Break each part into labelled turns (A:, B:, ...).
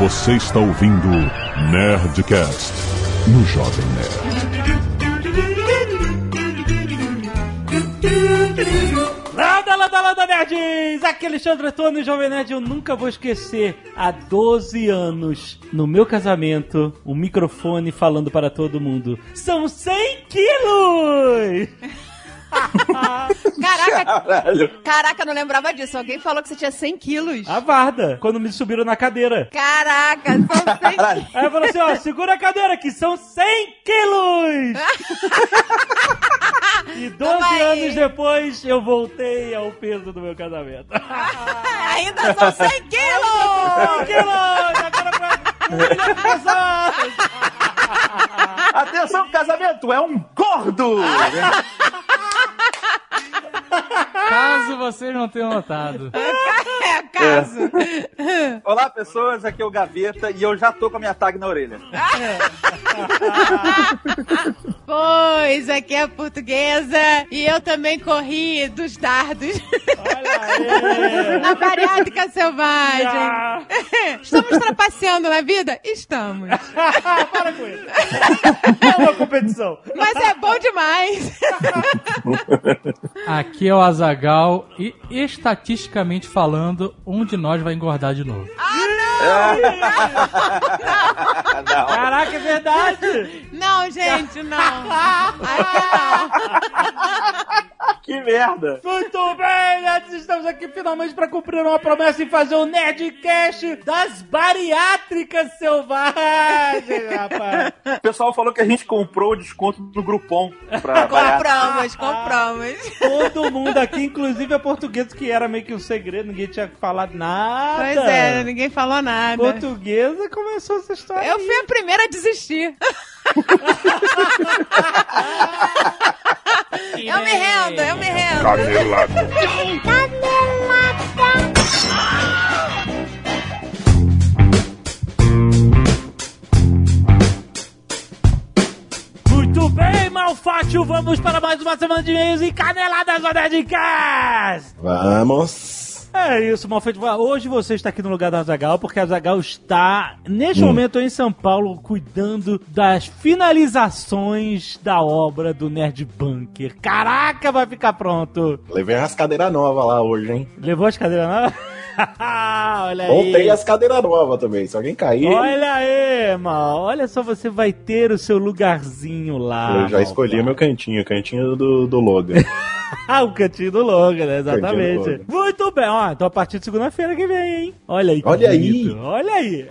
A: Você está ouvindo Nerdcast no Jovem
B: Nerd. Lada, lada, lada, nerds! Aqui é Alexandre Antônio, Jovem Nerd. Eu nunca vou esquecer, há 12 anos, no meu casamento, o um microfone falando para todo mundo: São 100 quilos!
C: Caraca, Caralho. caraca, não lembrava disso. Alguém falou que você tinha 100 quilos.
B: A Varda, quando me subiram na cadeira.
C: Caraca, são 100 quilos.
B: Aí eu falei assim, ó, segura a cadeira que são 100 quilos! e 12 anos depois, eu voltei ao peso do meu casamento.
C: Ainda são 100 quilos!
B: 100 quilos! Agora foi
D: Atenção, casamento é um gordo!
E: Caso vocês não tenham notado.
C: É, caso.
D: É. Olá, pessoas, aqui é o Gaveta e eu já tô com a minha tag na orelha.
C: pois, aqui é a portuguesa e eu também corri dos dardos.
B: Olha aí.
C: Na bariátrica selvagem.
B: Ah.
C: Estamos trapaceando na vida? Estamos.
B: Para com isso. É uma competição.
C: Mas é bom demais.
E: Aqui é o Azagal e estatisticamente falando, um de nós vai engordar de novo.
C: Ah,
D: não! não.
B: Caraca, é verdade!
C: Não, gente, não. Aqui
D: não. Que merda!
B: Muito bem, Nerds, estamos aqui finalmente para cumprir uma promessa e fazer o um Nerdcast das bariátricas selvagens, rapaz.
D: O pessoal falou que a gente comprou o desconto do Groupon pra
C: Compramos, compramos.
B: Todo mundo aqui, inclusive a portuguesa, que era meio que um segredo, ninguém tinha falado nada.
C: Pois é, ninguém falou nada.
B: Portuguesa começou essa história.
C: Eu
B: aí.
C: fui a primeira a desistir. Eu me rendo, eu me rendo.
A: Canelada.
B: Muito bem, Malfátio, vamos para mais uma semana de e-mails e caneladas do Nerdcast!
F: Vamos!
B: É isso, Malfeito. Hoje você está aqui no lugar da Azagal, porque a Azagal está, neste hum. momento, em São Paulo, cuidando das finalizações da obra do Nerd Bunker. Caraca, vai ficar pronto!
F: Levei as cadeiras novas lá hoje, hein?
B: Levou as cadeiras novas? Olha aí.
F: Voltei as cadeiras novas também, se alguém cair.
B: Olha aí, mal. Olha só, você vai ter o seu lugarzinho lá.
F: Eu já escolhi meu cantinho, o cantinho do, do Logan.
B: o cantinho do Logan, né? Exatamente. Logan. Muito bem, ó. Então a partir de segunda-feira que vem, hein? Olha aí.
F: Olha
B: bonito.
F: aí.
B: Olha aí.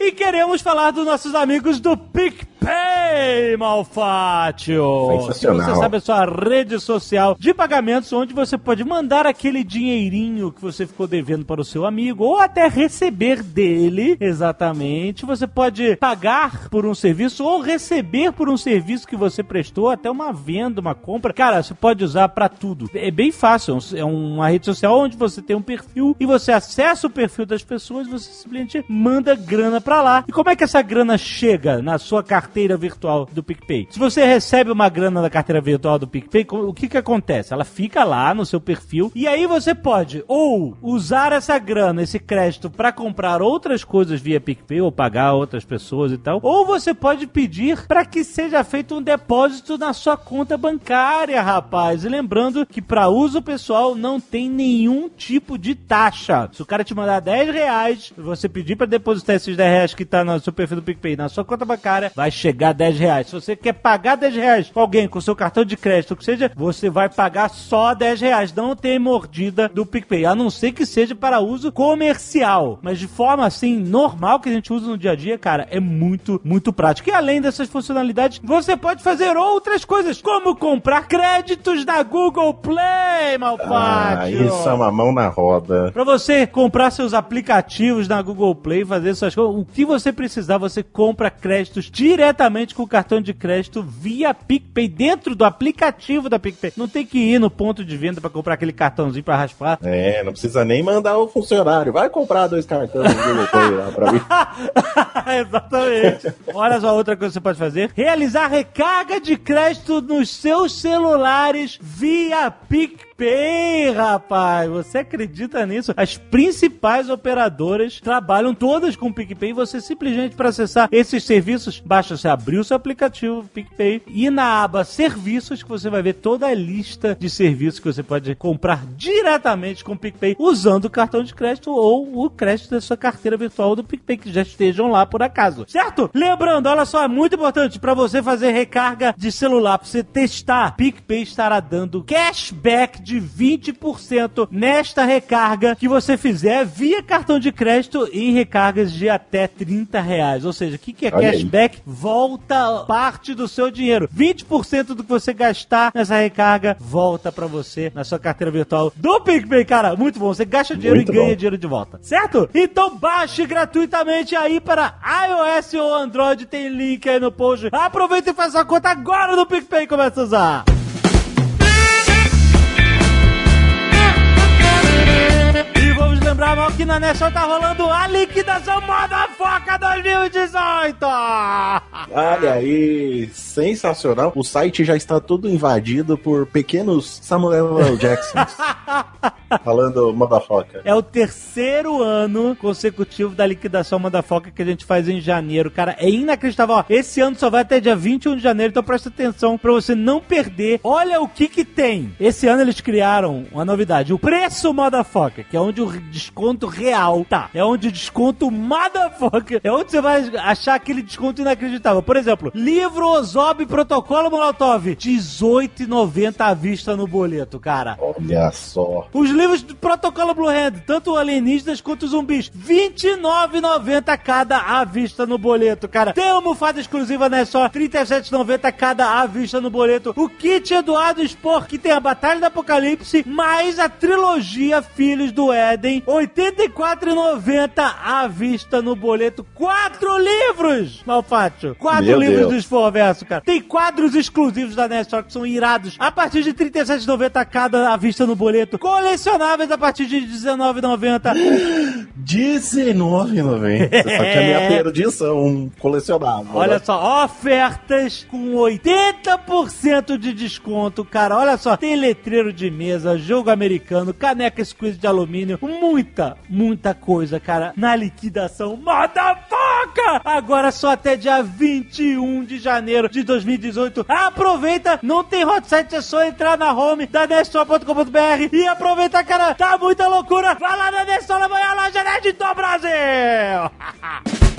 B: e queremos falar dos nossos amigos do PicPay, Malfátio.
F: Sensacional.
B: Que você sabe a sua rede social de pagamentos onde você pode mandar aquele dinheirinho que você ficou devendo para o seu amigo ou até receber dele, exatamente. Você pode pagar por um serviço ou receber por um serviço que você prestou, até uma venda, uma compra. Cara, você pode usar para tudo. É bem fácil, é uma rede social onde você tem um perfil e você acessa o perfil das pessoas, você simplesmente manda grana para lá. E como é que essa grana chega na sua carteira virtual do PicPay? Se você recebe uma grana da carteira virtual do PicPay, o que que acontece? Ela fica lá no seu perfil e aí você pode ou usar essa grana, esse crédito para comprar outras coisas via PicPay ou pagar outras pessoas e tal, ou você pode pedir para que seja feito um depósito na sua conta bancária, rapaz. E lembrando que para uso pessoal não tem nenhum tipo de taxa. Se o cara te mandar 10 reais, você pedir para depositar esses 10 reais que tá no seu perfil do PicPay na sua conta bancária, vai chegar 10 reais. Se você quer pagar 10 reais com alguém com seu cartão de crédito, que seja, você vai pagar só 10 reais. Não tem mordida do PicPay, a não ser que seja para uso comercial. Mas de forma assim, normal que a gente usa no dia a dia, cara, é muito, muito prático. E além dessas funcionalidades, você pode fazer outras coisas, como comprar créditos na Google Play, Malfátio.
F: Ah, isso é uma mão na roda.
B: Pra você comprar seus aplicativos na Google Play, fazer suas coisas, o que você precisar, você compra créditos diretamente com o cartão de crédito via PicPay, dentro do aplicativo da PicPay. Não tem que ir no ponto de venda para comprar aquele cartãozinho para raspar.
F: É, não precisa nem mandar o funcionário. Vai comprar dois cartões no Google Play lá pra mim.
B: Exatamente. Olha só outra coisa que você pode fazer: realizar recarga de crédito nos seus celulares via PicPay. PicPay, rapaz. Você acredita nisso? As principais operadoras trabalham todas com o PicPay. Você simplesmente, para acessar esses serviços, basta você abrir o seu aplicativo PicPay e na aba Serviços que você vai ver toda a lista de serviços que você pode comprar diretamente com o PicPay usando o cartão de crédito ou o crédito da sua carteira virtual do PicPay que já estejam lá por acaso. Certo? Lembrando, olha só, é muito importante para você fazer recarga de celular, para você testar, PicPay estará dando cashback de 20% nesta recarga que você fizer via cartão de crédito em recargas de até 30 reais. Ou seja, o que, que é
F: Olha aí.
B: cashback? Volta parte do seu dinheiro. 20% do que você gastar nessa recarga volta pra você na sua carteira virtual do PicPay, cara. Muito bom. Você gasta dinheiro
F: Muito
B: e ganha
F: bom.
B: dinheiro de volta. Certo? Então baixe gratuitamente aí para iOS ou Android. Tem link aí no post. Aproveita e faz sua conta agora no PicPay e começa a usar. Yeah. Vamos lembrar, mal, que na Nessa tá rolando a liquidação Motherfucker 2018!
F: Olha aí, sensacional. O site já está todo invadido por pequenos Samuel L. Jacksons. falando motherfucker.
B: É o terceiro ano consecutivo da liquidação Motherfucker que a gente faz em janeiro. Cara, é inacreditável. Ó, esse ano só vai até dia 21 de janeiro, então presta atenção pra você não perder. Olha o que que tem. Esse ano eles criaram uma novidade, o preço Motherfucker, que é onde o desconto real tá. É onde o desconto Motherfucker, é onde você vai achar aquele desconto inacreditável. Por exemplo, livro Ozob Protocolo Molotov, 18,90 à vista no boleto, cara.
F: Olha só.
B: Os livros do Protocolo Blue Hand, tanto alienígenas quanto zumbis, R$ 29,90 cada à vista no boleto, cara. Tem almofada exclusiva, né? Só R$ 37,90 cada à vista no boleto. O kit Eduardo Spor, que tem a Batalha do Apocalipse, mais a trilogia Filhos do Éden, R$ 84,90 à vista no boleto. Quatro livros, Malfátio. Quatro
F: Meu
B: livros
F: Deus.
B: do Exporverso, cara. Tem quadros exclusivos da Nestor que são irados. A partir de R$ 37,90 cada à vista no boleto. Colecionáveis a partir de R$ 19,90.
F: R$19,90. Só que a minha perdição colecionável.
B: Olha
F: né?
B: só, ofertas com 80% de desconto, cara. Olha só, tem letreiro de mesa, jogo americano, caneca squeeze de alumínio, muita, muita coisa, cara, na liquidação. Motherfucker! Agora só até dia 21 de janeiro de 2018. Aproveita, não tem hot site, é só entrar na home da Nestor.com.br e aproveita, cara, tá muita loucura. Vai lá na Nestor, amanhã a loja nerd do Brasil!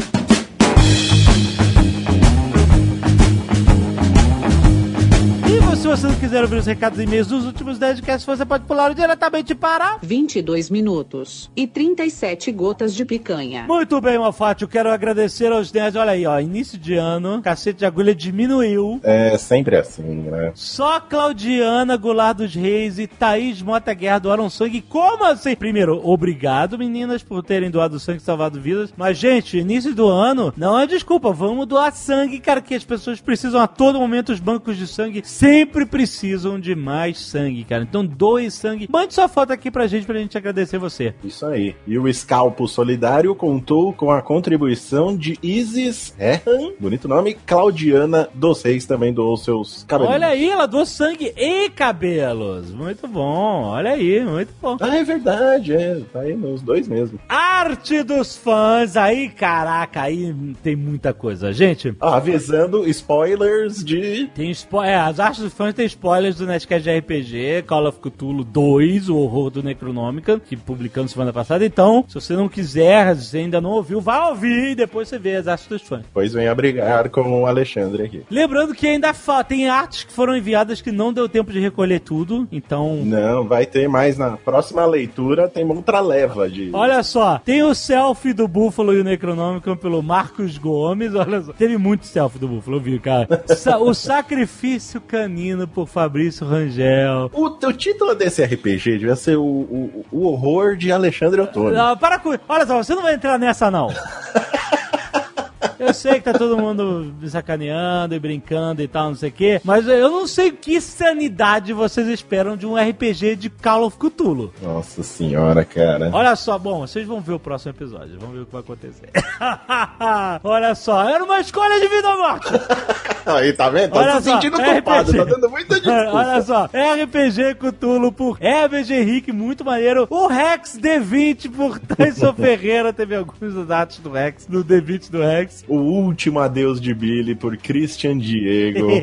B: se você não quiser ouvir os recados e e-mails dos últimos 10 casts, você pode pular diretamente para...
G: 22 minutos e 37 gotas de picanha.
B: Muito bem, eu quero agradecer aos nerds. Olha aí, ó, início de ano, cacete de agulha diminuiu.
F: É sempre assim, né?
B: Só Claudiana Goulart dos Reis e Thaís Mota Guerra doaram sangue. Como assim? Primeiro, obrigado, meninas, por terem doado sangue e salvado vidas. Mas, gente, início do ano, não é desculpa. Vamos doar sangue, cara, que as pessoas precisam a todo momento. Os bancos de sangue sempre precisam de mais sangue, cara. Então, doe sangue. Mande sua foto aqui pra gente, pra gente agradecer você.
F: Isso aí. E o Scalpo Solidário contou com a contribuição de Isis Rehan, bonito nome, Claudiana dos Reis também doou seus cabelos.
B: Olha aí, ela doou sangue e cabelos. Muito bom. Olha aí, muito bom.
F: Ah, é verdade, é. Tá aí nos dois mesmo.
B: Arte dos fãs. Aí, caraca, aí tem muita coisa. Gente,
F: Ah, avisando spoilers de.
B: tem spo é, as artes fãs tem spoilers do Nerdcast de RPG, Call of Cthulhu 2, o horror do Necronômica, que publicamos semana passada. Então, se você não quiser, se ainda não ouviu, vá ouvir e depois você vê as artes dos fãs.
F: Pois vem a brigar com o Alexandre aqui.
B: Lembrando que ainda tem artes que foram enviadas que não deu tempo de recolher tudo, então
F: Não, vai ter mais na próxima leitura, tem outra leva de.
B: Olha só, tem o selfie do Búfalo e o Necronômico pelo Marcos Gomes. Olha só, teve muito selfie do Búfalo, eu vi, cara. Sa- o Sacrifício Canino por Fabrício Rangel.
F: O, o título desse RPG devia ser o, o, o horror de Alexandre Ottoni.
B: Não, para com. Olha só, você não vai entrar nessa, não. Eu sei que tá todo mundo me sacaneando e brincando e tal, não sei o quê, mas eu não sei que sanidade vocês esperam de um RPG de Call of Cthulhu.
F: Nossa senhora, cara.
B: Olha só, bom, vocês vão ver o próximo episódio, vamos ver o que vai acontecer. Olha só, era uma escolha de vida ou morte.
F: Aí, tá vendo? Tá
B: Olha
F: se
B: só,
F: sentindo
B: RPG.
F: culpado, tá dando muita desculpa.
B: Olha só, RPG Cthulhu por Herbert Henrique, muito maneiro. O Rex D20 por Tyson Ferreira, teve alguns dados do Rex, do D20 do Rex.
F: O último adeus de Billy por Christian Diego.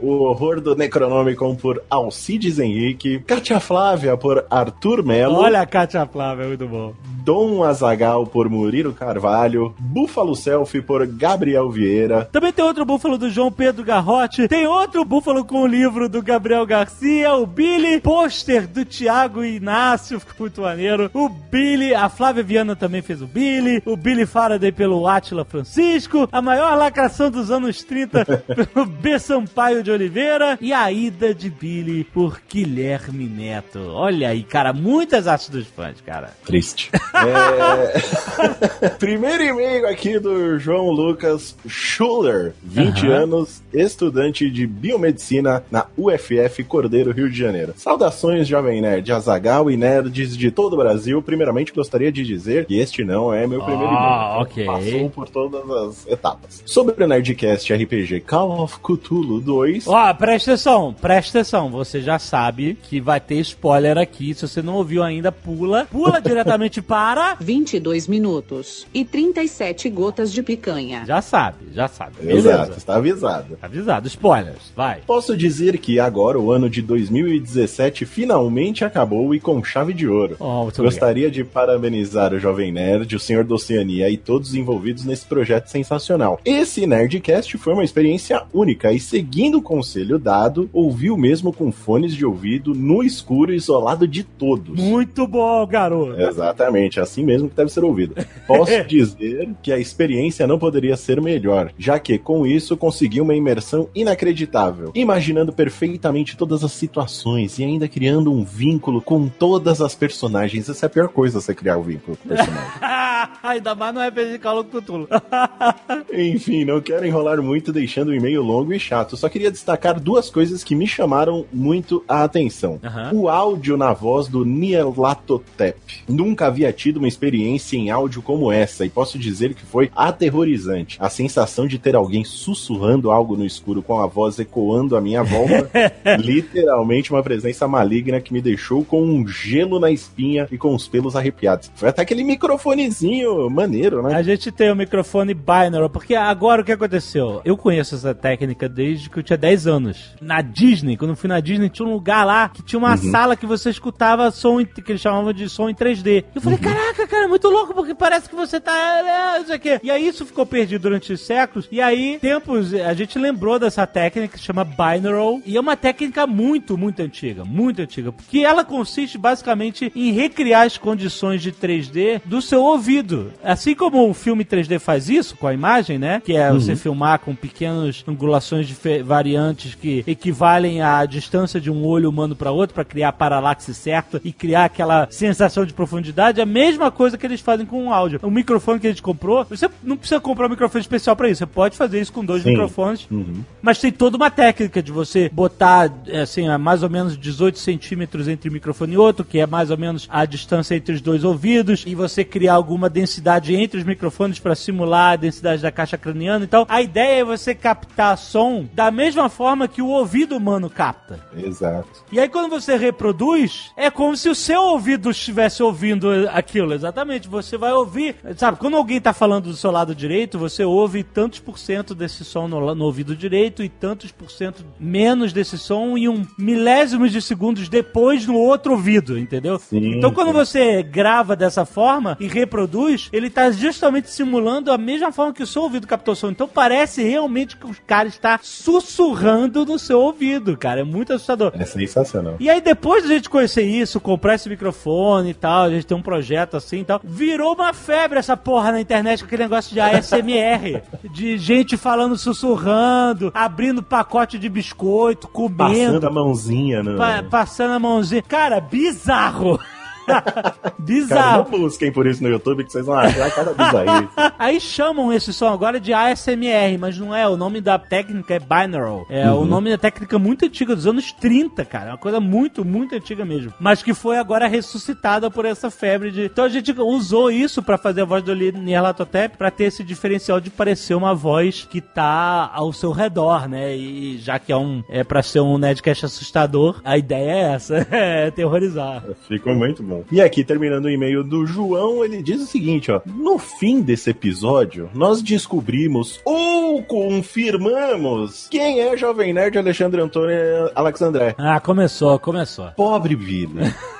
F: O horror do Necronomicon por Alcides Henrique. Kátia Flávia por Arthur Melo.
B: Olha a Katia Flávia, é muito bom.
F: Dom Azagal por Murilo Carvalho. Búfalo Selfie por Gabriel Vieira.
B: Também tem outro búfalo do João Pedro Garrote. Tem outro búfalo com o livro do Gabriel Garcia. O Billy. Pôster do Thiago Inácio. Ficou muito maneiro. O Billy. A Flávia Viana também fez o Billy. O Billy Faraday pelo Átila Francisco. A maior lacração dos anos 30 pelo B. Sampaio de Oliveira. E a ida de Billy por Guilherme Neto. Olha aí, cara. Muitas artes dos fãs, cara.
F: Triste. É... Primeiro e-mail aqui do João Lucas Schuller, 20
B: Aham.
F: anos, estudante de biomedicina na UFF Cordeiro, Rio de Janeiro. Saudações, Jovem Nerd, Azagal e nerds de todo o Brasil. Primeiramente, gostaria de dizer que este não é meu primeiro
B: Ah,
F: e-mail.
B: ok.
F: Passou por todas as etapas. Sobre o Nerdcast RPG Call of Cthulhu 2.
B: Ó, presta atenção, presta atenção. Você já sabe que vai ter spoiler aqui. Se você não ouviu ainda, pula. Pula diretamente para.
G: 22 minutos e 37 gotas de picanha.
B: Já sabe, já sabe.
F: Exato,
B: Beleza.
F: está avisado.
B: Avisado, spoilers, vai.
F: Posso dizer que agora o ano de 2017 finalmente acabou e com chave de ouro.
B: Oh, muito
F: Gostaria de parabenizar o Jovem Nerd, o Senhor da Oceania e todos os envolvidos nesse projeto sensacional. Esse Nerdcast foi uma experiência única e, seguindo o conselho dado, ouviu mesmo com fones de ouvido no escuro isolado de todos.
B: Muito bom, garoto.
F: Exatamente, assim mesmo que deve ser ouvido. Posso dizer que a experiência não poderia ser melhor, já que com isso consegui uma imersão inacreditável, imaginando perfeitamente todas as situações e ainda criando um vínculo com todas as personagens. Essa é a pior coisa, você criar um vínculo com o personagem.
B: Ainda mais no RPG Call of Cthulhu.
F: Enfim, não quero enrolar muito deixando o e-mail longo e chato. Só queria destacar duas coisas que me chamaram muito a atenção.
B: Aham.
F: O áudio na voz do Nyarlathotep. Nunca havia tido uma experiência em áudio como essa e posso dizer que foi aterrorizante. A sensação de ter alguém sussurrando algo no escuro com a voz ecoando à minha volta. literalmente uma presença maligna que me deixou com um gelo na espinha e com os pelos arrepiados. Foi até aquele microfonezinho maneiro, né?
B: A gente tem o microfone binaural, porque agora o que aconteceu? Eu conheço essa técnica desde que eu tinha 10 anos. Na Disney, quando eu fui na Disney, tinha um lugar lá que tinha uma
F: Uhum.
B: sala que você escutava som, em- que eles chamavam de som em 3D. Eu
F: Uhum.
B: falei, caraca, cara, é muito louco, porque parece que você tá. é, Não sei o quê. E aí isso ficou perdido durante séculos. E aí, tempos, a gente lembrou dessa técnica que se chama binaural. E é uma técnica muito, muito antiga. Muito antiga. Porque ela consiste basicamente em recriar as condições de 3D do seu ouvido. Assim como o filme 3D faz isso com a imagem, né? Que é você filmar com pequenas angulações variantes que equivalem à distância de um olho humano para outro para criar a paralaxe certa e criar aquela sensação de profundidade. É a mesma coisa que eles fazem com o áudio. O microfone que a gente comprou, você não precisa comprar um microfone especial para isso. Você pode fazer isso com dois
F: Sim.
B: microfones.
F: Uhum.
B: Mas tem toda uma técnica de você botar, é, assim, a mais ou menos 18 centímetros entre um microfone e outro, que é mais ou menos a distância entre os dois ouvidos, e você criar alguma densidade entre os microfones para simular a densidade da caixa craniana. Então, a ideia é você captar som da mesma forma que o ouvido humano capta.
F: Exato.
B: E aí, quando você reproduz, é como se o seu ouvido estivesse ouvindo aquilo, exatamente. Você vai ouvir, sabe, quando alguém tá falando do seu lado direito, você ouve tantos por cento desse som no, no ouvido direito e tantos por cento menos desse som em um milésimos de segundos depois no outro ouvido, entendeu?
F: Sim,
B: então, quando
F: sim.
B: você grava dessa forma e reproduz, ele tá justamente simulando a mesma forma que o seu ouvido captou o som. Então, parece realmente que o cara está sussurrando no seu ouvido, cara. É muito assustador.
F: É sensacional.
B: E aí, depois da gente conhecer isso, comprar esse microfone e tal, a gente tem um projeto assim e tal, virou uma febre essa porra na internet com aquele negócio de ASMR. de gente falando sussurrando, abrindo pacote de biscoito, comendo.
F: Passando a mãozinha, né?
B: pa- passando a mãozinha. Cara, bizarro.
F: Cara,
B: Bizarro.
F: não busquem por isso no YouTube que vocês vão achar cada bizarrice.
B: Aí chamam esse som agora de ASMR, mas não é. O nome da técnica é binaural. É o nome da técnica muito antiga, dos anos 30, cara. É uma coisa muito, muito antiga mesmo. Mas que foi agora ressuscitada por essa febre de. Então a gente usou isso pra fazer a voz do Nyarlathotep pra ter esse diferencial de parecer uma voz que tá ao seu redor, né? E já que é um é para ser um Nerdcast assustador, a ideia é essa, é terrorizar.
F: Ficou muito bom. E aqui, terminando o e-mail do João, ele diz o seguinte, ó. No fim desse episódio, nós descobrimos ou confirmamos quem é Jovem Nerd Alexandre Antônio Alexandré.
B: Ah, começou, começou.
F: Pobre Billy.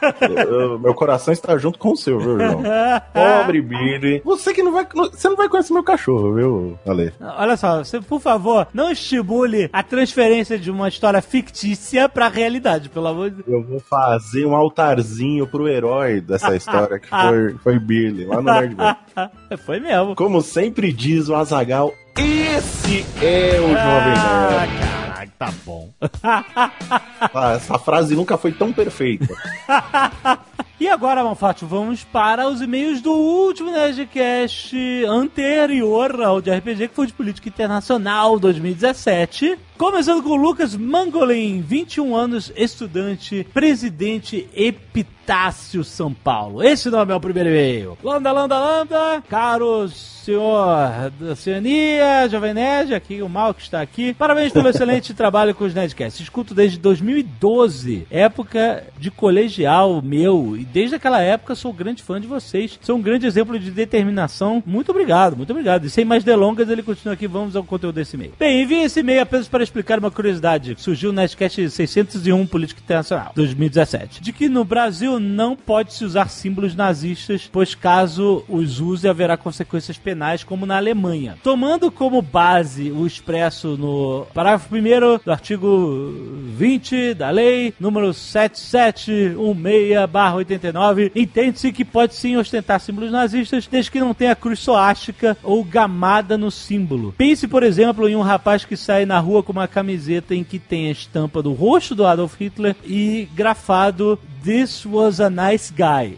F: Eu- meu coração está junto com o seu, viu, João? Pobre Billy. Você que não vai. Você não vai conhecer meu cachorro, viu, Ale?
B: Olha só, você, por favor, não estimule a transferência de uma história fictícia pra realidade, pelo amor de Deus.
F: Eu vou fazer um altarzinho pro herói dessa história que foi, foi Billy, lá no Nerdball.
B: Foi mesmo.
F: Como sempre diz o Azagal, esse é o Jovem
B: Ah,
F: Nerd.
B: caralho, tá bom.
F: Ah, Essa frase nunca foi tão perfeita.
B: E agora, Malfátio, vamos para os e-mails do último Nerdcast anterior ao de RPG, que foi de Política Internacional 2017. Começando com o Lucas Mangolin, 21 anos, estudante, presidente Epitácio São Paulo. Esse nome é o primeiro e-mail. Lambda, lambda, lambda, caros senhor da Oceania, Jovem Nerd, aqui o Mal que está aqui. Parabéns pelo excelente trabalho com os Nerdcasts. Escuto desde 2012, época de colegial meu, e desde aquela época sou grande fã de vocês. Sou um grande exemplo de determinação. Muito obrigado, muito obrigado. E sem mais delongas, ele continua aqui. Vamos ao conteúdo desse e-mail. Bem, envie esse e-mail apenas para explicar uma curiosidade que surgiu no Nerdcast 601 Política Internacional, 2017, de que no Brasil não pode se usar símbolos nazistas, pois caso os use haverá consequências penais, como na Alemanha. Tomando como base o expresso no parágrafo 1 do artigo 20 da lei número 7716/89, entende-se que pode sim ostentar símbolos nazistas, desde que não tenha cruz soástica ou gamada no símbolo. Pense, por exemplo, em um rapaz que sai na rua com uma camiseta em que tem a estampa do rosto do Adolf Hitler e grafado This was a nice guy.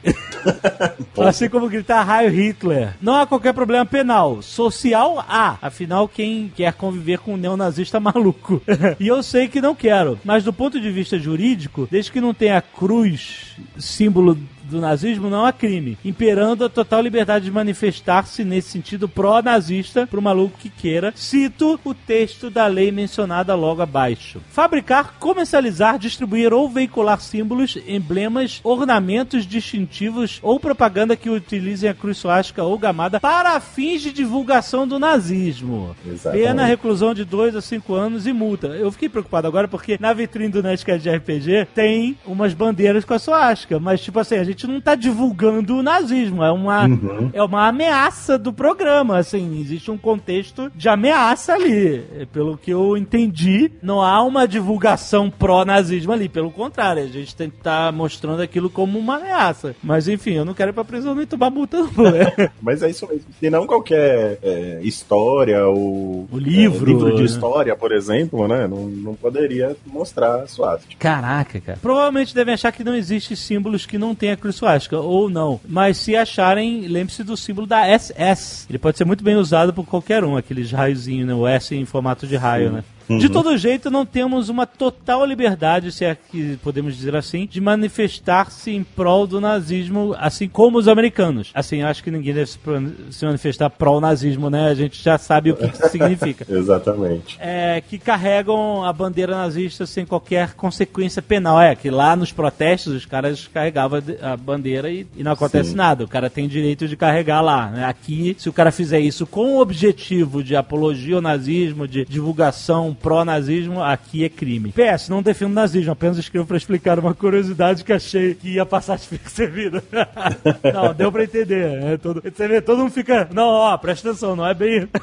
B: assim como gritar raio Hitler. Não há qualquer problema penal. Social há. Afinal, quem quer conviver com um neonazista maluco? e eu sei que não quero. Mas do ponto de vista jurídico, desde que não tenha cruz, símbolo do nazismo não há crime, imperando a total liberdade de manifestar-se nesse sentido pró-nazista para o maluco que queira. Cito o texto da lei mencionada logo abaixo. Fabricar, comercializar, distribuir ou veicular símbolos, emblemas, ornamentos distintivos ou propaganda que utilizem a cruz suástica ou gamada para fins de divulgação do nazismo.
F: Exatamente.
B: Pena reclusão de 2 a 5 anos e multa. Eu fiquei preocupado agora porque na vitrine do Nerdcast de RPG tem umas bandeiras com a suástica, mas tipo assim, a gente não tá divulgando o nazismo, é uma, é uma ameaça do programa, assim, existe um contexto de ameaça ali. Pelo que eu entendi, não há uma divulgação pró-nazismo ali, pelo contrário, a gente tem que estar mostrando aquilo como uma ameaça. Mas enfim, eu não quero ir pra prisão nem tomar multa, não. né?
F: Mas é isso mesmo. Se não qualquer é, história ou.
B: O livro,
F: é, livro de
B: né?
F: história, por exemplo, né? Não, não poderia mostrar a suástica.
B: Caraca, cara. Provavelmente devem achar que não existe símbolos que não tenha cruz suástica, ou não. Mas se acharem, lembre-se do símbolo da SS. Ele pode ser muito bem usado por qualquer um, aqueles raiozinhos, né? O S em formato de raio, né? De todo jeito, não temos uma total liberdade, se é que podemos dizer assim, de manifestar-se em prol do nazismo, assim como os americanos. Assim, eu acho que ninguém deve se manifestar pró-nazismo, né? A gente já sabe o que, que isso significa.
F: Exatamente.
B: É, que carregam a bandeira nazista sem qualquer consequência penal. É, que lá nos protestos os caras carregavam a bandeira e, e não acontece
F: Sim.
B: nada. O cara tem direito de carregar lá. né? Aqui, se o cara fizer isso com o objetivo de apologia ao nazismo, de divulgação pró-nazismo, aqui é crime. PS, não defendo nazismo, apenas escrevo pra explicar uma curiosidade que achei que ia passar despercebida. não, deu pra entender. né? Todo, você vê, todo mundo fica, não, ó, presta atenção, não é bem...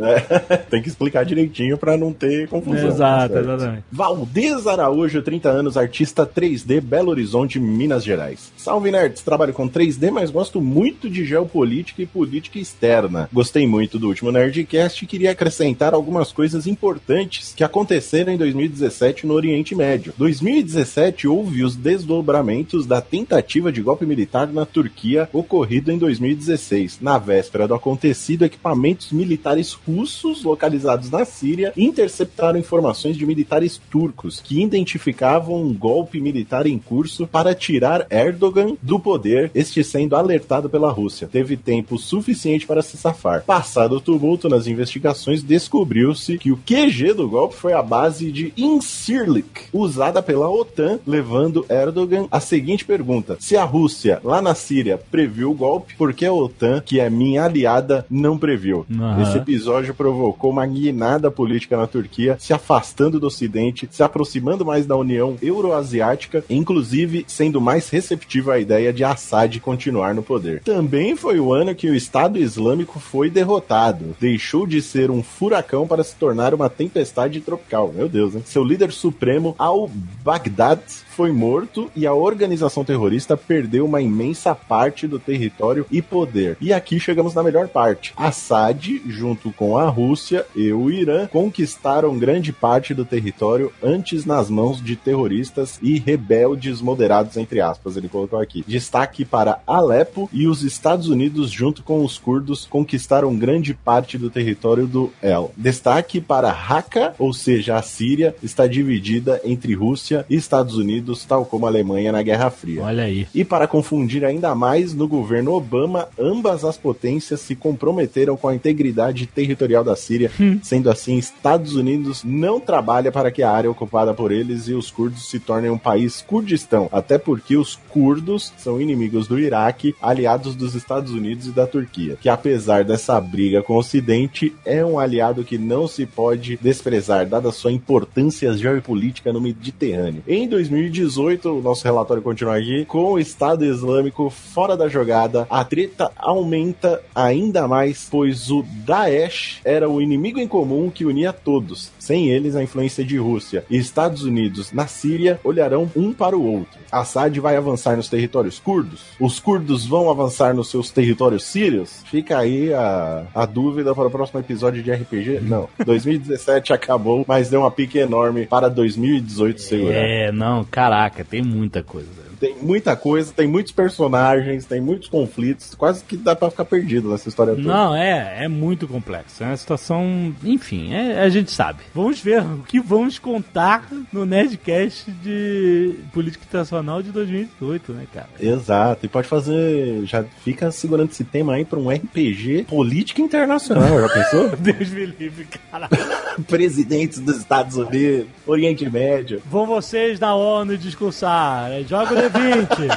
F: É, tem que explicar direitinho pra não ter confusão.
B: Exato,
F: certo?
B: exatamente.
F: Valdez Araújo, 30 anos, artista 3D, Belo Horizonte, Minas Gerais. Salve nerds, trabalho com 3D, mas gosto muito de geopolítica e política externa. Gostei muito do último Nerdcast e queria acrescentar algumas coisas importantes que aconteceram em 2017 no Oriente Médio. 2017 houve os desdobramentos da tentativa de golpe militar na Turquia ocorrido em 2016. Na véspera do acontecido, equipamentos militares russos localizados na Síria interceptaram informações de militares turcos que identificavam um golpe militar em curso para tirar Erdogan do poder, este sendo alertado pela Rússia. Teve tempo suficiente para se safar. Passado o tumulto nas investigações, descobriu-se que o QG do golpe foi a base de Incirlik, usada pela OTAN, levando Erdogan a seguinte pergunta: se a Rússia, lá na Síria, previu o golpe, por que a OTAN, que é minha aliada, não previu?
B: Aham.
F: Esse episódio provocou uma guinada política na Turquia, se afastando do Ocidente, se aproximando mais da União Euroasiática, inclusive sendo mais receptiva à ideia de Assad continuar no poder. Também foi o ano que o Estado Islâmico foi derrotado, deixou de ser um furacão para se tornar uma tempestade tropical. Meu Deus, hein? Seu líder supremo, al-Baghdad, foi morto e a organização terrorista perdeu uma imensa parte do território e poder. E aqui chegamos na melhor parte. Assad, junto com a Rússia e o Irã, conquistaram grande parte do território antes nas mãos de terroristas e rebeldes moderados, entre aspas, ele colocou aqui. Destaque para Alepo e os Estados Unidos, junto com os curdos, conquistaram grande parte do território do El. Destaque para Raqqa, ou seja, a Síria, está dividida entre Rússia e Estados Unidos, tal como a Alemanha na Guerra Fria.
B: Olha aí.
F: E para confundir ainda mais, no governo Obama, ambas as potências se comprometeram com a integridade territorial da Síria, sendo assim, Estados Unidos não trabalha para que a área ocupada por eles e os curdos se tornem um país Kurdistão, até porque os curdos são inimigos do Iraque, aliados dos Estados Unidos e da Turquia, que apesar dessa briga com o Ocidente, é um aliado que não se pode desprezar, dada sua importância geopolítica no Mediterrâneo. Em 2018, o nosso relatório continua aqui, com o Estado Islâmico fora da jogada, a treta aumenta ainda mais, pois o Daesh era o inimigo em comum que unia todos. Sem eles, a influência de Rússia e Estados Unidos na Síria olharão um para o outro. Assad vai avançar nos territórios curdos? Os curdos vão avançar nos seus territórios sírios? Fica aí a, a dúvida para o próximo episódio de RPG. Não, 2017 acabou, mas deu uma pique enorme para 2018 segurar.
B: É, não, caraca, tem muita coisa.
F: Tem muita coisa, tem muitos personagens, tem muitos conflitos, quase que dá pra ficar perdido nessa história toda.
B: Não, é, é muito complexo. É uma situação, enfim, é- a gente sabe. Vamos ver o que vamos contar no Nerdcast de Política Internacional de 2018, né, cara?
F: Exato, e pode fazer. Já fica segurando esse tema aí pra um RPG política internacional, já pensou?
B: Deus me livre, cara.
F: Presidentes dos Estados Unidos, Oriente Médio.
B: Vão vocês da ONU discursar. É, Joga o D20.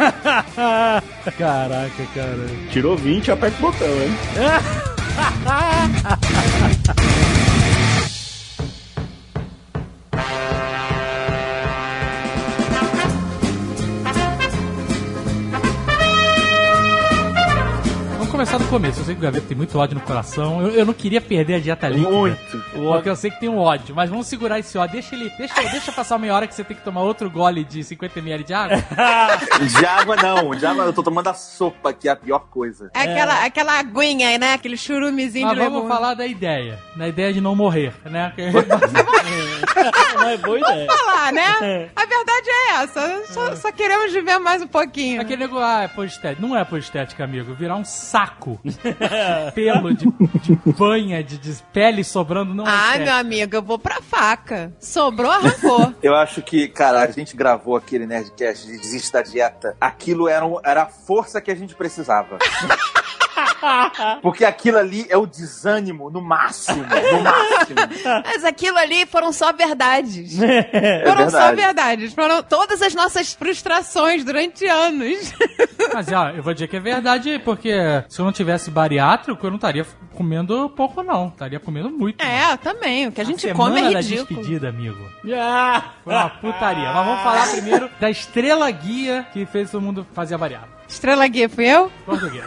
B: Caraca, cara.
F: Tirou 20, aperta o botão, hein?
E: começar do começo. Eu sei que o Gaveta tem muito ódio no coração. Eu, eu não queria perder a dieta líquida.
D: Muito.
E: Porque eu sei que tem um ódio. Mas vamos segurar esse ódio. Deixa ele. Deixa, deixa passar meia hora que você tem que tomar outro gole de 50ml de água.
D: De água não, de água eu tô tomando a sopa, que é a pior coisa.
C: É aquela, aquela aguinha, né? Aquele churumezinho
E: Mas
C: de
E: vamos
C: lemon.
E: falar da ideia. Na ideia de não morrer, né?
B: Não é boa ideia.
C: falar, né? A verdade é essa. Só, só queremos viver mais um pouquinho.
E: Aquele negócio, ah, é por estética. Não é por estética, amigo. Virar um saco. Pelo de, de banha, de, de pele sobrando, não
C: Ah, meu amigo, eu vou pra faca. Sobrou, arrancou.
D: Eu acho que, cara, a gente gravou aquele Nerdcast de desiste da dieta. Aquilo era, um- era a força que a gente precisava. Porque aquilo ali é o desânimo no máximo, no máximo.
C: Mas aquilo ali foram só verdades. foram
D: verdade.
C: só verdades. Foram todas as nossas frustrações durante anos.
E: Mas, ó, eu vou dizer que é verdade, porque se eu não tivesse bariátrico, eu não estaria comendo pouco, não. Estaria comendo muito.
C: É, também. O que a gente
E: Semana
C: come é
E: da
C: ridículo.
E: despedida, amigo.
B: Ah,
E: Foi uma putaria. Mas vamos falar primeiro da estrela guia que fez todo mundo fazer a bariátrica.
C: Estrela Guia, fui eu?
E: Português.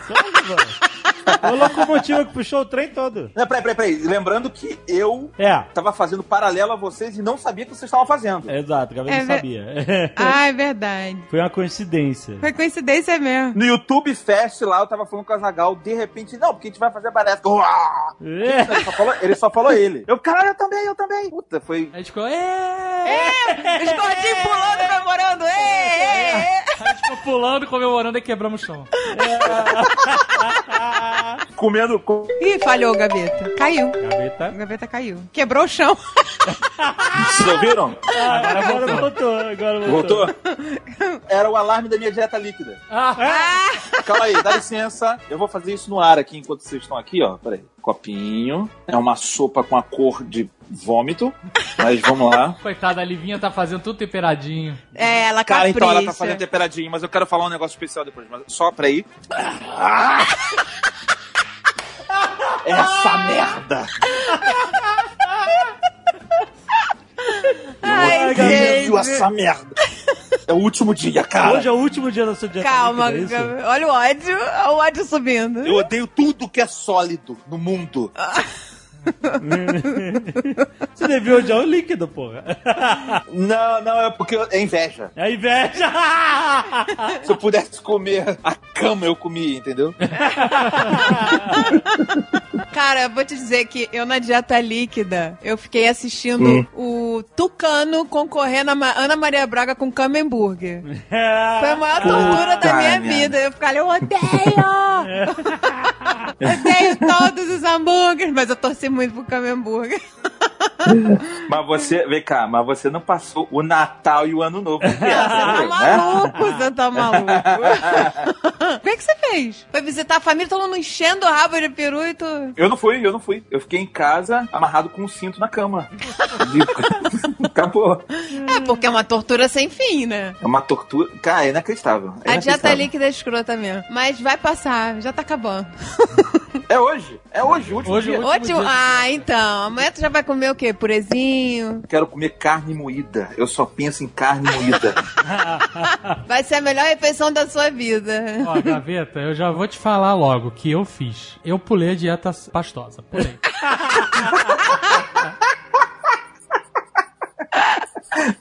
B: A locomotiva que puxou o trem todo.
D: Não, peraí, peraí, peraí. Lembrando que eu
B: É.
D: tava fazendo paralelo a vocês e não sabia o que vocês estavam fazendo.
B: Exato, Gabi
C: É
B: não
C: ver-
B: sabia.
C: Ah, é verdade.
B: Foi uma coincidência.
C: Foi coincidência mesmo.
D: No YouTube Fest lá, eu tava falando com o Azagal, de repente, não, porque a gente vai fazer. Uau!
B: É.
D: Ele só falou ele. Só falou ele. Eu, caralho, eu também, eu também. Puta, foi.
E: A gente ficou, "É!"
C: Os gordinhos pulando, comemorando. Ê.
E: A gente ficou pulando, comemorando e quebramos o chão.
D: Comendo. com-
C: Ih, falhou gaveta. Caiu. O
B: Gaveta.
C: gaveta caiu. Quebrou o chão.
D: Vocês ouviram?
B: Agora voltou, agora voltou.
D: Voltou? Era o alarme da minha dieta líquida.
E: Ah,
D: Calma aí, dá licença. Eu vou fazer isso no ar aqui enquanto vocês estão aqui, ó. Peraí. Copinho. É uma sopa com a cor de vômito. Mas vamos lá.
E: coitada, a Livinha tá fazendo tudo temperadinho.
C: É, ela
D: Cara,
C: capricha.
D: então ela tá fazendo temperadinho, mas eu quero falar um negócio especial depois. Mas só pra ir. Essa merda!
C: Ai,
D: Odeio essa merda! É o último dia, cara!
B: Hoje é o último dia da sua dieta
C: Calma,
B: líquida, é
C: olha o ódio. Olha o ódio subindo.
D: Eu odeio tudo que é sólido no mundo.
B: Você devia odiar o líquido, porra.
D: Não, não, é porque eu- é inveja.
B: É inveja.
D: Se eu pudesse comer a cama, eu comia, entendeu?
C: Cara, eu vou te dizer que eu na dieta líquida, eu fiquei assistindo o Tucano concorrendo a Ma- Ana Maria Braga com Camembert. Foi a maior tortura da
D: Puta
C: minha
D: merda.
C: vida. Eu falei, eu odeio! odeio todos os hambúrgueres, mas eu torci muito pro Camembert.
D: Mas você, vem cá, mas você não passou o Natal e o Ano Novo
C: Você tá
D: né?
C: maluco, você tá maluco. o que, que você fez? Foi visitar a família, todo mundo enchendo o rabo de peru e tu...
D: Eu não fui, eu não fui. Eu fiquei em casa, amarrado com um cinto na cama. De- Acabou.
C: É, porque é uma tortura sem fim, né?
D: É uma tortura. Cara, é inacreditável. É
C: A dieta líquida é escrota mesmo. Mas vai passar, já tá acabando.
D: É hoje. É hoje, o último
E: Hoje,
D: dia.
E: hoje.
C: Ótimo.
E: dia.
C: Ah, então. Amanhã tu já vai comer o quê? Purezinho.
D: Quero comer carne moída. Eu só penso em carne moída.
C: Vai ser a melhor refeição da sua vida.
E: Ó, Gaveta, eu já vou te falar logo o que eu fiz. Eu pulei a dieta pastosa. Pulei.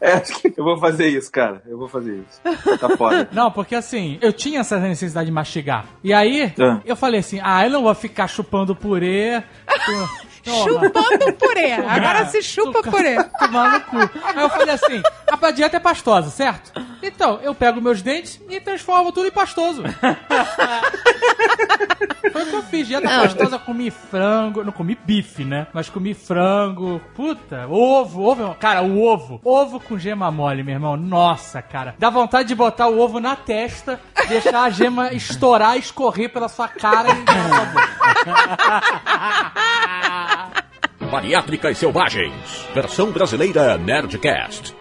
D: É, acho que eu vou fazer isso, cara. Eu vou fazer isso. Tá foda.
E: Não, porque assim, eu tinha essa necessidade de mastigar. E aí,
D: Ah.
E: eu falei assim, ah, eu não vou ficar chupando purê.
C: Chupando purê. Agora se chupa purê.
E: Tomar no cu. Aí eu falei assim, a dieta é pastosa, certo? Então, eu pego meus dentes e transformo tudo em pastoso. Foi o que eu fiz. Dieta
C: Não.
E: pastosa, comi frango. Não comi bife, né? Mas comi frango. Puta, ovo, ovo. Cara, o ovo. Ovo com gema mole, meu irmão. Nossa, cara. Dá vontade de botar o ovo na testa, deixar a gema estourar, escorrer pela sua cara e. na sua boca.
H: Bariátricas Selvagens. Versão brasileira Nerdcast.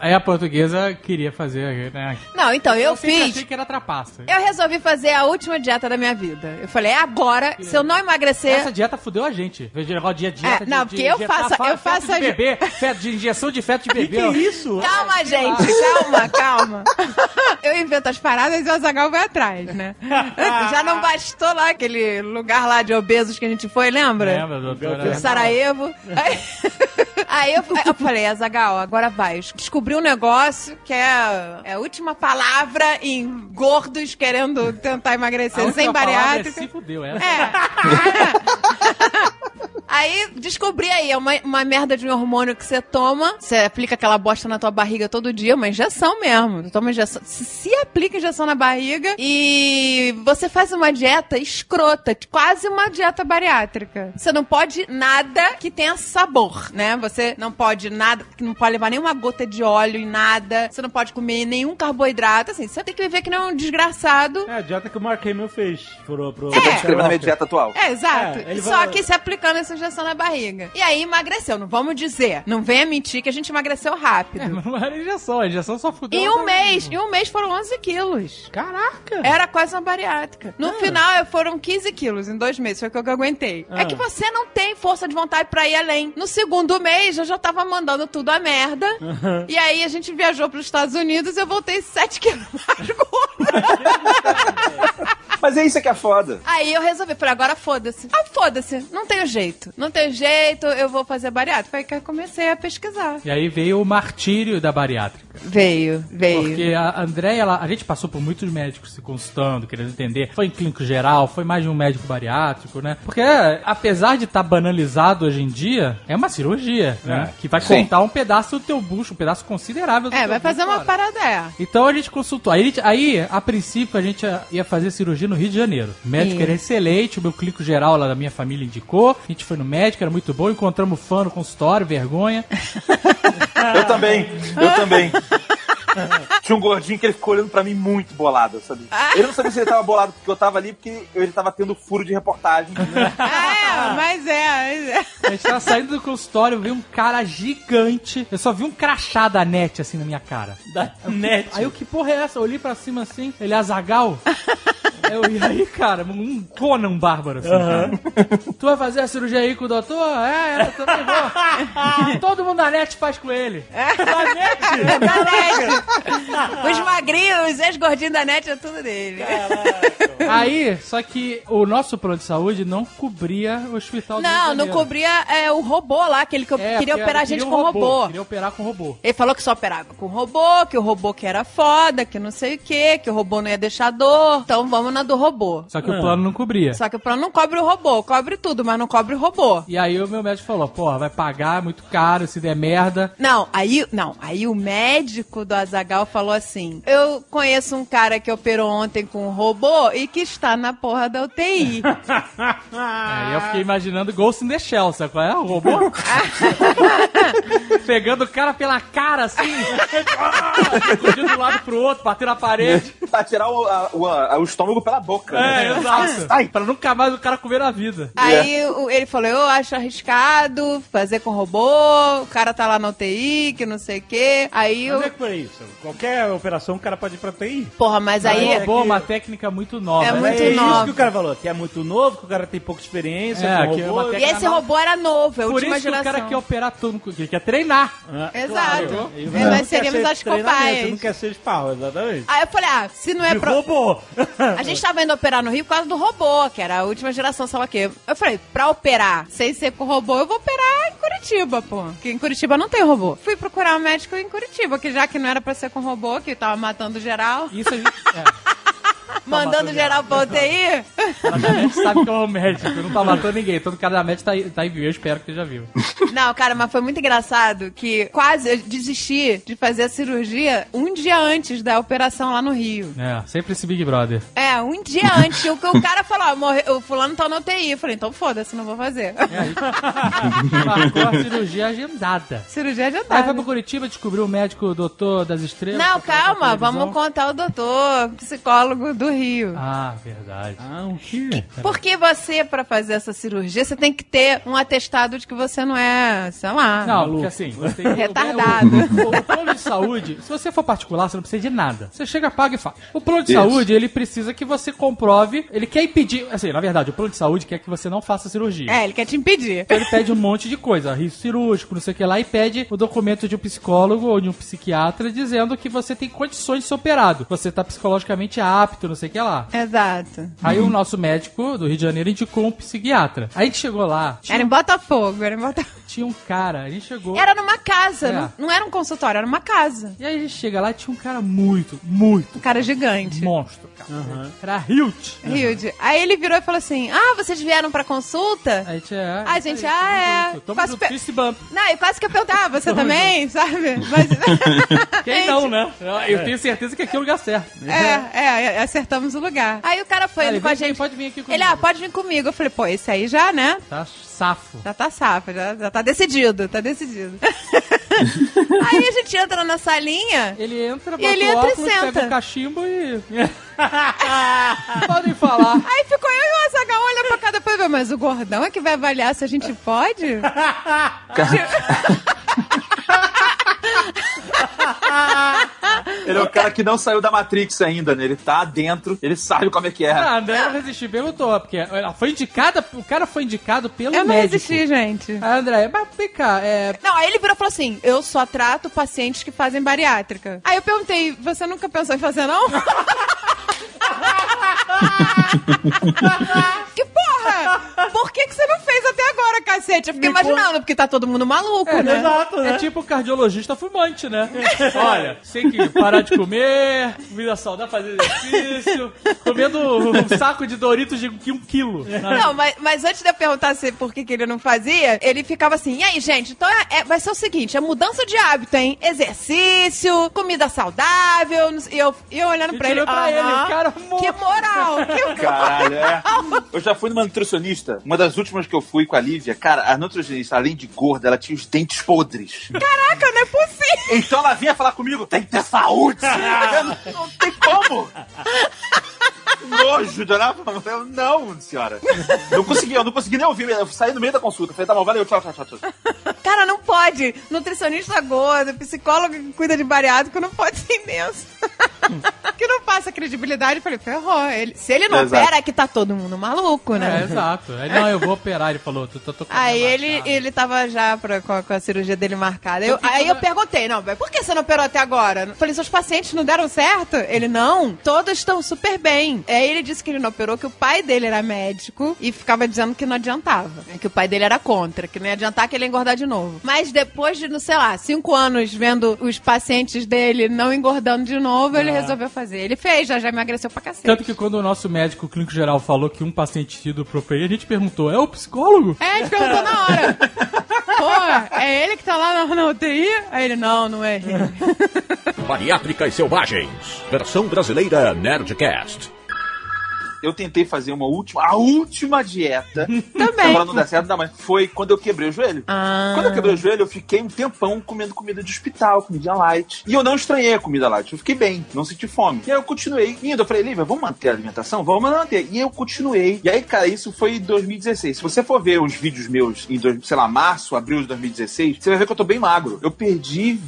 E: Aí a portuguesa queria fazer, né?
C: Não, então, eu
E: sempre
C: fiz.
E: achei que era trapaça.
C: Eu resolvi fazer a última dieta da minha vida. Eu falei, é agora, se eu não emagrecer.
E: Essa dieta fudeu a gente. Veja negócio de dieta
C: É, não,
E: de,
C: porque
E: de
C: eu faço-
E: fa-
C: eu faço
E: de
C: a-
E: bebê, feto de injeção de feto de
B: Que
E: bebê.
B: que é isso?
C: Calma, gente, calma, calma. Eu invento as paradas e o Azagal vai atrás, né? Já não bastou lá aquele lugar lá de obesos que a gente foi, lembra?
E: Lembra, doutora?
C: Sarajevo. Aí, aí eu, aí eu falei, Azagal, agora vai. Descobri um negócio que é, é a última palavra em gordos querendo tentar emagrecer sem
E: é
C: bariátrica.
E: se fudeu, essa.
C: É. Aí descobri aí, é uma, uma merda de um hormônio que você toma, você aplica aquela bosta na tua barriga todo dia, uma injeção mesmo. Tu toma injeção, se, se aplica injeção na barriga e você faz uma dieta escrota, quase uma dieta bariátrica. Você não pode nada que tenha sabor, né? Você não pode nada, não pode levar nenhuma gota de óleo em nada, você não pode comer nenhum carboidrato, assim, você tem que viver que nem um desgraçado.
B: É a dieta que o Mark Hamill fez pro, pro
D: Você tá descrevendo a minha dieta atual.
C: É, exato.
B: É,
C: Só
B: vai-
C: que se aplicando essa injeção na barriga. E aí emagreceu. Não vamos dizer. Não venha mentir que a gente emagreceu rápido.
E: É, mas não era injeção, a injeção só fudeu.
C: Em um mês, em um mês foram 11 quilos.
E: Caraca!
C: Era quase uma bariátrica. No final, foram 15 quilos em dois meses. Foi o que eu aguentei.
B: Ah.
C: É que você não tem força de vontade pra ir além. No segundo mês, eu já tava mandando tudo a merda. E aí, a gente viajou pros Estados Unidos e eu voltei 7 quilos mais gorda.
D: Mas é isso que é foda.
C: Aí eu resolvi, falei, agora foda-se. Ah, foda-se, não tem jeito. Não tem jeito, eu vou fazer bariátrica. Foi que eu comecei a pesquisar.
E: E aí veio o martírio da bariátrica.
C: Veio, veio.
E: Porque a Andréia, ela- a gente passou por muitos médicos se consultando, querendo entender. Foi em clínico geral, foi mais de um médico bariátrico, né? Porque apesar de estar banalizado hoje em dia, é uma cirurgia, né? Que vai
D: Sim.
E: cortar um pedaço do teu bucho, um pedaço considerável do
C: É,
E: teu
C: vai
E: bucho
C: fazer uma parada, é.
E: Então a gente consultou. Aí, aí, a princípio, a gente ia- ia fazer cirurgia no Rio de Janeiro. O médico
C: Isso.
E: era excelente, o meu clínico geral lá da minha família indicou. A gente foi no médico, era muito bom. Encontramos fã no consultório, vergonha.
D: Eu também, eu também. Tinha um gordinho que ele ficou olhando pra mim muito bolado, sabe? Ele não sabia se ele tava bolado porque eu tava ali, porque ele tava tendo furo de reportagem.
C: É, mas é, mas é.
E: A gente tava saindo do consultório, veio um cara gigante. Eu só vi um crachá da net assim na minha cara.
B: Da net.
E: Aí eu, que porra é essa? Eu olhei pra cima assim, ele é Azagal. Eu, e aí, cara, um Conan bárbaro assim. cara. Tu vai fazer a cirurgia aí com o doutor? É, eu também vou. Todo mundo da net faz com ele.
B: Da net.
C: Da net. Os magrinhos, os ex-gordinhos da net é tudo dele.
E: Aí, só que o nosso plano de saúde não cobria o hospital
C: Não, não cobria é, o robô lá, aquele que eu
E: É,
C: queria operar a gente
E: um
C: com robô.
E: Queria operar com robô.
C: Ele falou que só operava com robô, que o robô que era foda, que não sei o que, que o robô não ia deixar dor. Então vamos na do robô.
E: Só que o plano não cobria.
C: Só que o plano não cobre o robô, cobre tudo, mas não cobre o robô.
E: E aí o meu médico falou, porra, vai pagar, é muito caro, se der merda.
C: Não, aí, não, aí o médico do Azagal falou assim: Eu conheço um cara que operou ontem com um robô e que está na porra da UTI.
E: Aí eu fiquei imaginando Ghost in the Shell, sabe qual é? O robô? Pegando o cara pela cara, assim, de um lado pro outro, batendo na parede.
D: pra tirar o, a- o, a- o estômago pela boca. né?
E: É, exato. Pra nunca mais o cara comer na vida.
C: Aí o- ele falou: Eu acho arriscado fazer com robô, o cara tá lá na UTI, que não sei o quê. Aí eu.
B: Mas é por isso. Qualquer operação o cara pode ir pra TI.
C: Porra, mas
E: Aí
C: aí.
E: o robô é uma técnica muito nova.
C: É
E: né?
C: muito
B: é isso
C: nova.
B: que o cara falou, que é muito novo, que o cara tem pouca experiência
E: É,
B: com
E: que é
B: robô.
E: uma
C: E esse robô era novo, é a
E: Por
C: última
E: isso que o cara quer operar tudo, ele quer treinar.
B: É,
C: Exato.
B: claro. E
C: É, nós seríamos
B: ser
C: as cobaias.
B: Você não quer ser de pau, exatamente.
C: Aí eu falei, ah, se não é
B: de
C: pra.
B: robô.
C: A gente tava indo operar no Rio por causa do robô, que era a última geração, sei lá o quê. Eu falei, pra operar sem ser com robô, eu vou operar em Curitiba, pô. Porque em Curitiba não tem robô. Fui procurar um médico em Curitiba, que já que não era pra ser com robô, que tava matando geral,
E: Isso a gente, é,
C: mandando geral pra UTI.
E: a gente sabe que é um médico, não tá matando ninguém. Todo cara da médica tá, tá aí vivo, eu espero que já viu.
C: Não, cara, mas foi muito engraçado que quase eu desisti de fazer a cirurgia um dia antes da operação lá no Rio.
E: É, sempre esse Big Brother.
C: É, um dia antes. o, o cara falou, ó, morre- o fulano tá na UTI. Eu falei, então foda-se, não vou fazer.
E: É, aí marcou a cirurgia agendada.
C: cirurgia
E: Aí foi pra Curitiba, descobriu o médico doutor das estrelas.
C: Não, calma, vamos contar o doutor, psicólogo do Rio.
E: Ah, verdade.
B: Ah, o quê?
C: Porque você, pra fazer essa cirurgia, você tem que ter um atestado de que você não é, sei lá.
E: Não, porque assim, você tem
C: Retardado.
E: O, o, o plano de saúde, se você for particular, você não precisa de nada. Você chega, paga e faz. O plano de
D: Isso.
E: saúde, ele precisa que você comprove, ele quer impedir, assim, na verdade, o plano de saúde quer que você não faça cirurgia.
C: É, ele quer te impedir.
E: Então ele pede um monte de coisa, risco cirúrgico, não sei o que lá, e pede o documento de um psicólogo ou de um psiquiatra dizendo que você tem condições de ser operado. Você tá psicologicamente apto, não sei o que lá.
C: Exato.
E: Aí o nosso médico do Rio de Janeiro indicou um psiquiatra. Aí a gente chegou lá, tinha,
C: Era em Botafogo, era em Botafogo.
E: Tinha um cara, a gente chegou.
C: Era numa casa,
E: É.
C: não, não era um consultório, era uma casa.
E: E aí a gente chega lá e tinha um cara muito, muito
C: Um cara gigante.
E: monstro, cara. Era huge.
C: Hilde. Aí ele virou e falou assim: Ah, vocês vieram pra consulta?
E: A gente é.
C: A gente, ah, é. Faço
E: junto,
C: pe-
E: fist bump.
C: Não, e quase que eu perguntava, ah, você também, sabe? Mas.
E: Quem não, né? Eu tenho certeza que aqui é o lugar certo.
C: É, é, acertamos o lugar. Aí o cara foi
E: Ah, ele
C: com a gente.
E: pode vir aqui comigo.
C: Ele, ah, pode vir comigo. Eu falei, pô, esse aí já, né?
E: Tá safo.
C: Já tá safo, já, já tá decidido, tá decidido. aí a gente entra na salinha.
E: Ele entra,
C: E
E: bota
C: ele
E: o
C: entra e
E: óculos,
C: senta.
E: pega o cachimbo e... Podem falar.
C: Aí ficou eu e o Azaghal olhando pra cada depois, mas o gordão é que vai avaliar se a gente pode?
D: Ele é o cara que não saiu da Matrix ainda, né? Ele tá dentro, ele sabe como é que é.
E: Ah, a André não resistiu, perguntou, porque ela foi indicada, o cara foi indicado pelo
C: Eu não
E: médico.
C: resisti, gente.
E: A André, mas vem cá, é...
C: Não, aí ele virou e falou assim: eu só trato pacientes que fazem bariátrica. Aí eu perguntei, você nunca pensou em fazer, não? que porra! Por que, que você não fez até agora, cacete? Eu fiquei imaginando, porque tá todo mundo maluco, né?
B: Exato, né?
E: É tipo cardiologista fumante, né? Olha, tem que parar de comer, vida saudável, fazer exercício, comendo um saco de Doritos de um quilo. né?
C: Não, mas, mas antes de eu perguntar se por que, que ele não fazia, ele ficava assim, e aí, gente, então é- é- vai ser o seguinte, é mudança de hábito, hein? Exercício, comida saudável, e eu, e eu olhando pra ele,
E: pra ele, o cara morto.
C: que moral, que
D: Caralho, é. Eu já fui numa nutricionista, uma das últimas que eu fui com a Lívia. Cara, a nutricionista, além de gorda, ela tinha os dentes podres.
C: Caraca, não é possível.
D: Então ela vinha falar comigo, tem que ter saúde. Não, não tem como. Nojo de olhar pra. Eu, Não, senhora. Não consegui, eu não consegui nem ouvir. Eu saí no meio da consulta. Falei, tá bom, valeu, tchau, tchau, tchau. tchau.
C: Cara, não pode. Nutricionista gordo, psicólogo que cuida de bariátrico não pode ser imenso. que não passa credibilidade. Eu falei, ferrou. Ele, se ele não
D: Exato.
C: opera, é que tá todo mundo maluco,
E: É,
C: né?
E: exato. Aí, não, eu vou operar. Ele falou, tô, tô, tô
C: Aí ele, ele tava já pra, com, a, com a cirurgia dele marcada. Eu- aí eu perguntei, não, por que você não operou até agora? Eu Falei, seus pacientes não deram certo? Ele, não, todos estão super bem. Aí ele disse que ele não operou, que o pai dele era médico e ficava dizendo que não adiantava. né, Que o pai dele era contra, que não ia adiantar que ele ia engordar de novo. Mas depois de, não sei lá, cinco anos vendo os pacientes dele não engordando de novo, ele resolveu fazer. Ele fez, já, já emagreceu pra cacete.
E: Tanto que quando o nosso médico clínico geral falou que um paciente tinha ido pro PI, a gente perguntou, é o psicólogo?
C: É, a gente perguntou na hora. Pô, é ele que tá lá na, na UTI? Aí ele, não, não é ele.
H: Bariátricas Selvagens. Versão brasileira Nerdcast.
D: Eu tentei fazer uma última, a última dieta.
C: Também.
D: Pra não dar certo, não, mas foi quando eu quebrei o joelho.
C: Ah.
D: Quando eu quebrei o joelho, eu fiquei um tempão comendo comida de hospital, comida light. E eu não estranhei a comida light. Eu fiquei bem, não senti fome. E aí eu continuei indo. Eu falei, Lívia, vamos manter a alimentação? Vamos manter. E eu continuei. E aí, cara, isso foi em 2016. Se você for ver os vídeos meus em, dois- sei lá, março, abril de 2016, você vai ver que eu tô bem magro. Eu perdi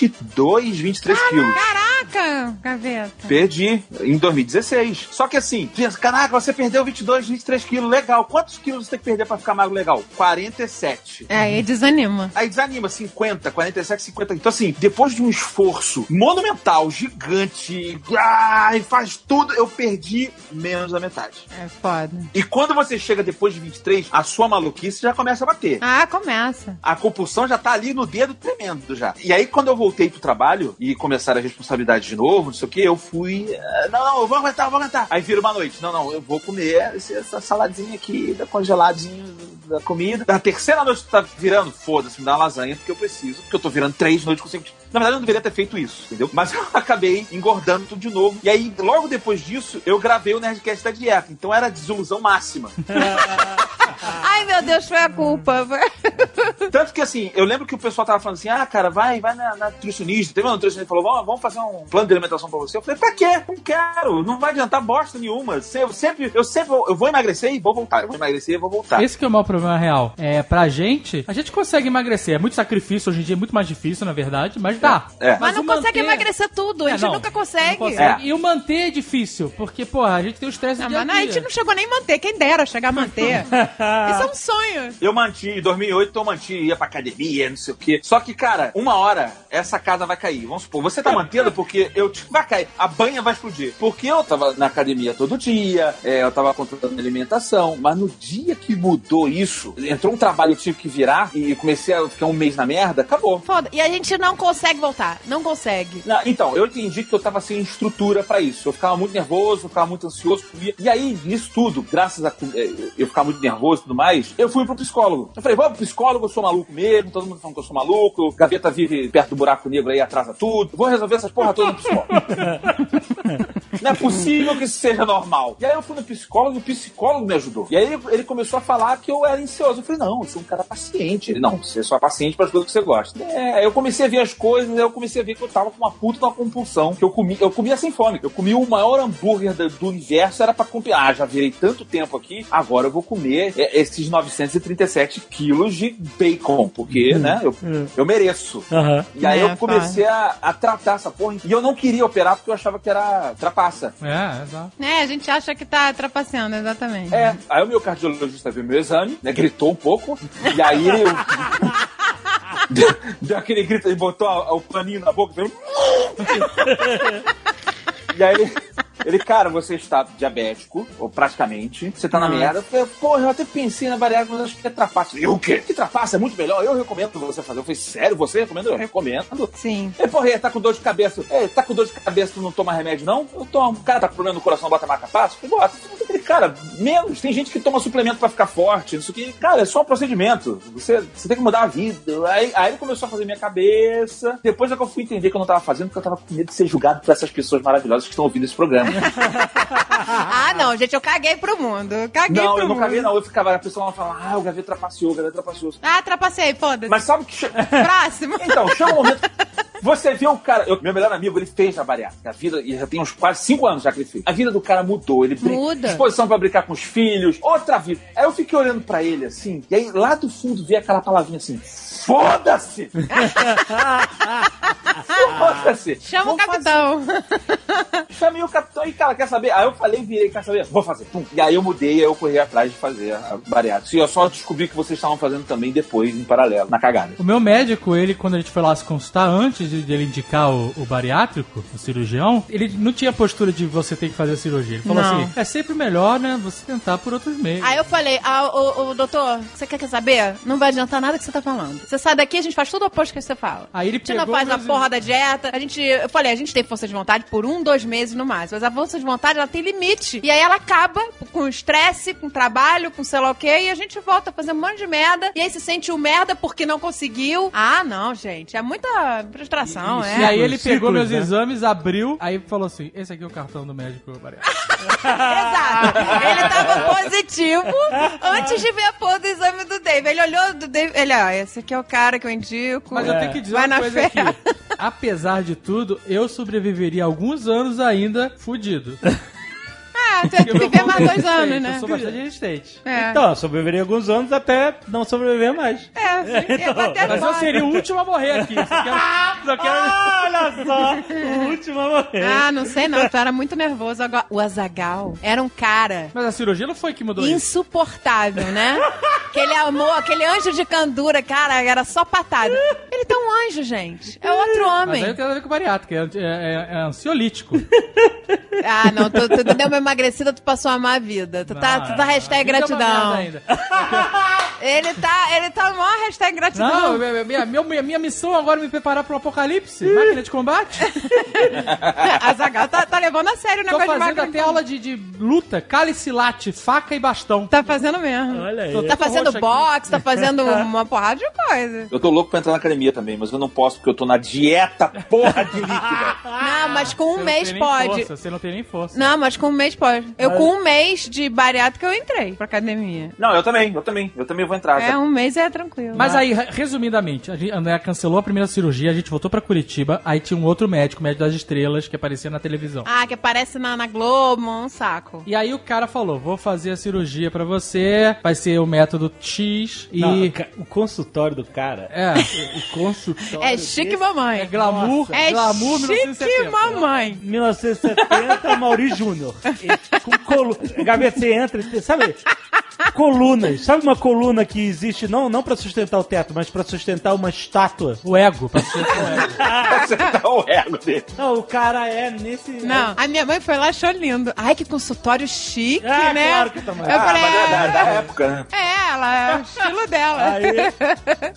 D: 22, 23 quilos.
C: Caraca, gaveta.
D: Perdi em 2016. Só que assim, pensa, caraca, você perdeu 22, 23 quilos, legal. Quantos quilos você tem que perder pra ficar magro legal? 47.
C: É, aí desanima.
D: Aí desanima, 50, 47, 50. Então, assim, depois de um esforço monumental, gigante, ai, faz tudo, eu perdi menos da metade.
C: É foda.
D: E quando você chega depois de 23, a sua maluquice já começa a bater.
C: Ah, começa.
D: A compulsão já tá ali no dedo tremendo já. E aí, quando eu voltei pro trabalho e começaram as responsabilidades de novo, não sei o que, eu fui. eh, Não, não, eu vou aguentar, eu vou aguentar. Aí vira uma noite. Não, não, eu vou comer essa saladinha aqui, da congeladinha da comida. Na terceira noite que tá virando, foda-se, me dá lasanha, porque eu preciso, porque eu tô virando três noites consecutivas. Na verdade, eu não deveria ter feito isso, entendeu? Mas eu acabei engordando tudo de novo. E aí, logo depois disso, eu gravei o Nerdcast da dieta. Então era desilusão máxima.
C: Ai, meu Deus, foi a culpa.
D: Tanto que assim, eu lembro que o pessoal tava falando assim: ah, cara, vai, vai na, na nutricionista. Teve uma nutricionista que falou: vamos, vamos fazer um plano de alimentação pra você. Eu falei: pra quê? Não quero, não vai adiantar bosta nenhuma. Eu sempre, eu sempre vou- eu vou emagrecer e vou voltar. Eu vou emagrecer e vou voltar.
E: Esse que é o maior problema real. É, pra gente, a gente consegue emagrecer. É muito sacrifício, hoje em dia é muito mais difícil, na verdade, mas dá.
D: É.
C: Mas não
E: o
C: consegue
E: manter-
C: emagrecer tudo, a
E: É,
C: gente
E: não,
C: nunca consegue.
E: consegue. E o manter é difícil, porque, porra, a gente tem o estresse
C: Ah,
E: dia
C: mas
E: a
C: gente não chegou nem a manter, quem dera chegar a manter. Isso é um sonho.
D: Eu manti, em 2008 eu manti, ia pra academia, não sei o quê. Só que, cara, uma hora essa casa vai cair. Vamos supor, você tá mantendo porque eu, tipo, vai cair, a banha vai explodir. Porque eu tava na academia todo dia, é, eu tava controlando a alimentação, mas no dia que mudou isso, entrou um trabalho que eu tive que virar e comecei a ficar um mês na merda, acabou.
C: Foda. E a gente não consegue voltar. Não consegue.
D: Não, então, eu entendi que eu tava sem estrutura pra isso. Eu ficava muito nervoso, eu ficava muito ansioso. comia. E aí, nisso tudo, graças a eh, eu ficar muito nervoso e tudo mais, eu fui pro psicólogo. Eu falei, vamos pro psicólogo, eu sou maluco mesmo, todo mundo falando que eu sou maluco, Gaveta vive perto do buraco negro aí, atrasa tudo. Vou resolver essas porra toda no psicólogo. Não é possível que isso seja normal. E aí eu fui no psicólogo e o psicólogo me ajudou. E aí ele, começou a falar que eu era ansioso. Eu falei, não, eu sou um cara paciente. Ele, não, você é só paciente para as coisas que você gosta. É, aí eu comecei a ver as coisas, aí eu comecei a ver que eu tava com uma puta uma compulsão. Que eu comi, eu comia sem fome. Eu comi o maior hambúrguer do, do universo, era pra comer. Ah, já virei tanto tempo aqui, agora eu vou comer é, esses 937 quilos de bacon, porque, né, eu, eu mereço.
B: Aham.
D: E aí
C: É,
D: eu comecei a, a tratar essa porra. E eu não queria operar porque eu achava que era trapaça.
E: É, exato.
C: É, a gente acha que tá trapaceando, exatamente.
D: É, aí o meu cardiologista viu meu exame, né? Gritou um pouco. E aí ele. deu, deu aquele grito, ele botou o paninho na boca. Deu... e aí ele, Ele, cara, você está diabético, ou praticamente, você tá na merda. Eu falei, porra, eu até pensei na bariátrica, mas acho que é trapaça. E o quê? Que trapaça? É muito melhor, eu recomendo você fazer. Eu falei, sério, você recomenda? Eu recomendo.
C: Sim.
D: E, porra, ele tá com dor de cabeça. É, tá com dor de cabeça, tu não toma remédio, não? Eu tomo. O cara tá com problema no coração, bota marca passo? Eu bota. Eu falei, Cara, menos. Tem gente que toma suplemento pra ficar forte, isso aqui. Cara, é só um procedimento. Você, você tem que mudar a vida. Aí, aí ele começou a fazer minha cabeça. Depois é que eu fui entender que eu não tava fazendo, porque eu tava com medo de ser julgado por essas pessoas maravilhosas que estão ouvindo esse programa.
C: Ah, não, gente, eu caguei pro mundo. Caguei
D: não,
C: pro
D: eu não
C: mundo.
D: caguei, não. Eu ficava, a pessoa falava, ah, o Gavê trapaceou, o Gavê trapaceou.
C: Ah, trapacei, foda-se.
D: Mas sabe que.
C: Próximo.
D: Então, chama um momento. Você vê o cara. eu- meu melhor amigo, ele fez a bariátrica. A vida, e já tem uns quase cinco anos já que ele fez. A vida do cara mudou. Ele brin-
C: Muda.
D: Disposição pra brincar com os filhos. Outra vida. Aí eu fiquei olhando pra ele assim. E aí lá do fundo veio aquela palavrinha assim. Foda-se! Foda-se!
C: Chama o capitão.
D: Chamei o capitão e, cara, quer saber? Aí eu falei, virei, quer saber? Vou fazer. Pum. E aí eu mudei, aí eu corri atrás de fazer a bariátrica. E eu só descobri que vocês estavam fazendo também depois, em paralelo, na cagada.
E: O meu médico, ele, quando a gente foi lá se consultar, antes de, de ele indicar o, o bariátrico, o cirurgião, ele não tinha postura de você ter que fazer a cirurgia. Ele falou
C: Não.
E: assim: é sempre melhor, né, você tentar por outros meios.
C: Aí eu falei, ah, ô, ô, doutor, você quer, quer saber? Não vai adiantar nada que você tá falando. Você sai daqui, a gente faz tudo o oposto que você fala.
E: Aí ele
C: A gente não
E: pegou
C: faz a porra da dieta. A gente, eu falei, a gente tem força de vontade por um, dois meses no máximo. Mas a força de vontade, ela tem limite. E aí ela acaba com estresse, com trabalho, com sei lá o quê. E a gente volta a fazer um monte de merda. E aí se sente um merda porque não conseguiu. Ah, não, gente. É muita frustração,
E: Isso.
C: é.
E: E aí ele
B: Ciclos,
E: pegou meus
B: né?
E: exames, abriu, aí falou assim: esse aqui é o cartão do médico bariátrico.
C: Exato. Ele tava positivo antes de ver a porra do exame do Dave. Ele olhou do Dave. Ele, ó, esse aqui é o cara que eu indico.
E: Mas eu tenho que dizer
C: Vai
E: uma coisa
C: fé.
E: aqui. Apesar de tudo, eu sobreviveria alguns anos ainda fudido.
C: É, tem que viver mais dois anos, né?
E: Eu sou bastante resistente.
C: É.
B: Então, sobreviveria alguns anos até não sobreviver mais.
C: É, sim, eu até
E: Mas eu seria o último a morrer aqui. Só quero, só quero...
B: Ah, olha só! O último a morrer.
C: Ah, não sei não, tu era muito nervoso. Agora, o Azagal era um cara
E: Mas a cirurgia não foi que mudou isso.
C: insuportável, né? Aquele amor, aquele anjo de candura, cara, era só patada. Ele tá um anjo, gente. É outro
E: Mas
C: homem.
E: aí tem a ver com bariátrica, é, é- é ansiolítico.
C: Ah, não, tu, tu deu uma emagrecida, tu passou a amar a vida. Tu tá, tu tá hashtag
E: uma
C: gratidão. Ele tá, ele tá mó hashtag gratidão.
E: Não, minha, minha, minha, minha missão agora é me preparar pro apocalipse. Máquina de combate.
C: A Zagal tá, tá levando a sério o
E: Tô
C: negócio de
E: fazendo
C: máquina
E: até aula de, de luta, cálice late, faca e bastão.
C: Tá fazendo mesmo.
B: Olha aí.
E: Tô
C: Tá
E: todo
C: fazendo
E: roxo aqui.
C: boxe, tá fazendo uma porrada de coisa.
D: Eu tô louco pra entrar na academia também, mas eu não posso porque eu tô na dieta porra de líquida.
C: Não, mas com um
E: Você não
C: mês
E: tem nem
C: pode.
E: Força, você não tem nem força.
C: Não, mas com um mês pode. Eu com um mês de bariátrica eu entrei pra academia.
D: Não, eu também, eu também. Eu também vou entrar.
C: É, um mês é tranquilo.
E: Mas aí, re- resumidamente, a André cancelou a primeira cirurgia, a gente voltou pra Curitiba, aí tinha um outro médico, médico das estrelas, que aparecia na televisão.
C: Ah, que aparece na, na Globo, um saco.
E: E aí o cara falou, vou fazer a cirurgia pra você, vai ser o método X e...
B: Não, o consultório do cara.
E: É,
B: O consultório.
C: É chique
B: desse-
C: mamãe.
E: é glamour,
C: É
E: glamour
C: chique
E: 1970.
C: mamãe.
B: 1970, Mauri Júnior. Com colu... Gaveta, você entra, e sabe? Colunas. Sabe uma coluna que existe não, não pra sustentar o teto, mas pra sustentar uma estátua?
E: O ego, pra sustentar o ego.
D: Você tá o ego dele.
B: Não, o cara é nesse.
C: Não, a minha mãe foi lá e achou lindo. Ai, que consultório chique,
B: Ah,
C: né?
B: claro que tá mais-
C: Eu
D: Ah,
C: falei,
D: mas é da, da época, né?
C: é, ela, é o estilo dela.
B: Aí,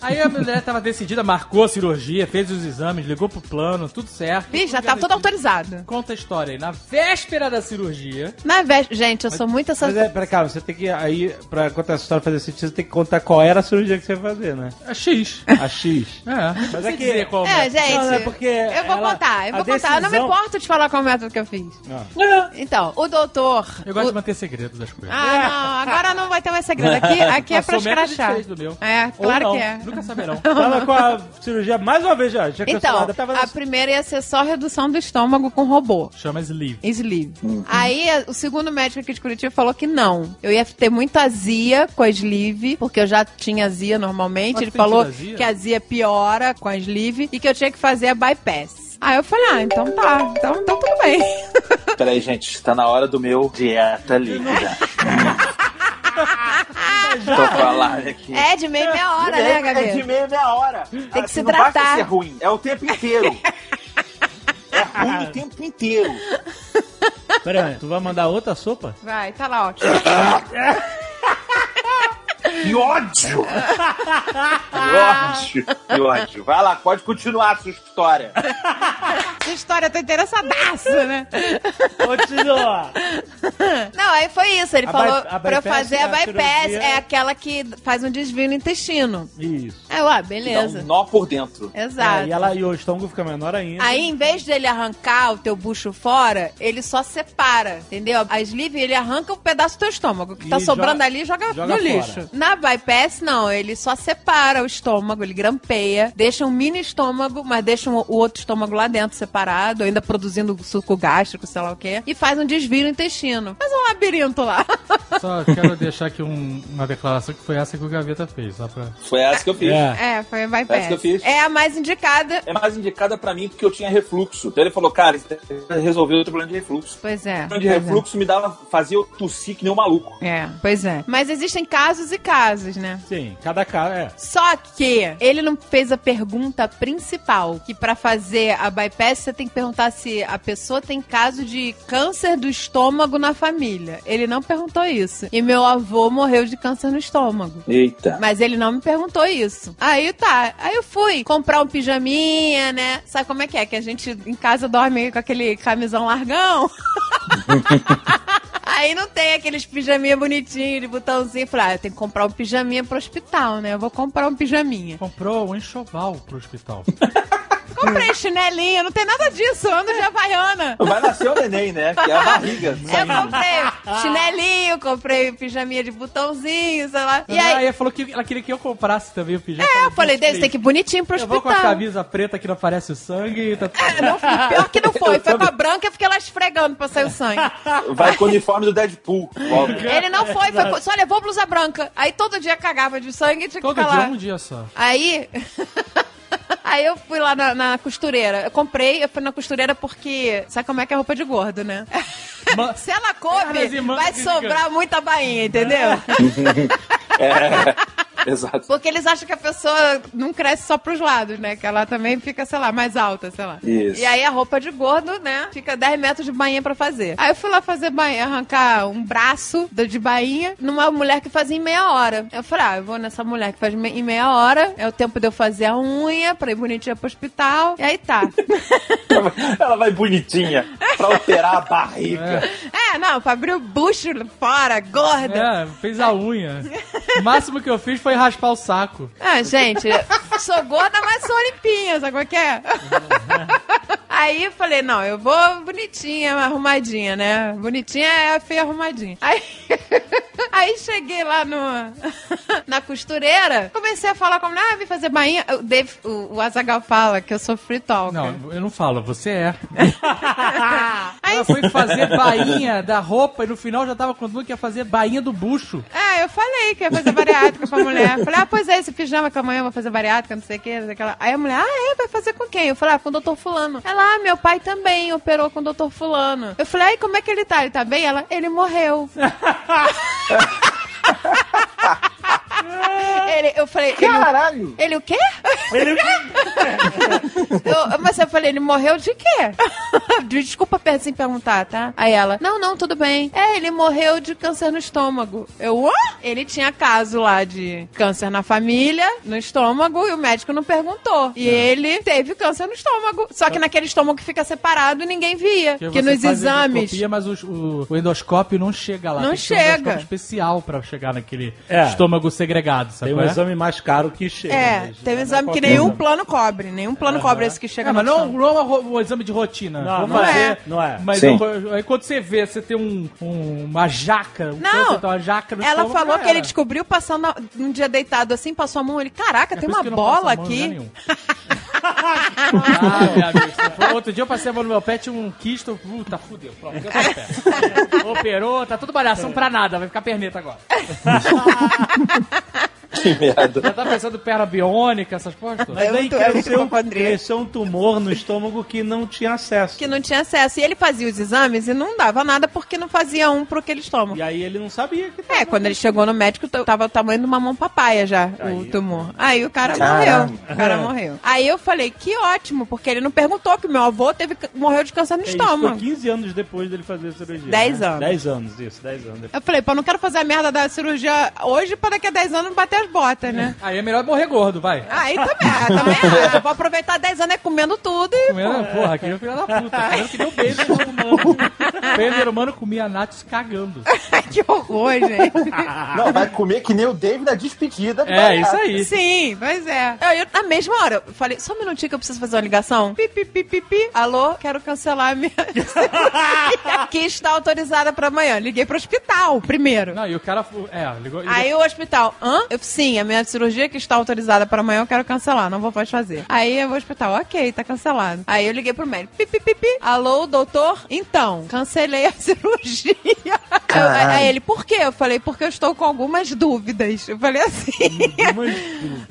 E: Aí a mulher tava decidida, marcou a cirurgia, fez os exames, ligou pro plano, tudo certo.
C: Ih, já tá tudo autorizado.
E: Conta a história aí. Na véspera da cirurgia,
C: Na véspera, gente, eu sou muito essa...
B: mas é, pera, calma, você tem que. Aí, pra contar essa história fazer sentido, você tem que contar qual era a cirurgia que você ia fazer, né?
E: é X.
B: A X.
E: É, mas
B: Mas é que-
E: dizer qual
C: É,
E: método.
C: gente,
B: Não, não é porque
C: eu vou
B: ela-
C: contar, eu
B: a
C: vou contar. Eu não me
B: decisão-
C: importo de falar qual método que eu fiz.
B: Ah.
C: Então, o doutor...
E: Eu gosto
C: o-
E: de manter segredo das coisas.
C: Ah, não, agora não vai ter mais segredo. Aqui, aqui é pra
E: é
C: escrachar.
E: diferente do meu.
C: É,
B: Ou
C: claro
B: não.
C: que é.
E: Nunca saberão.
B: Tava com a cirurgia mais uma vez já. já
C: Então, a primeira ia ser só redução do estômago com robô.
E: Chama sleeve.
C: Sleeve. Aí o segundo médico aqui de Curitiba falou que não. Eu ia ter muita azia com a sleeve, porque eu já tinha azia normalmente.
E: Mas
C: Ele falou
E: azia?
C: que a azia piora com a sleeve e que eu tinha que fazer a bypass. Aí eu falei, ah, então tá, então, então tudo bem.
D: Peraí, gente, tá na hora do meu dieta líquida. Tô falando aqui.
C: É de meia meia hora, né,
D: É
C: Gabi?
D: de meia meia hora. Tem
C: que se
D: não basta
C: tratar.
D: ser ruim, é o tempo inteiro. É ruim o tempo inteiro.
B: Pera aí, tu vai mandar outra sopa?
C: Vai, tá lá, ó.
D: Que ódio! que ódio! Que ódio! Vai lá, pode continuar a sua história.
C: Essa história tá interessadaço, né?
B: Continua.
C: Não, aí foi isso. Ele
B: A
C: falou
B: by-
C: pra eu fazer
B: é
C: a
B: a
C: bypass.
B: cirurgia-
C: É aquela que faz um desvio no intestino.
B: Isso.
C: Aí eu, ah,
D: Dá
C: beleza.
D: um nó por dentro.
C: Exato.
B: É, e, ela, e o estômago fica menor ainda.
C: Aí, em vez dele arrancar o teu bucho fora, ele só separa, entendeu? A sleeve, ele arranca um pedaço do teu estômago. O que tá
B: E
C: sobrando
B: joga-
C: ali, joga,
B: joga
C: no
B: fora.
C: lixo. Na bypass, não. Ele só separa o estômago, ele grampeia, deixa um mini estômago, mas deixa um- o outro estômago lá dentro separado, ainda produzindo suco gástrico, sei lá o quê. E faz um desvio no intestino. Faz um labirinto lá.
E: Só quero deixar aqui um- uma declaração que foi essa que o Gaveta fez, só pra...
D: Foi essa que eu fiz.
B: É.
C: é, foi a
D: Essa
C: bypass.
D: que eu fiz.
C: É a mais indicada.
D: É mais indicada pra mim porque eu tinha refluxo. Então ele falou, cara, isso resolveu o teu problema de refluxo.
C: Pois é.
D: O problema de refluxo me dava, fazia eu tossir que nem um maluco.
C: É, pois é. Mas existem casos e casos, né?
B: Sim, cada cara é.
C: Só que ele não fez a pergunta principal, que pra fazer a bypass você tem que perguntar se a pessoa tem caso de câncer do estômago na família. Ele não perguntou isso. E meu avô morreu de câncer no estômago.
D: Eita.
C: Mas ele não me perguntou isso. Aí tá. Aí eu fui comprar um pijaminha, né? Sabe como é que é? Que a gente em casa dorme com aquele camisão largão. Aí não tem aqueles pijaminha bonitinhos de botãozinho. Falei, ah, eu tenho que comprar um pijaminha pro hospital, né? Eu vou comprar um pijaminha.
E: Comprou um enxoval pro hospital.
C: Comprei chinelinho, não tem nada disso, eu ando de Havaiana.
D: Vai nascer o neném, né? Que é a barriga.
C: Eu comprei chinelinho, comprei pijaminha de botãozinho, sei lá. E
E: Ah,
C: aí,
E: ela falou que ela queria que eu comprasse também o pijama.
C: é, eu falei, Deus, tem que ir bonitinho pro
E: Eu vou com a
C: hospital.
E: camisa preta que não aparece o sangue e tá tudo
C: É, não, pior que não foi, foi com a branca e fiquei lá esfregando pra sair o sangue.
D: Vai com o uniforme do Deadpool. Logo.
C: Ele não foi, foi com- só levou blusa branca. Aí todo dia cagava de sangue e tinha que
E: Todo dia um dia só.
C: Aí. Aí eu fui lá na, na costureira. Eu comprei, eu fui na costureira porque. Sabe como é que é roupa de gordo, né?
E: Ma-
C: Se ela coube, vai sobrar muita bainha, entendeu?
D: É, exato.
C: Porque eles acham que a pessoa não cresce só pros lados, né? Que ela também fica, sei lá, mais alta, sei lá.
D: Isso.
C: E aí a roupa de gordo, né? Fica 10 metros de bainha pra fazer. Aí eu fui lá fazer bainha, arrancar um braço de bainha numa mulher que fazia em meia hora. Eu falei, ah, eu vou nessa mulher que faz em meia hora. É o tempo de eu fazer a unha pra ir bonitinha pro hospital. E aí tá.
D: Ela vai bonitinha pra operar a barriga.
C: é, não, pra abrir o bucho fora, gorda.
E: É, fez a unha. O máximo que eu fiz foi raspar o saco.
C: Ah, gente, sou gorda, mas sou limpinha, sabe qual que é? Aí eu falei, não, eu vou bonitinha, arrumadinha, né? Bonitinha é a feia arrumadinha. Aí, aí cheguei lá no, na costureira, comecei a falar como, ah, vim fazer bainha. O, Dave, o, o Azagal fala que eu sou free talker.
E: Não, eu não falo, você é.
C: Aí,
E: Ela foi fazer bainha da roupa e no final já tava contando que ia fazer bainha do bucho.
C: é, eu falei que ia fazer bariátrica pra mulher. Falei, ah, pois é, esse pijama que amanhã eu vou fazer bariátrica, não sei o que, não sei o que. Aí a mulher, ah, é, vai fazer com quem? Eu falei, ah, com o doutor fulano. Ela, ah, meu pai também operou com o doutor fulano. Eu falei, ai, como é que ele tá? Ele tá bem? Ela, ele morreu. ele, eu falei, ele,
D: Caralho!
C: ele o quê?
B: Ele...
C: Eu, mas eu falei, ele morreu de quê? Desculpa sem perguntar, tá? Aí ela, não, não, tudo bem. É, ele morreu de câncer no estômago. Eu, Hã? Ele tinha caso lá de câncer na família, no estômago, e o médico não perguntou. E ele teve câncer no estômago. Só que naquele estômago que fica separado, ninguém via. Porque
E: você
C: nos exames.
E: mas os- o, o endoscópio não chega lá.
C: Não
E: Tem que um
C: chega.
E: endoscópio especial pra chegar naquele
B: É.
E: estômago segregado, sabe?
B: Tem um
E: é?
B: exame mais caro que chega.
C: É,
B: mas
C: tem um
B: é
C: exame que nenhum plano cobre. Nenhum plano cobre esse que chega
E: É, mas
C: no
E: não, não é uma ro- um exame de rotina.
B: Não,
E: Vou
B: não
E: fazer,
C: é.
B: Não é.
E: Mas
D: Sim.
E: aí quando você vê, você tem um, um- uma jaca, um
C: Não.
E: câncer, então, uma jaca no
C: Ela falou que ele descobriu passando a- um dia deitado assim, passou a mão, ele, caraca,
E: É
C: tem uma bola aqui.
E: ah, meu amigo, outro dia eu passei a mão no meu pé, tinha um quisto, puta, fudeu, pronto, pé. Operou, tá tudo balhação pra nada, vai ficar perneta agora.
D: Que merda.
E: Já tá pensando em perna biônica, essas porras todas?
B: Mas
C: É muito- é muito
B: cresceu,
C: hipocondria.
B: cresceu um tumor no estômago que não tinha acesso.
C: Que não tinha acesso. E ele fazia os exames e não dava nada porque não fazia um pro aquele estômago.
B: E aí ele não sabia que tava...
C: É, quando ele chegou no médico, tava o tamanho de uma mão papaya já, o tumor. Aí o cara morreu. O cara morreu. Aí eu falei, que ótimo, porque ele não perguntou que meu avô teve, morreu de câncer no
B: É, Isso foi
C: estômago.
B: 15 anos depois dele fazer a cirurgia.
C: Dez
B: né?
C: anos.
B: 10 anos, isso, 10 anos depois.
C: Eu falei, pô, não quero fazer a merda da cirurgia hoje pra daqui a 10 anos bater as botas, né?
E: Aí é melhor morrer gordo, vai.
C: Aí também, ah, também acho. Eu Vou aproveitar 10 anos é comendo tudo e.
E: Comendo, porra, aqui é filho da puta. Comendo que nem o Bender humano. O Bender humano comia natos cagando.
C: que horror, gente.
D: Não, vai comer que nem o David na despedida.
E: É,
D: barato.
E: isso aí.
C: Sim, pois é. Eu, eu, na mesma hora, eu falei, só um minutinho que eu preciso fazer uma ligação. Pi, pi, pi, pi, pi. Alô, quero cancelar a minha cirurgia, que está autorizada pra amanhã. Liguei pro hospital primeiro.
E: Não, e o cara. É, ligou. ligou-
C: Aí o hospital, hã? Eu, sim, a minha cirurgia que está autorizada para amanhã eu quero cancelar, não vou mais fazer. Aí o hospital, ok, tá cancelado. Aí eu liguei pro médico, pi, pi, pi, pi. Alô, doutor? Então, cancelei a cirurgia. Eu- aí ele, por quê? Eu falei, porque eu estou com algumas dúvidas. Eu falei assim.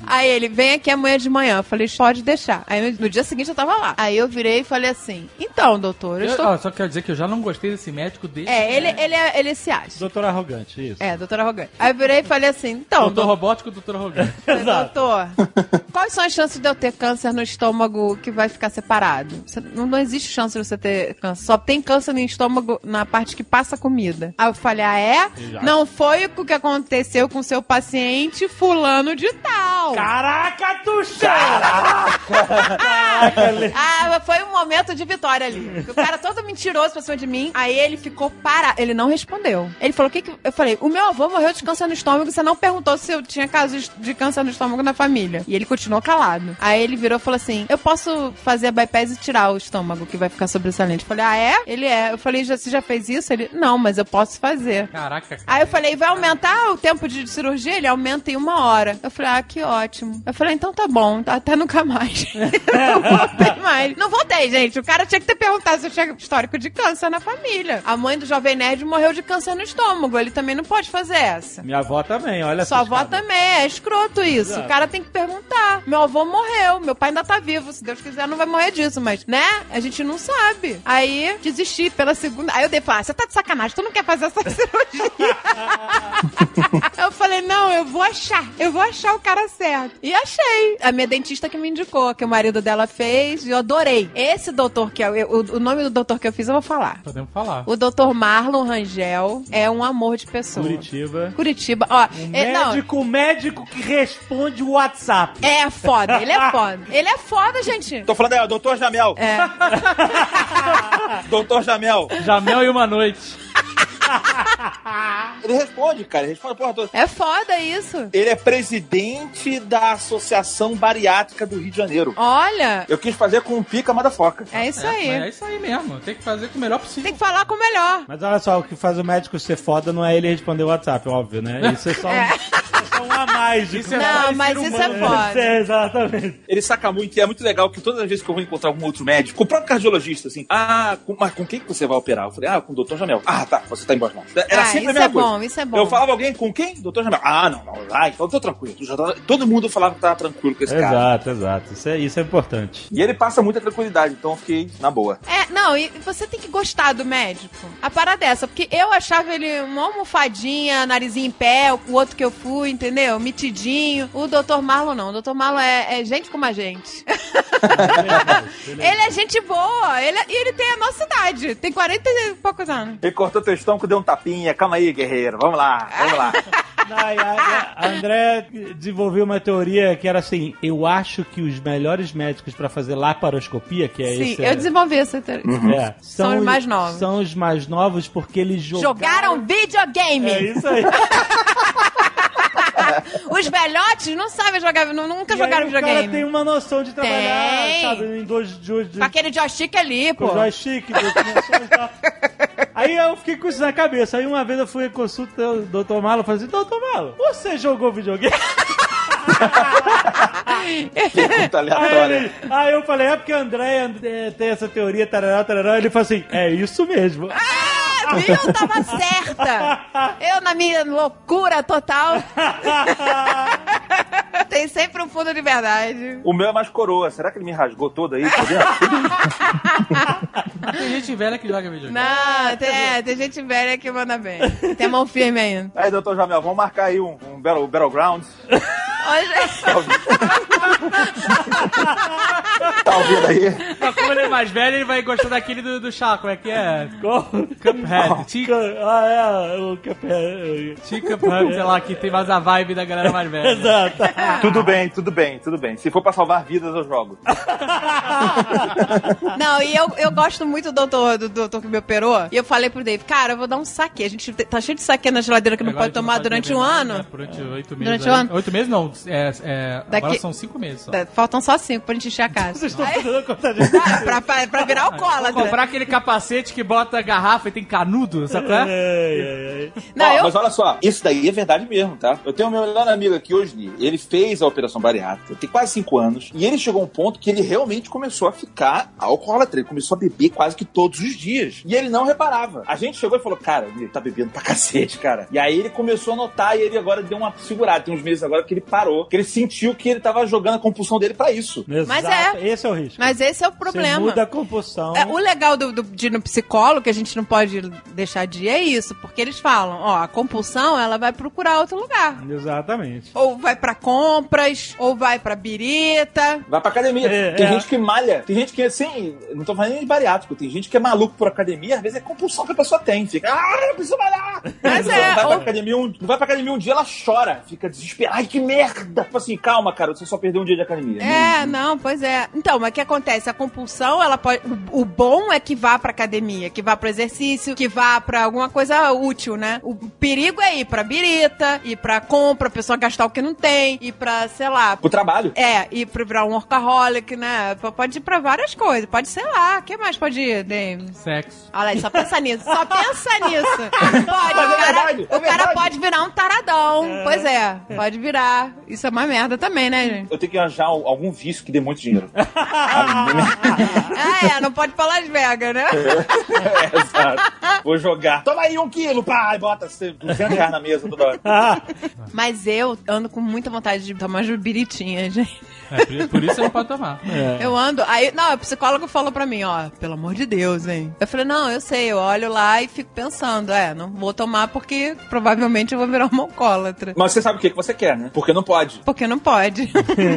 C: Aí ele, vem aqui amanhã de manhã. Eu falei, pode deixar. Aí no, no dia seguinte eu tava lá. Aí eu virei e falei assim, então, doutor, eu
E: Eu-
C: estou...
E: ó, só quero dizer que eu já não gostei desse médico desde.
C: É, ele, ele, é- ele se acha.
B: Doutor arrogante, isso.
C: É, doutor arrogante. Aí eu virei e falei assim, então,
E: Doutor robótico, doutor arrogante.
C: Falei, Doutor, quais são as chances de eu ter câncer no estômago que vai ficar separado? Você- não, não existe chance de você ter câncer. Só tem câncer no estômago na parte que passa a comida. Aí eu falei, ah, é? Não foi o que aconteceu com seu paciente fulano de tal.
B: Caraca, Tuxa!
C: Ah, foi um momento de vitória ali. O cara todo mentiroso pra cima de mim. Aí ele ficou parado. Ele não respondeu. Ele falou: o que que. Eu falei: o meu avô morreu de câncer no estômago. Você não perguntou se eu tinha casos de câncer no estômago na família. E ele continuou calado. Aí ele virou e falou assim: eu posso fazer a bypass e tirar o estômago que vai ficar sobressalente. Eu falei: ah, é? Ele é. Eu falei: já, você já fez isso? Ele: não, mas eu posso fazer.
E: Caraca.
C: Aí eu falei, vai aumentar o tempo de cirurgia? Ele aumenta em uma hora. Eu falei, ah, que ótimo. Eu falei, então tá bom, até nunca mais. não voltei mais. Não voltei, gente. O cara tinha que ter perguntado se eu tinha histórico de câncer na família. A mãe do Jovem Nerd morreu de câncer no estômago. Ele também não pode fazer essa.
B: Minha avó também, olha
C: Sua
B: só.
C: avó também, é escroto isso.
B: Exato.
C: O cara tem que perguntar. Meu avô morreu, meu pai ainda tá vivo. Se Deus quiser, não vai morrer disso, mas, né? A gente não sabe. Aí, desisti pela segunda. Aí eu dei falar, você tá de sacanagem, tu não quer fazer essa cirurgia. eu falei, não, eu vou achar. Eu vou achar o cara certo. E achei. A minha dentista que me indicou, que o marido dela fez, e eu adorei. Esse doutor que é, o, o nome do doutor que eu fiz, eu vou falar.
E: Podemos falar.
C: O doutor Marlon Rangel é um amor de pessoa.
B: Curitiba.
C: Curitiba. Ó, é, não,
B: Médico, médico que responde o WhatsApp.
C: é foda, ele é foda. Ele é foda, gente.
D: Tô falando aí, ó, doutor Jamel.
C: É.
D: Doutor Jamel.
E: Jamel e uma noite.
D: Ele responde, cara. Ele responde a porra toda.
C: É foda isso.
D: Ele é presidente da Associação Bariátrica do Rio de Janeiro.
C: Olha,
D: Eu quis fazer com um pica motherfucker.
C: é isso
E: É,
C: aí.
E: mas é isso aí mesmo. Tem que fazer com o melhor possível.
C: Tem que falar com o melhor.
B: Mas olha só, o que faz o médico ser foda não é ele responder o WhatsApp, óbvio, né? Isso é só um,
C: É.
B: é só um a mais. De
E: Isso é
C: Não,
E: mais
C: mas
E: ser
C: isso é foda.
B: É, exatamente.
D: Ele saca muito e é muito legal que todas as vezes que eu vou encontrar algum outro médico, com o próprio cardiologista, assim, ah, com, mas com quem que você vai operar? Eu falei, ah, com o doutor Jamel. Ah, tá, você tá em boas mãos. Era
C: Ah,
D: sempre
C: isso
D: a mesma
C: é
D: coisa.
C: bom, isso é bom.
D: Eu falava alguém com quem? Doutor Jamel. Ah, não, não. Ah, então eu tô tranquilo. Todo mundo falava que tava tranquilo com esse cara.
B: Exato, exato. Isso é, isso é importante.
D: E ele passa muita tranquilidade, então eu fiquei na boa.
C: É, não, e você tem que gostar do médico. A parada é essa, porque eu achava ele uma almofadinha, narizinho em pé, o outro que eu fui, entendeu? Mitidinho. O Dr. Marlon não. O Dr. Marlon é, é gente como a gente. ele é gente boa. Ele, e ele tem a nossa idade. Tem 40 e poucos anos.
D: Ele cortou teu estômago, deu um tapinha. Calma aí, guerreiro. Vamos lá, vamos lá.
B: Não, a, a André desenvolveu uma teoria que era assim: eu acho que os melhores médicos pra fazer laparoscopia, que é
C: Sim,
B: esse.
C: eu desenvolvi essa teoria.
B: é,
C: São os mais novos.
B: São os mais novos porque eles jogaram.
C: Jogaram videogame.
B: É isso aí.
C: Os velhotes não sabem jogar, nu- nunca
B: E
C: jogaram
B: aí o cara
C: videogame.
B: tem uma noção de trabalhar,
C: Tem.
B: sabe, em dois, dois,
C: Com aquele joystick ali,
B: com
C: pô.
B: joystick, e tal. Aí eu fiquei com isso na cabeça. Aí uma vez eu fui em consulta o Dr. Malo e falei assim, Dr. Malo, você jogou videogame?
D: Pergunta
B: Aí,
D: aleatória.
B: ele- aí eu falei, é porque André André tem essa teoria, tarará, tarará. Ele falou assim, é isso mesmo.
C: Ah, viu? Tava certa. Eu, na minha loucura total. Tem sempre um fundo de verdade.
D: O meu é mais coroa. Será que ele me rasgou todo aí?
E: Tem gente velha que joga videogame.
C: Não, tem, é, tem gente velha que manda bem. Tem mão firme ainda.
D: aí, doutor Jamel, vamos marcar aí um, um Battle, Battlegrounds.
C: Hoje...
D: Tá ouvindo aí?
E: Mas como ele é mais velho, ele vai gostar daquele do, do chá. Como é que é? Cuphead. Tea,
B: Ah, é, o café.
E: tea Cuphead, sei lá, que tem mais a vibe da galera mais velha.
B: Exato.
D: Tudo bem, tudo bem, tudo bem. Se for pra salvar vidas, eu jogo.
C: Não, e eu, eu gosto muito do doutor, do doutor que me operou. E eu falei pro Dave, cara, eu vou dar um saque. A gente tá cheio de saque na geladeira que não pode tomar durante um ano.
E: né? Durante oito meses.
C: Durante um ano?
E: Oito meses não. É, é,
C: Daqui-
E: Agora são cinco meses só.
C: Tá, Faltam só cinco pra gente encher a casa.
B: Vocês estão fazendo conta de.
C: Ah, pra, pra, pra virar
E: Vou
C: alcoólatra.
E: comprar aquele capacete que bota a garrafa e tem canudo, sabe qual é?
B: Ai, ai.
C: Não,
D: Ó,
C: eu...
D: Mas olha só, isso daí é verdade mesmo, tá? Eu tenho meu melhor amigo aqui hoje, ele fez a operação bariátrica, tem quase 5 anos, e ele chegou a um ponto que ele realmente começou a ficar alcoólatra, ele começou a beber quase que todos os dias. E ele não reparava. A gente chegou e falou, cara, ele tá bebendo pra cacete, cara. E aí ele começou a notar e ele agora deu uma segurada. Tem uns meses agora que ele parou, que ele sentiu que ele tava jogando a compulsão dele pra isso.
C: Mas
B: Exato,
C: é.
B: Esse é o risco.
C: Mas esse é o
B: Você
C: problema.
B: muda a compulsão.
C: É, o legal do, do- de ir no psicólogo, que a gente não pode deixar de ir, é isso. Porque eles falam, ó, a compulsão, ela vai procurar outro lugar.
B: Exatamente.
C: Ou vai pra compras, ou vai pra birita.
D: Vai pra academia.
B: É,
D: tem
B: é.
D: gente que malha. Tem gente que, assim, não tô falando nem de bariátrico, tem gente que é maluco por academia, às vezes é compulsão que a pessoa tem. Fica, ah, eu preciso malhar.
C: Mas é,
D: não vai,
C: ou-
D: pra academia um, não vai pra academia um dia, ela chora. Fica desesperada. Ai, que merda. Tipo assim, calma, cara, você só perdeu um dia de academia.
C: É, não, pois é. Então, mas o que acontece? A compulsão, ela pode. O, o bom é que vá pra academia, que vá pro exercício, que vá pra alguma coisa útil, né? O perigo é ir pra birita, ir pra compra, a pessoa gastar o que não tem, ir pra, sei lá.
D: Pro trabalho.
C: É, ir pra virar um workaholic, né? Pode ir pra várias coisas. Pode, sei lá, o que mais pode ir, Dave?
E: Sexo.
C: Olha aí, só pensa nisso. Só pensa nisso. Pode,
D: Mas
C: o
D: é
C: cara,
D: verdade, é
C: o cara pode virar um taradão. Pois é, pode virar. Isso é uma merda também, né, gente?
D: Eu tenho que arranjar algum vício que dê muito dinheiro.
C: Ah, é, não pode falar de Vegas, né?
D: É, exato. Vou jogar. Toma aí um quilo, pá, e bota 200 reais na mesa toda hora.
C: Mas eu ando com muita vontade de tomar jubiritinha, gente.
E: É, por- isso você não pode tomar.
C: Eu ando. Aí, não, o psicólogo falou pra mim, ó, pelo amor de Deus, hein? Eu falei, não, eu sei, eu olho lá e fico pensando, é, não vou tomar porque provavelmente eu vou virar uma alcoólatra.
D: Mas você sabe o que, que você quer, né? Porque não pode.
C: Porque não pode.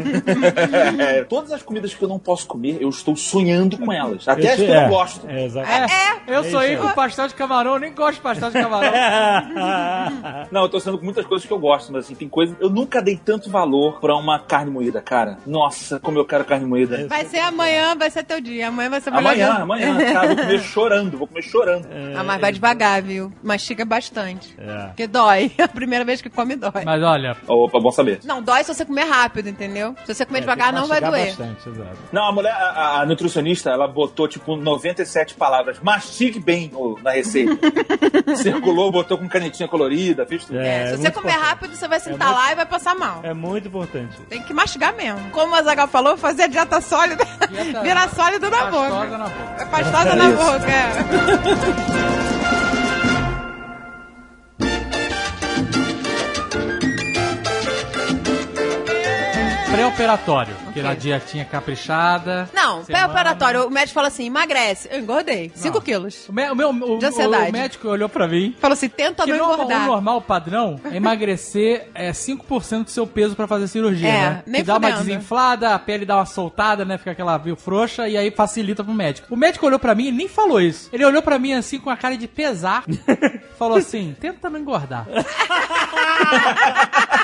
D: É, todas as comidas que eu não posso comer, eu estou sonhando com elas. Até as que eu
B: é,
D: não gosto.
B: É, exato.
E: É, eu
B: É
E: sou aí
B: isso
E: com pastel de camarão, eu nem gosto de pastel de camarão.
D: Não, eu tô sonhando com muitas coisas que eu gosto, mas assim, tem coisas. Eu nunca dei tanto valor pra uma carne moída, cara. Nossa, como eu quero carne moída.
C: Vai ser amanhã, vai ser teu dia. Amanhã vai ser melhor
D: Amanhã,
C: dia.
D: amanhã, cara, vou comer chorando, vou comer chorando.
C: Ah, mas vai devagar, viu? Mastiga bastante.
B: É.
C: Porque dói. A primeira vez que come dói.
E: Mas olha,
D: Opa, bom saber.
C: Não, dói se você comer rápido, entendeu? Se você comer
B: É,
C: devagar, não vai doer.
B: Bastante, exato.
D: Não, a mulher, a, a nutricionista, ela botou tipo 97 palavras. Mastigue bem no- na receita. Circulou, botou com canetinha colorida, fez tudo.
B: É,
C: É, se você
B: muito
C: comer
B: importante.
C: rápido, você vai sentar
B: muito-
C: lá e vai passar mal.
B: É muito importante.
C: Tem que mastigar mesmo. Como a Zagal falou, fazer a dieta sólida,
E: Dieta
C: virar sólido na
E: pastosa
C: boca.
E: na boca.
C: É pastosa na boca, é.
E: Pré-operatório. Porque
C: Ok.
E: na dietinha caprichada.
C: Não, pré-operatório. O médico falou assim, emagrece. Eu engordei. 5 quilos.
E: O, me- o meu, o,
C: De ansiedade.
E: o médico olhou pra mim.
C: Falou assim, tenta não
E: normal, o
C: engordar.
E: normal, o padrão, é emagrecer é, 5% do seu peso pra fazer cirurgia,
C: É,
E: né?
C: nem
E: que dá uma desinflada, a pele dá uma soltada, né? Fica aquela meio frouxa e aí facilita pro médico. O médico olhou pra mim e nem falou isso. Ele olhou pra mim assim com a cara de pesar. falou assim: tenta não engordar.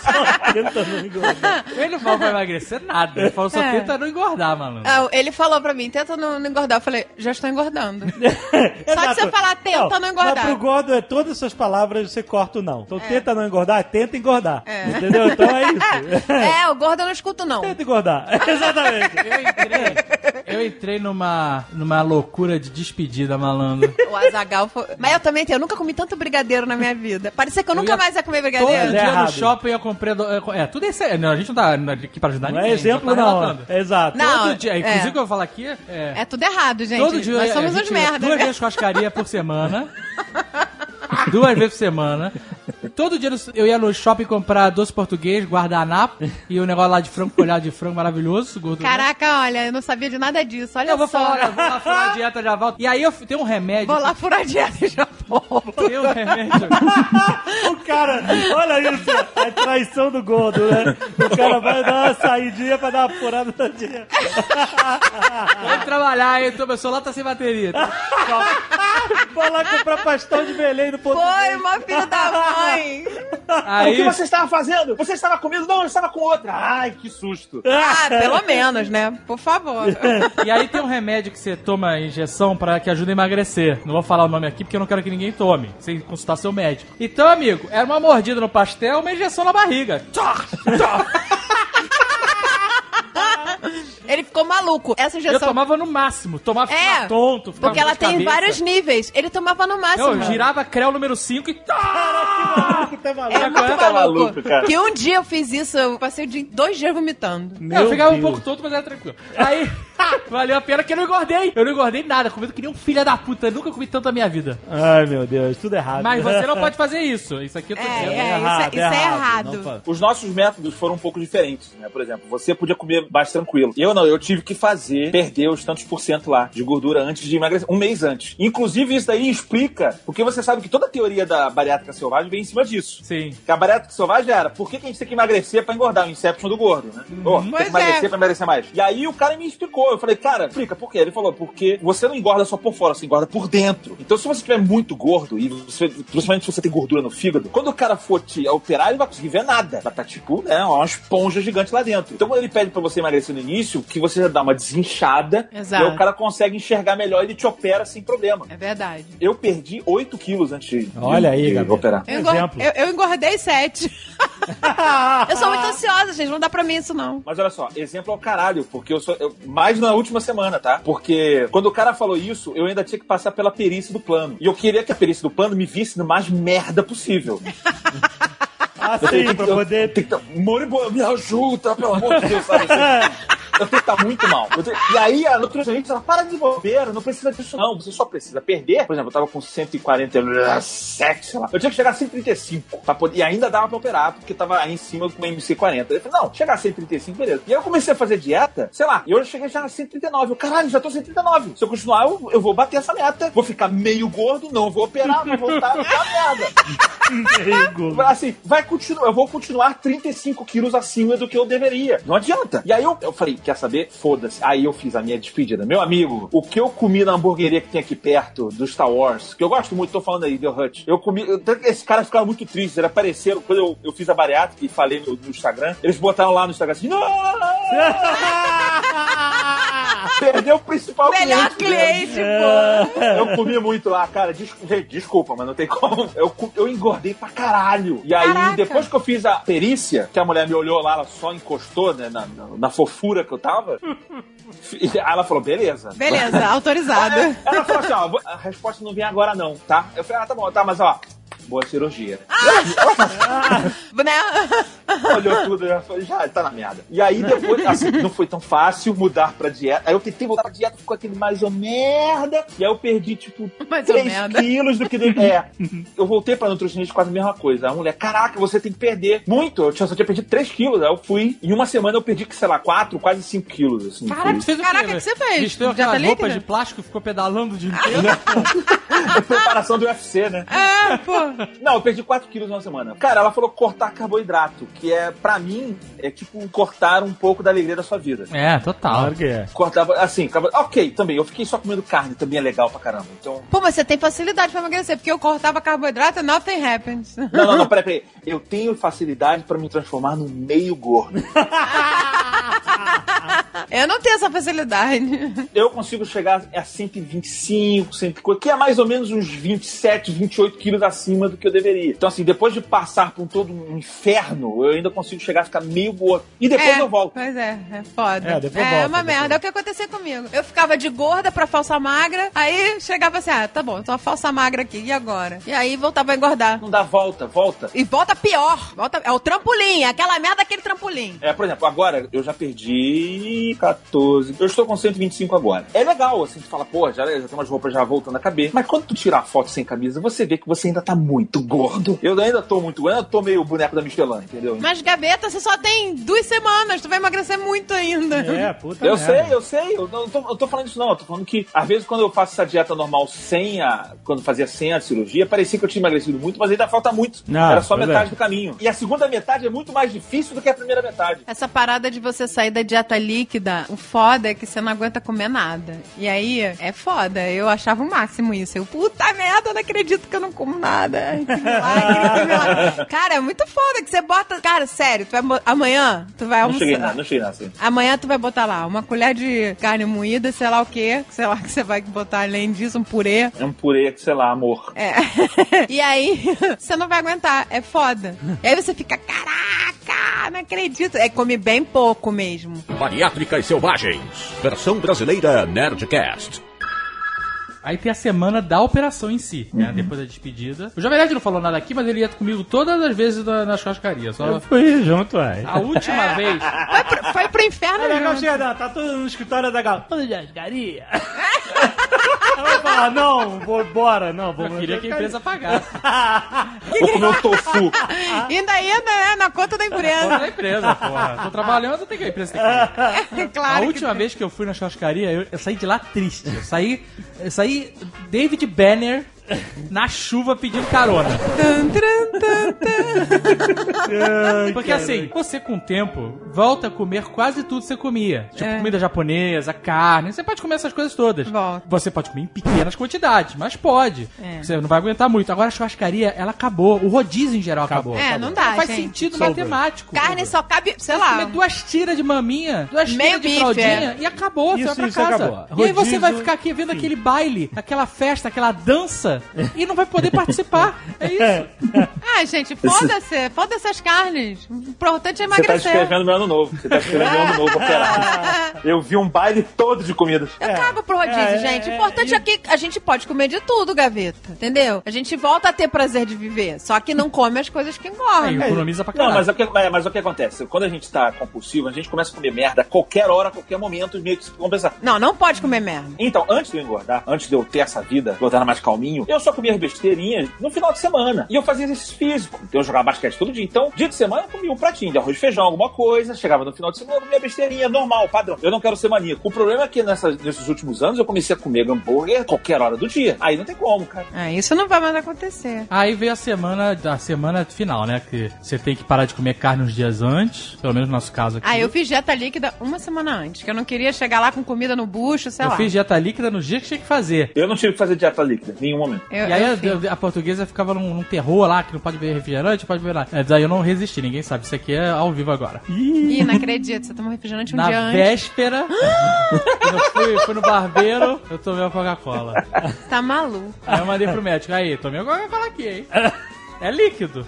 B: Tenta não engordar.
E: Ele não falou pra emagrecer nada. Ele falou só
C: É.
E: tenta não engordar, malandro.
C: Ah, Ele falou pra mim, tenta não, não engordar. Eu falei, já estou engordando. Só
B: Exato.
C: você falar, tenta não, engordar.
B: Mas pro gordo, é todas essas palavras você corta o não. Então tenta não engordar, tenta engordar.
C: É.
B: Entendeu? Então é isso.
C: É, o gordo eu não escuto, não.
B: Tenta engordar. Exatamente.
E: Eu entrei, eu entrei numa, numa loucura de despedida, malandro.
C: O Azagal foi. Mas eu também tenho, eu nunca comi tanto brigadeiro na minha vida. Parecia que eu,
E: Eu
C: nunca
E: ia-
C: mais ia comer
E: Todo
C: brigadeiro.
B: É
E: dia
B: errado.
E: no shopping eu comprei. Do- É, tudo isso. É, não, a gente não tá aqui pra ajudar
B: Não
E: ninguém.
B: é exemplo,
E: tá
B: não.
E: relatando.
B: Exato.
C: Não.
E: Todo dia,
C: é.
E: inclusive o que eu vou falar aqui é.
C: É tudo errado, gente.
E: todo dia
C: Nós somos uns merda.
E: Duas
C: né?
E: vezes churrascaria por semana. duas vezes por semana. Todo dia eu ia no shopping comprar doce português, guardanapo e o negócio lá de frango folhado de frango maravilhoso, gordura.
C: Caraca, olha, eu não sabia de nada disso. Olha
E: Eu vou
C: só.
E: falar, eu vou lá furar a dieta já volto. E aí eu tenho um remédio.
C: Vou lá furar a dieta e já volto.
E: Tem um remédio.
B: O cara, olha isso, é traição do gordo, né? O cara vai dar uma saidinha pra dar uma furada na dieta.
E: Vou trabalhar, hein? Meu celular tá sem bateria.
B: Vai lá comprar pastel de Belém no ponto.
C: Foi uma filha da mãe.
D: O
E: Aí,
D: que você estava fazendo? Você estava comigo? Não, eu estava com outra. Ai, que susto.
C: Ah, pelo menos, né? Por favor.
E: e aí tem um remédio que você toma injeção pra que ajuda a emagrecer. Não vou falar o nome aqui porque eu não quero que ninguém tome, sem consultar seu médico. Então, amigo, era uma mordida no pastel, uma injeção na barriga. Tchá.
C: Ele ficou maluco. Essa
E: Eu
C: injeção.
E: tomava no máximo, tomava
C: É,
E: ficava tonto, ficava
C: Porque ela tem
E: cabeça.
C: vários níveis. Ele tomava no máximo.
E: Eu girava creu número 5 e. Tá!
B: Tá maluco?
C: É muito
D: Tá
C: maluco.
D: cara.
C: Que um dia eu fiz isso, eu passei dois dias vomitando.
E: eu ficava um
B: Deus.
E: pouco tonto, mas era tranquilo. Aí, valeu a pena que eu não engordei. Eu não engordei nada, comendo que nem um filho da puta. Eu nunca comi tanto na minha vida.
B: Ai, meu Deus, tudo errado.
E: Mas você não pode fazer isso. Isso aqui eu tô
C: É,
E: dizendo.
C: é, isso é- isso é errado.
B: Fa-
D: Os nossos métodos foram um pouco diferentes, né? Por exemplo, você podia comer mais tranquilo. Eu não, eu tive que fazer, perder os tantos por cento lá de gordura antes de emagrecer, um mês antes. Inclusive, isso daí explica, porque você sabe que toda a teoria da bariátrica selvagem vem em cima disso.
E: Sim.
D: Que a bariátrica selvagem era, por que, que a gente tem que emagrecer pra engordar? O Inception do gordo, né? Ô, tem
C: Pois
D: que emagrecer
C: é.
D: pra emagrecer mais. E aí o cara me explicou. Eu falei, cara, explica por quê? Ele falou, porque você não engorda só por fora, você engorda por dentro. Então se você estiver muito gordo, e você, principalmente se você tem gordura no fígado, quando o cara for te operar, ele não vai conseguir ver nada. Vai estar tipo, né, uma esponja gigante lá dentro. Então quando ele pede pra você emagrecer no início, que você já dá uma desinchada,
C: Exato.
D: e aí o cara consegue enchergar melhor e ele te opera sem problema.
C: É verdade.
D: Eu perdi 8 quilos antes de,
B: Olha aí,
D: de operar.
C: Eu, engor-
B: Exemplo.
C: eu- eu engordei sete. eu sou muito ansiosa, gente. Não dá pra mim isso, não.
D: Mas olha só, exemplo ao caralho, porque eu sou. eu- mais na última semana, tá? Porque quando o cara falou isso, eu ainda tinha que passar pela perícia do plano. E eu queria que a perícia do plano me visse no mais merda possível.
B: Ah, sim, pra poder.
D: Tem que tá, Moribo, me ajuda, pelo amor de Deus, sabe? assim? Eu tenho que estar muito mal. Tenho- E aí a nutricionista ela para de bobeira, não precisa disso não. Você só precisa perder. Por exemplo, eu tava com 147, sei lá. Eu tinha que chegar a 135 pra poder... e ainda dava pra operar, porque tava aí em cima com uma MC40. Eu falei, não, chegar a 135, beleza. E aí eu comecei a fazer dieta, sei lá, e hoje eu cheguei já a 139. Eu, caralho, já tô 139. Se eu continuar, eu, eu vou bater essa meta. Vou ficar meio gordo, não vou operar, vou voltar a merda.
B: Meio gordo.
D: Assim, vai continuar, eu vou continuar 35 quilos acima do que eu deveria. Não adianta. E aí eu, eu falei, quer saber? Foda-se. Aí eu fiz a minha despedida. Meu amigo, o que eu comi na hamburgueria que tem aqui perto do Star Wars, que eu gosto muito, tô falando aí, The Hut. Eu comi. eu- esse cara ficava muito triste. Eles apareceram, quando eu, eu fiz a bariátrica e falei no, no Instagram, eles botaram lá no Instagram assim. Perdeu o principal
C: Melhor
D: cliente.
C: cliente, pô.
D: Eu comi muito lá, cara. Des- gente, desculpa, mas não tem como. Eu, eu engordei pra caralho. E aí,
C: Caraca.
D: depois que eu fiz a perícia, que a mulher me olhou lá, ela só encostou, né, na, na, na fofura que eu tava. Ela falou, beleza.
C: Beleza, autorizado.
D: Ela falou assim, ó, a resposta não vem agora não, tá? Eu falei, ah, tá bom, tá, mas ó, boa cirurgia.
C: né?
D: Olhou tudo e falou, já, tá na merda. E aí depois, assim, não foi tão fácil mudar pra dieta. Aí eu tentei voltar pra dieta, ficou aquele mais ou merda. E aí eu perdi, tipo,
C: Mais ou
D: 3
C: merda.
D: quilos do que deve. É. Eu voltei pra nutricionista quase a mesma coisa. A mulher, caraca, você tem que perder muito. Eu tinha, só tinha perdido 3 quilos. Aí eu fui, em uma semana eu perdi, sei lá, 4, quase 5 quilos. Assim,
E: Caraca,
D: Foi-
E: fez o
C: Caraca,
E: quê?
C: o que você fez?
E: Vestiu
C: Dieta
E: aquelas roupas de plástico ficou pedalando o dia inteiro?
D: preparação do UFC, né?
C: É, pô.
D: Não, eu perdi 4 quilos numa semana. Cara, ela falou cortar carboidrato, que é, pra mim, é tipo cortar um pouco da alegria da sua vida.
E: É, total.
B: Claro que é.
D: Cortava, assim, ok, também. Eu fiquei só comendo carne, também é legal pra caramba. Então.
C: Pô, mas você tem facilidade pra emagrecer, porque eu cortava carboidrato, nothing happens.
D: Não, não, não, peraí, peraí. Eu tenho facilidade pra me transformar num meio gordo.
C: Eu não tenho essa facilidade.
D: Eu consigo chegar a 125, 150, que é mais ou menos uns 27, 28 quilos acima do que eu deveria. Então, assim, depois de passar por todo um inferno, eu ainda consigo chegar a ficar meio gordo. E depois
C: é,
D: eu volto.
C: Pois é, é foda.
B: É, depois
C: é
B: volta,
C: uma
B: depois.
C: merda. É o que acontecia comigo. Eu ficava de gorda pra falsa magra, aí chegava assim, ah, tá bom, tô uma falsa magra aqui, e agora? E aí voltava a engordar.
D: Não dá volta, volta.
C: E volta pior. Volta, é o trampolim, é aquela merda daquele trampolim.
D: É, por exemplo, agora eu já perdi 114. Eu estou com 125 agora. É legal, assim, tu fala, pô, já, já tem umas roupas já voltando a caber. Mas quando tu tira a foto sem camisa, você vê que você ainda tá muito gordo. Eu ainda tô muito gordo, eu tô meio boneco da Michelin, entendeu?
C: Mas, Gaveta, você só tem duas semanas, tu vai emagrecer muito ainda.
B: É, puta
D: Eu
B: merda.
D: sei, eu sei. Eu não tô, eu tô falando isso não. Eu tô falando que, às vezes, quando eu faço essa dieta normal sem a. Quando fazia sem a cirurgia, parecia que eu tinha emagrecido muito, mas ainda falta muito.
B: Não,
D: Era só metade
B: é.
D: do caminho. E a segunda metade é muito mais difícil do que a primeira metade.
C: Essa parada de você sair da dieta líquida, o foda é que você não aguenta comer nada. E aí, é foda. Eu achava o máximo isso. Eu, puta merda, eu não acredito que eu não como nada. Ai, que milagre, que milagre. Cara, é muito foda que você bota... Cara, sério, tu vai... Amanhã, tu vai
D: Não
C: almoçar.
D: cheguei nada, não cheguei assim.
C: Amanhã tu vai botar lá uma colher de carne moída, sei lá o que, sei lá que você vai botar além disso, um purê.
D: É um purê, sei lá, amor.
C: É. e aí, você não vai aguentar, é foda. E aí você fica, caraca, não acredito. É come bem pouco mesmo.
H: Bariátricas Selvagens. Versão brasileira Nerdcast.
E: Aí tem a semana da operação em si, né? Depois da despedida. O Jovem Nerd não falou nada aqui, mas ele ia comigo todas as vezes na, na churrascaria. Só
B: Eu fui junto, ué.
E: a última vez.
C: Foi pro, foi pro inferno,
B: não, tá tudo no escritório da Gal. Tudo de asgaria. Ela fala, não, vou embora, não, vou
E: Eu queria que a empresa pagasse.
D: Vou comer um tofu.
C: Ainda ainda, né? Na conta da
E: Conta
C: empresa.
E: da empresa, porra. Tô trabalhando, tem que a empresa tem que pagar.
C: claro.
E: a última vez que eu fui na churrascaria, eu, eu saí de lá triste. Eu saí, eu saí David Banner na chuva pedindo carona. Porque assim, você com o tempo volta a comer quase tudo que você comia. Tipo,
C: É.
E: comida japonesa, carne. Você pode comer essas coisas todas.
C: Volta.
E: Você pode comer em pequenas quantidades, mas pode.
C: É.
E: Você não vai aguentar muito. Agora a churrascaria, ela acabou. O rodízio em geral acabou.
C: É, não dá,
E: Não faz
C: gente.
E: sentido
B: Soube.
E: matemático.
C: Carne só cabe, sei
E: Você comer
C: lá.
E: duas tiras de maminha, duas tiras de
C: bife,
E: fraldinha
C: é.
E: e acabou,
B: Isso,
E: você vai pra casa.
B: acabou.
E: E aí você vai ficar aqui vendo aquele baile, aquela festa, aquela dança e não vai poder participar. É isso.
C: Ah, gente, foda-se. Foda-se as carnes. O importante é
D: Você tá
C: emagrecer.
D: escrevendo meu ano novo. Você tá escrevendo meu ano novo operado. Eu vi um baile todo de comidas.
C: Eu cago pro rodízio,
B: É, é,
C: gente. O
B: é,
C: importante é que a gente pode comer de tudo, gaveta. Entendeu? A gente volta a ter prazer de viver. Só que não come as coisas que engordam.
E: economiza pra
D: Não,
E: caralho.
D: mas o, que, mas- mas o que acontece? Quando a gente tá compulsivo, a gente começa a comer merda a qualquer hora, a qualquer momento, meio que se compensar.
C: Não, não pode comer merda.
D: Então, antes de eu engordar, antes de eu ter essa vida, de eu estar mais calminho, eu só comia besteirinhas no final de semana. E eu fazia exercício físico. Então eu jogava basquete todo dia. Então, dia de semana eu comia um pratinho de arroz e feijão, alguma coisa. Chegava no final de semana, eu comia besteirinha, normal, padrão. Eu não quero ser maníaco. O problema é que nessas- nesses últimos anos eu comecei a comer hambúrguer a qualquer hora do dia. Aí não tem como, cara.
C: Ah, isso não vai mais acontecer.
E: Aí veio a semana, a semana final, né? Que você tem que parar de comer carne uns dias antes, pelo menos no nosso caso aqui.
C: Ah, eu fiz dieta líquida uma semana antes, que eu não queria chegar lá com comida no bucho, sei
E: Eu
C: lá.
E: fiz dieta líquida no dia que tinha que fazer.
D: Eu não tive que fazer dieta líquida, em nenhum momento.
C: Eu-
E: e aí
C: eu
E: a, a portuguesa ficava num, num terror lá, que não pode beber refrigerante, pode beber nada. É, Daí eu não resisti, ninguém sabe. Isso aqui é ao vivo agora.
C: Ih, não acredito. Você tomou refrigerante um dia
E: Na
C: antes.
E: véspera, quando eu fui, fui no barbeiro, eu tomei uma Coca-Cola.
C: Você tá maluco.
E: Aí eu mandei pro médico, aí, tomei uma Coca-Cola aqui, hein? É líquido.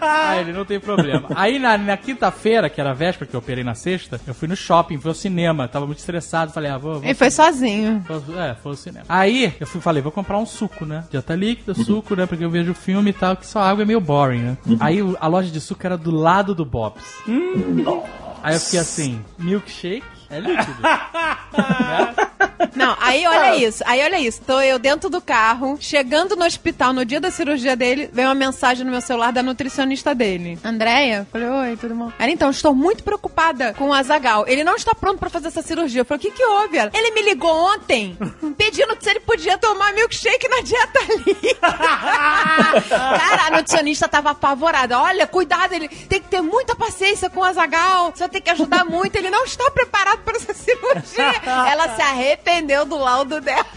E: Aí ele não tem problema. Aí na, na quinta-feira, que era a véspera, que eu operei na sexta, eu fui no shopping, fui ao cinema. Tava muito estressado, falei, ah, vou. vou
C: Ele foi sozinho.
E: Foi- É, foi ao cinema. Aí eu fui, falei, vou comprar um suco, né? Dieta líquida, suco, né? Porque eu vejo filme e tal, que só água é meio boring, né? Aí o- a loja de suco era do lado do Bob's. Aí eu fiquei assim, milkshake é líquido.
C: Não, aí olha isso, aí olha isso. Tô eu dentro do carro, chegando no hospital no dia da cirurgia dele, veio uma mensagem no meu celular da nutricionista dele. Andréia? Falei, oi, tudo bom? Ela, então, estou muito preocupada com o Azagal. Ele não está pronto pra fazer essa cirurgia. Eu falei, o que que houve? Ela, ele me ligou ontem, pedindo se ele podia tomar milkshake na dieta líquida. Cara, a nutricionista tava apavorada. Olha, cuidado, ele tem que ter muita paciência com o Azagal. Você vai ter que ajudar muito. Ele não está preparado para essa cirurgia. Ela se arrependeu do laudo dela.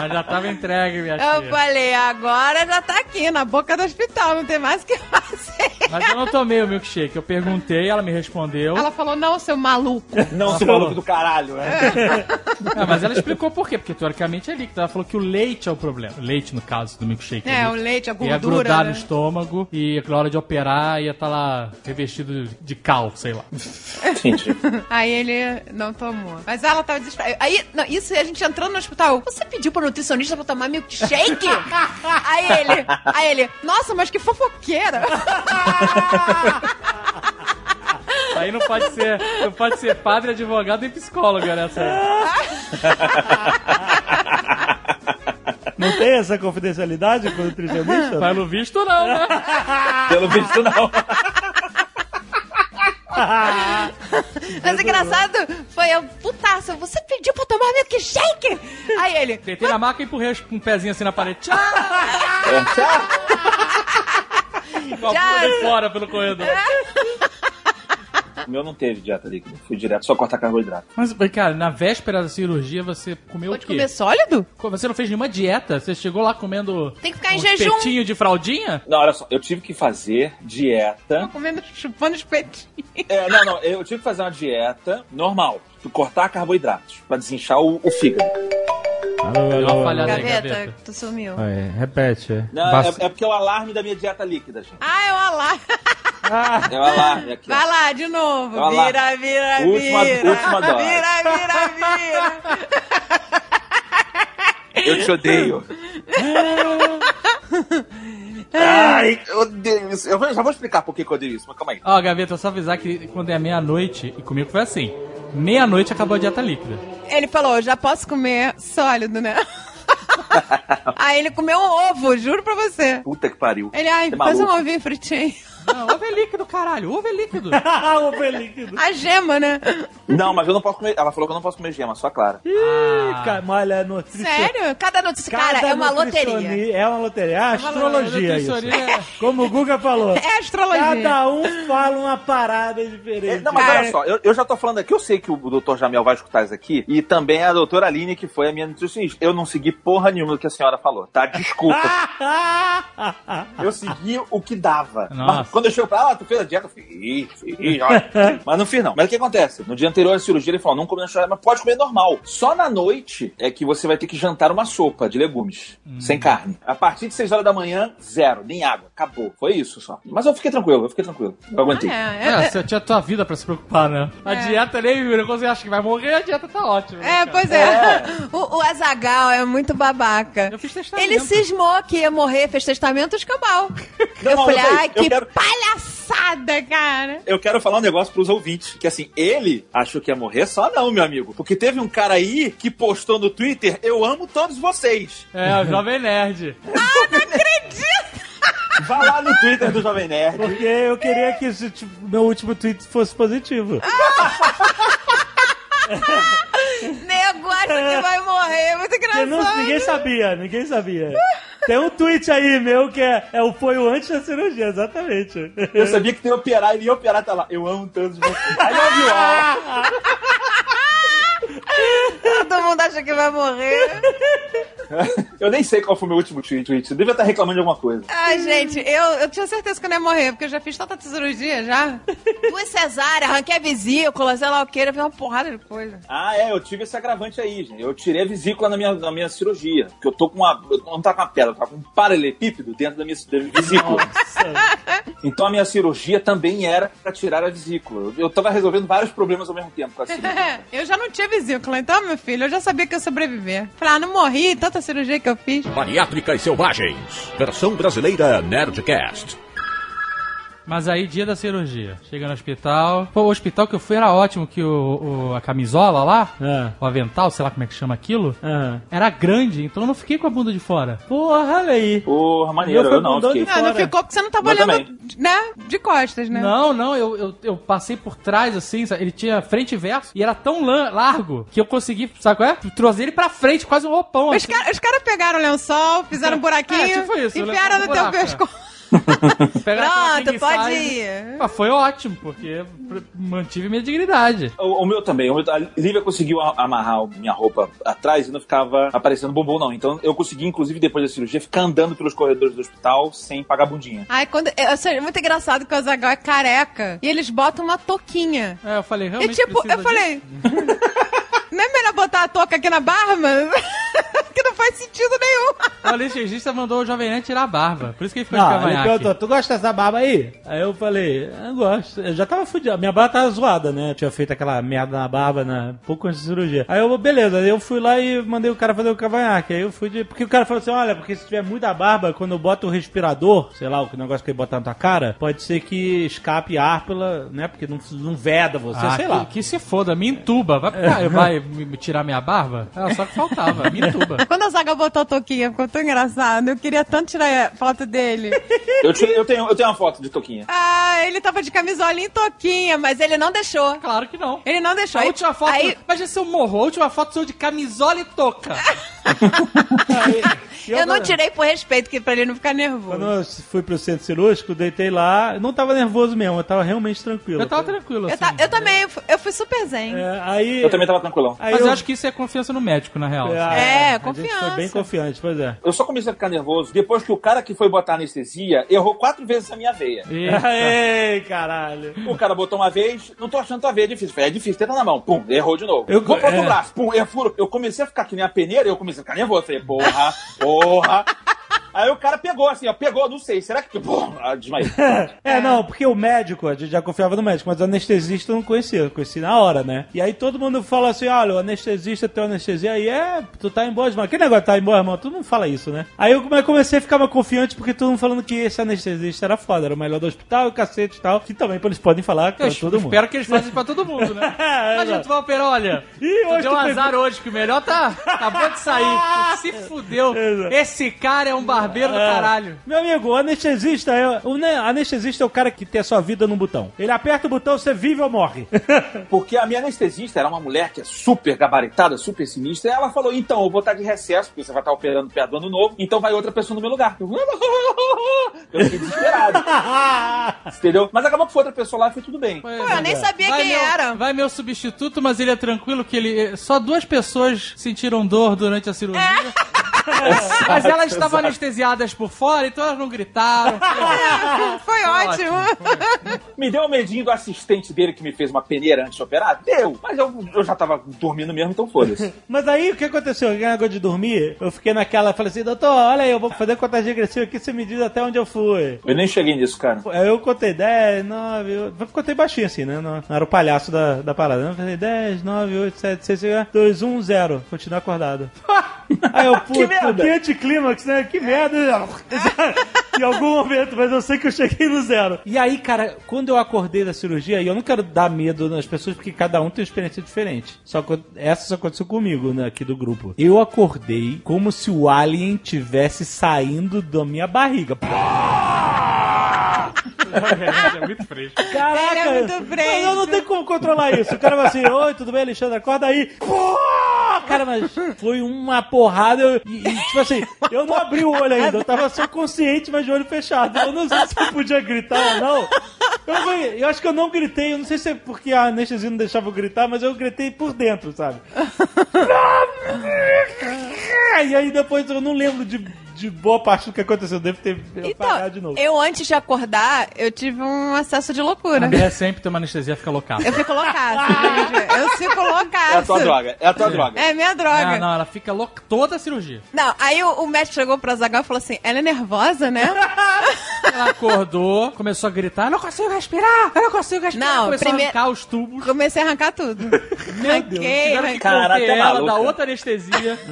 E: Mas já tava entregue, minha
C: Eu
E: tia.
C: falei, agora já tá aqui, na boca do hospital, não tem mais o que fazer.
E: Mas eu não tomei o milkshake. Eu perguntei, ela me respondeu.
C: Ela falou, não, seu maluco.
D: Não, seu
E: falou.
D: maluco do caralho, né?
E: Ah, mas ela explicou por quê. Porque teoricamente é líquido. Ela falou que o leite é o problema. O leite, no caso do milkshake.
C: É, o
E: líquido.
C: leite, a
E: Ia
C: gordura.
E: grudar
C: né?
E: no estômago e na hora de operar ia estar lá revestido de cal, sei lá.
D: Entendi.
C: Aí ele não tomou. Mas ela tava desesperada. Aí, não, isso a gente entrando no hospital. Você pediu pro nutricionista pra tomar milkshake? aí ele, aí ele, nossa, mas que fofoqueira.
E: Aí não pode ser, não pode ser padre, advogado e psicólogo nessa.
B: Não tem essa confidencialidade com o nutricionista?
E: Pelo visto, não, né?
D: Pelo visto, não.
C: Mas o engraçado foi a putaça. Você pediu pra tomar milkshake? Aí ele.
E: Tentei na maca e empurrei com um pezinho assim na parede. Tchau!
D: É, tchau.
E: Com a fora pelo corredor.
D: O meu não teve dieta líquida. Fui direto só cortar carboidrato.
E: Mas, cara, na véspera da cirurgia você comeu
C: Pode
E: o quê?
C: comer sólido?
E: Você não fez nenhuma dieta? Você chegou lá comendo
C: Tem que ficar em
E: um
C: jejum.
E: espetinho de fraldinha?
D: Não, olha só. Eu tive que fazer dieta.
C: Comendo, chupando espetinho.
D: É, não, não. Eu tive que fazer uma dieta normal. Cortar carboidratos. Pra desinchar o, o fígado.
E: Deu uma falhada aí,
C: Gaveta,
E: gaveta.
C: tu sumiu.
B: Aí, repete.
D: Não, é,
B: Basta-
D: é porque é o alarme da minha dieta líquida, gente.
C: Ah, é o alarme.
D: É o alarme aqui. ó.
C: Vai lá, de novo.
D: Vai lá.
C: Vira, vira,
D: Última-
C: vira.
D: última dose.
C: Vira, vira, vira.
D: Eu te odeio. Ai, eu odeio isso. Eu já vou explicar por que eu odeio isso, mas calma aí.
E: Ó, Gaveta, eu só avisar que quando é meia-noite, e comigo foi assim. Meia-noite acabou a dieta líquida.
C: Ele falou, já posso comer sólido, né? Aí ele comeu um ovo, juro pra você.
D: Puta que pariu.
C: Ele, ai,
D: é
C: faz um ovinho fritinho.
E: Não, ovo é líquido, caralho. Ovo é líquido.
B: Ovo é líquido.
C: A gema, né?
D: Não, mas eu não posso comer. Ela falou que eu não posso comer gema, só clara.
B: Ih, cara, olha, nutricio-
C: Sério? Cada notícia. Cara, é uma loteria.
B: É uma loteria. É
C: uma
B: astrologia isso.
E: Nutricionista-
B: Como o Guga falou.
C: É astrologia.
B: Cada um fala uma parada diferente.
D: É, não, mas
C: Cara.
D: olha só, eu, eu já tô falando aqui, eu sei que o doutor Jamel vai escutar isso aqui, e também a doutora Aline, que foi a minha nutricionista. Eu não segui porra nenhuma do que a senhora falou, tá? Desculpa. eu segui o que dava.
E: Nossa.
D: Mas quando eu chego pra ela, ah, tu fez a dieta, eu fiz, olha. Mas não fiz não. Mas o que acontece? No dia anterior à cirurgia, ele falou, não come na mas pode comer normal. Só na noite é que você vai ter que jantar uma sopa de legumes, sem carne. A partir de 6 horas da manhã, zero, nem água. Acabou. Foi isso só. Mas eu fiquei tranquilo, eu fiquei tranquilo. Eu aguentei.
C: É, é,
E: É, você tinha tua vida pra se preocupar, né? A dieta nem. Quando você acha que vai morrer, a dieta tá ótima. né,
C: É,
E: cara?
C: pois é. O, o Azagal é muito babaca.
E: Eu fiz testamento.
C: Ele cismou que ia morrer, fez testamento, escambau.
D: Não,
C: eu
D: não,
C: falei, ai,
D: eu
C: que
D: quero-
C: palhaçada, cara.
D: Eu quero falar um negócio pros ouvintes, que assim, ele achou que ia morrer só não, meu amigo. Porque teve um cara aí que postou no Twitter, eu amo todos vocês.
E: É, o Jovem Nerd.
D: Vá lá no Twitter do Jovem Nerd.
B: Porque eu queria que esse, tipo, meu último tweet fosse positivo.
C: Nego acha que vai morrer, é muito engraçado.
B: não- ninguém sabia, ninguém sabia. Tem um tweet aí meu que é, é o foi o antes da cirurgia, exatamente.
D: Eu sabia que tem operar, ele ia operar, tá lá. Eu amo vocês. I love you all.
C: Todo mundo acha que vai morrer.
D: Eu nem sei qual foi o meu último tweet. tweet. Eu devia estar reclamando de alguma coisa.
C: Ai, gente, eu, eu tinha certeza que eu não ia morrer, porque eu já fiz tanta cirurgia já. Duas cesáreas, arranquei a vesícula, sei lá o que, eu vi uma porrada de coisa.
D: Ah, é, eu tive esse agravante aí, gente. Eu tirei a vesícula na minha, na minha cirurgia. Porque eu tô com uma. Eu não tá com uma pedra, eu tô com um paralelepípedo dentro da minha, da minha vesícula. Então a minha cirurgia também era pra tirar a vesícula. Eu, eu tava resolvendo vários problemas ao mesmo tempo com a cirurgia.
C: eu já não tinha vesícula, então, meu filho, eu já sabia que ia sobreviver. Falei, ah, não morri, tanta cirurgia que eu fiz.
H: Bariátricas Selvagens. Versão brasileira Nerdcast.
E: Mas aí, dia da cirurgia. Chega no hospital. Pô, o hospital que eu fui era ótimo, que o, o- a camisola lá,
B: Ah,
E: o avental, sei lá como é que chama aquilo,
B: ah.
E: era grande, então eu não fiquei com a bunda de fora.
B: Porra, olha aí.
D: Porra, maneiro,
B: Eu fui
D: eu não fiquei.
C: Não, não ficou porque você não tava
D: Eu
C: olhando, né, de costas, né?
E: Não, não, eu, eu, eu passei por trás, assim, sabe? ele tinha frente e verso, e era tão largo que eu consegui, sabe qual é? Trouxe ele pra frente, quase um roupão.
C: Os,
E: assim.
C: caras pegaram o lençol, fizeram um buraquinho,
E: É, tipo isso,
C: enfiaram no
E: um
C: teu
E: é.
C: pescoço. Pronto, pode ir.
E: Ah, foi ótimo, porque mantive minha dignidade.
D: O, o meu também. O meu- a Lívia conseguiu amarrar minha roupa atrás e não ficava aparecendo bombom, não. Então eu consegui, inclusive, depois da cirurgia, ficar andando pelos corredores do hospital sem pagar bundinha.
C: Ai, quando. Eu achei muito engraçado que o Azagal é careca e eles botam uma touquinha.
E: É, eu falei,
C: E
E: realmente
C: tipo,
E: precisa
C: eu falei. Não é melhor botar a touca aqui na barba? que não faz sentido nenhum.
E: O anestesista mandou o Jovem Nerd tirar a barba. Por isso que ele ficou de
B: Não, ele
E: cavanhaque.
B: perguntou, tu gosta dessa barba aí? Aí eu falei, eu gosto. Eu já tava fudido. Minha barba tava zoada, né? Eu tinha feito aquela merda na barba, né? Pouco antes da cirurgia. Aí eu, beleza. Aí eu fui lá e mandei o cara fazer o cavanhaque. Aí eu fui de... Porque o cara falou assim, olha, porque se tiver muita barba, quando eu boto o respirador, sei lá, o negócio que ele botar na tua cara, pode ser que escape ar pela... né? Porque não, não veda você,
E: Ah,
B: sei
E: que,
B: lá.
E: que se foda, me entuba. Vai, vai, vai me tirar minha barba? Era só que faltava, me entuba.
C: Quando a Zaga botou a toquinha, ficou tão engraçado. Eu queria tanto tirar a foto dele.
D: Eu, tirei- eu tenho, eu tenho uma foto de Toquinha.
C: Ah, ele tava de camisola e toquinha, mas ele não deixou.
E: Claro que não.
C: Ele não deixou.
E: A
C: Aí-
E: última foto.
C: Aí,
E: Imagina se eu morro. A última foto sou de camisola e touca.
B: E
C: eu não tirei por respeito, que pra ele não ficar nervoso.
B: Quando eu fui pro centro cirúrgico, deitei lá, eu não tava nervoso mesmo, eu tava realmente tranquilo.
E: Eu tava tranquilo, assim.
C: Eu, ta- eu também, eu fui- eu fui super zen.
B: É, aí...
D: Eu também tava tranquilão.
B: aí
E: Mas eu acho que isso é confiança no médico, na real.
C: É,
B: a gente foi
C: confiança.
B: bem confiante, pois é.
D: Eu só comecei a ficar nervoso depois que o cara que foi botar anestesia errou quatro vezes a minha veia.
B: Ei, caralho.
D: O cara botou uma vez, não tô achando tua veia difícil. Falei, é difícil, tenta na mão. Pum, errou de novo.
B: Eu-
D: Vou pro outro
B: é.
D: braço. Pum, erro, furo. Eu comecei a ficar que nem a peneira eu comecei a ficar nervoso. Falei, porra, porra. Aí o cara pegou assim, ó, pegou, não sei, será que. Pum, ah, desmaiei.
B: É, não, porque o médico, a gente já confiava no médico, mas o anestesista eu não conhecia, eu conheci na hora, né? E aí todo mundo fala assim, olha, o anestesista tem anestesia aí, é, tu tá em boas mãos. Que negócio tá em boas mãos? Tu não fala isso, né? Aí eu come- comecei a ficar mais confiante porque todo mundo falando que esse anestesista era foda, era o melhor do hospital, o cacete e tal, que também eles podem falar pra
E: Eu
B: todo mundo.
E: espero que eles façam pra todo mundo, né?
B: É, exato.
E: tu vai operar, olha.
B: Ih,
E: tu
B: hoje
E: deu
B: tu
E: azar hoje, que o melhor tá. Acabou de sair. Tu se fudeu.
B: Exato.
E: Esse cara é um barbeiro do
B: É.
E: caralho.
B: Meu amigo, o anestesista é. O ne- anestesista é o cara que tem a sua vida num botão. Ele aperta o botão, você vive ou morre.
D: Porque a minha anestesista era uma mulher que é super gabaritada, super sinistra. E ela falou: então, eu vou estar de recesso, porque você vai estar operando perto do ano novo, então vai outra pessoa no meu lugar. Eu, eu fiquei desesperado. Entendeu? Mas acabou que foi outra pessoa lá e foi tudo bem.
C: Pô, eu nem sabia
E: Vai
C: quem
E: meu,
C: era.
E: Vai meu substituto, mas ele é tranquilo que ele. Só duas pessoas sentiram dor durante a cirurgia. mas elas estavam anestesiadas por fora, então elas não gritaram.
C: Foi ótimo.
D: Me deu o medinho do assistente dele que me fez uma peneira antes de operar? Deu. Mas eu, eu já tava dormindo mesmo, então foda-se.
B: Mas aí o que aconteceu? Eu negócio de dormir, eu fiquei naquela, falei assim, doutor, olha aí, eu vou fazer contagem regressiva aqui, você me diz até onde eu fui.
D: Eu nem cheguei nisso, cara.
B: Aí eu contei 10, 9, 8, eu contei baixinho assim, né? Não, não era o palhaço da, da parada. Eu falei 10, 9, 8, 7, 6, 5, 2, 1, 0. Continuar acordado. Aí eu, puta,
D: merda.
B: que anticlímax, né? Que merda. em algum momento, mas eu sei que eu cheguei no zero. E aí, cara, quando eu acordei da cirurgia, e eu não quero dar medo nas pessoas, porque cada um tem uma experiência diferente. Só que essa só aconteceu comigo, né, aqui do grupo. Eu acordei como se o alien tivesse saindo da minha barriga.
E: é muito fresco.
B: Caraca!
C: Ele é muito fresco.
B: Mas eu não tenho como controlar isso. O cara vai assim, oi, tudo bem, Alexandre? Acorda aí. Pô! Cara, mas foi uma porrada. eu- e, e, tipo assim, eu não abri o olho ainda. Eu tava só consciente, mas de olho fechado. Eu não sei se eu podia gritar ou não. Eu, fui- eu acho que eu não gritei. Eu não sei se é porque a anestesia não deixava eu gritar, mas eu gritei por dentro, sabe? E aí depois eu não lembro de, de boa parte do que aconteceu. Devo ter apagado de
C: Então,
B: novo.
C: eu antes de acordar, eu tive um acesso de loucura.
E: É sempre ter uma anestesia fica loucaça.
C: Eu fico loucaça. Eu fico loucaça.
D: É a tua droga, é a tua droga.
C: É minha droga.
E: Não, não, ela fica louca toda a cirurgia.
C: Não, aí o, o médico chegou pra Zagal e falou assim: ela é nervosa, né?
E: Ela acordou, começou a gritar: Eu não consigo respirar! Eu não consigo respirar!
C: Não,
E: começou
C: prime-
E: a arrancar os tubos.
C: Comecei a arrancar tudo.
E: Tiveram que
C: arranquei.
D: Caraca, é
E: ela
D: maluca.
E: da outra anestesia.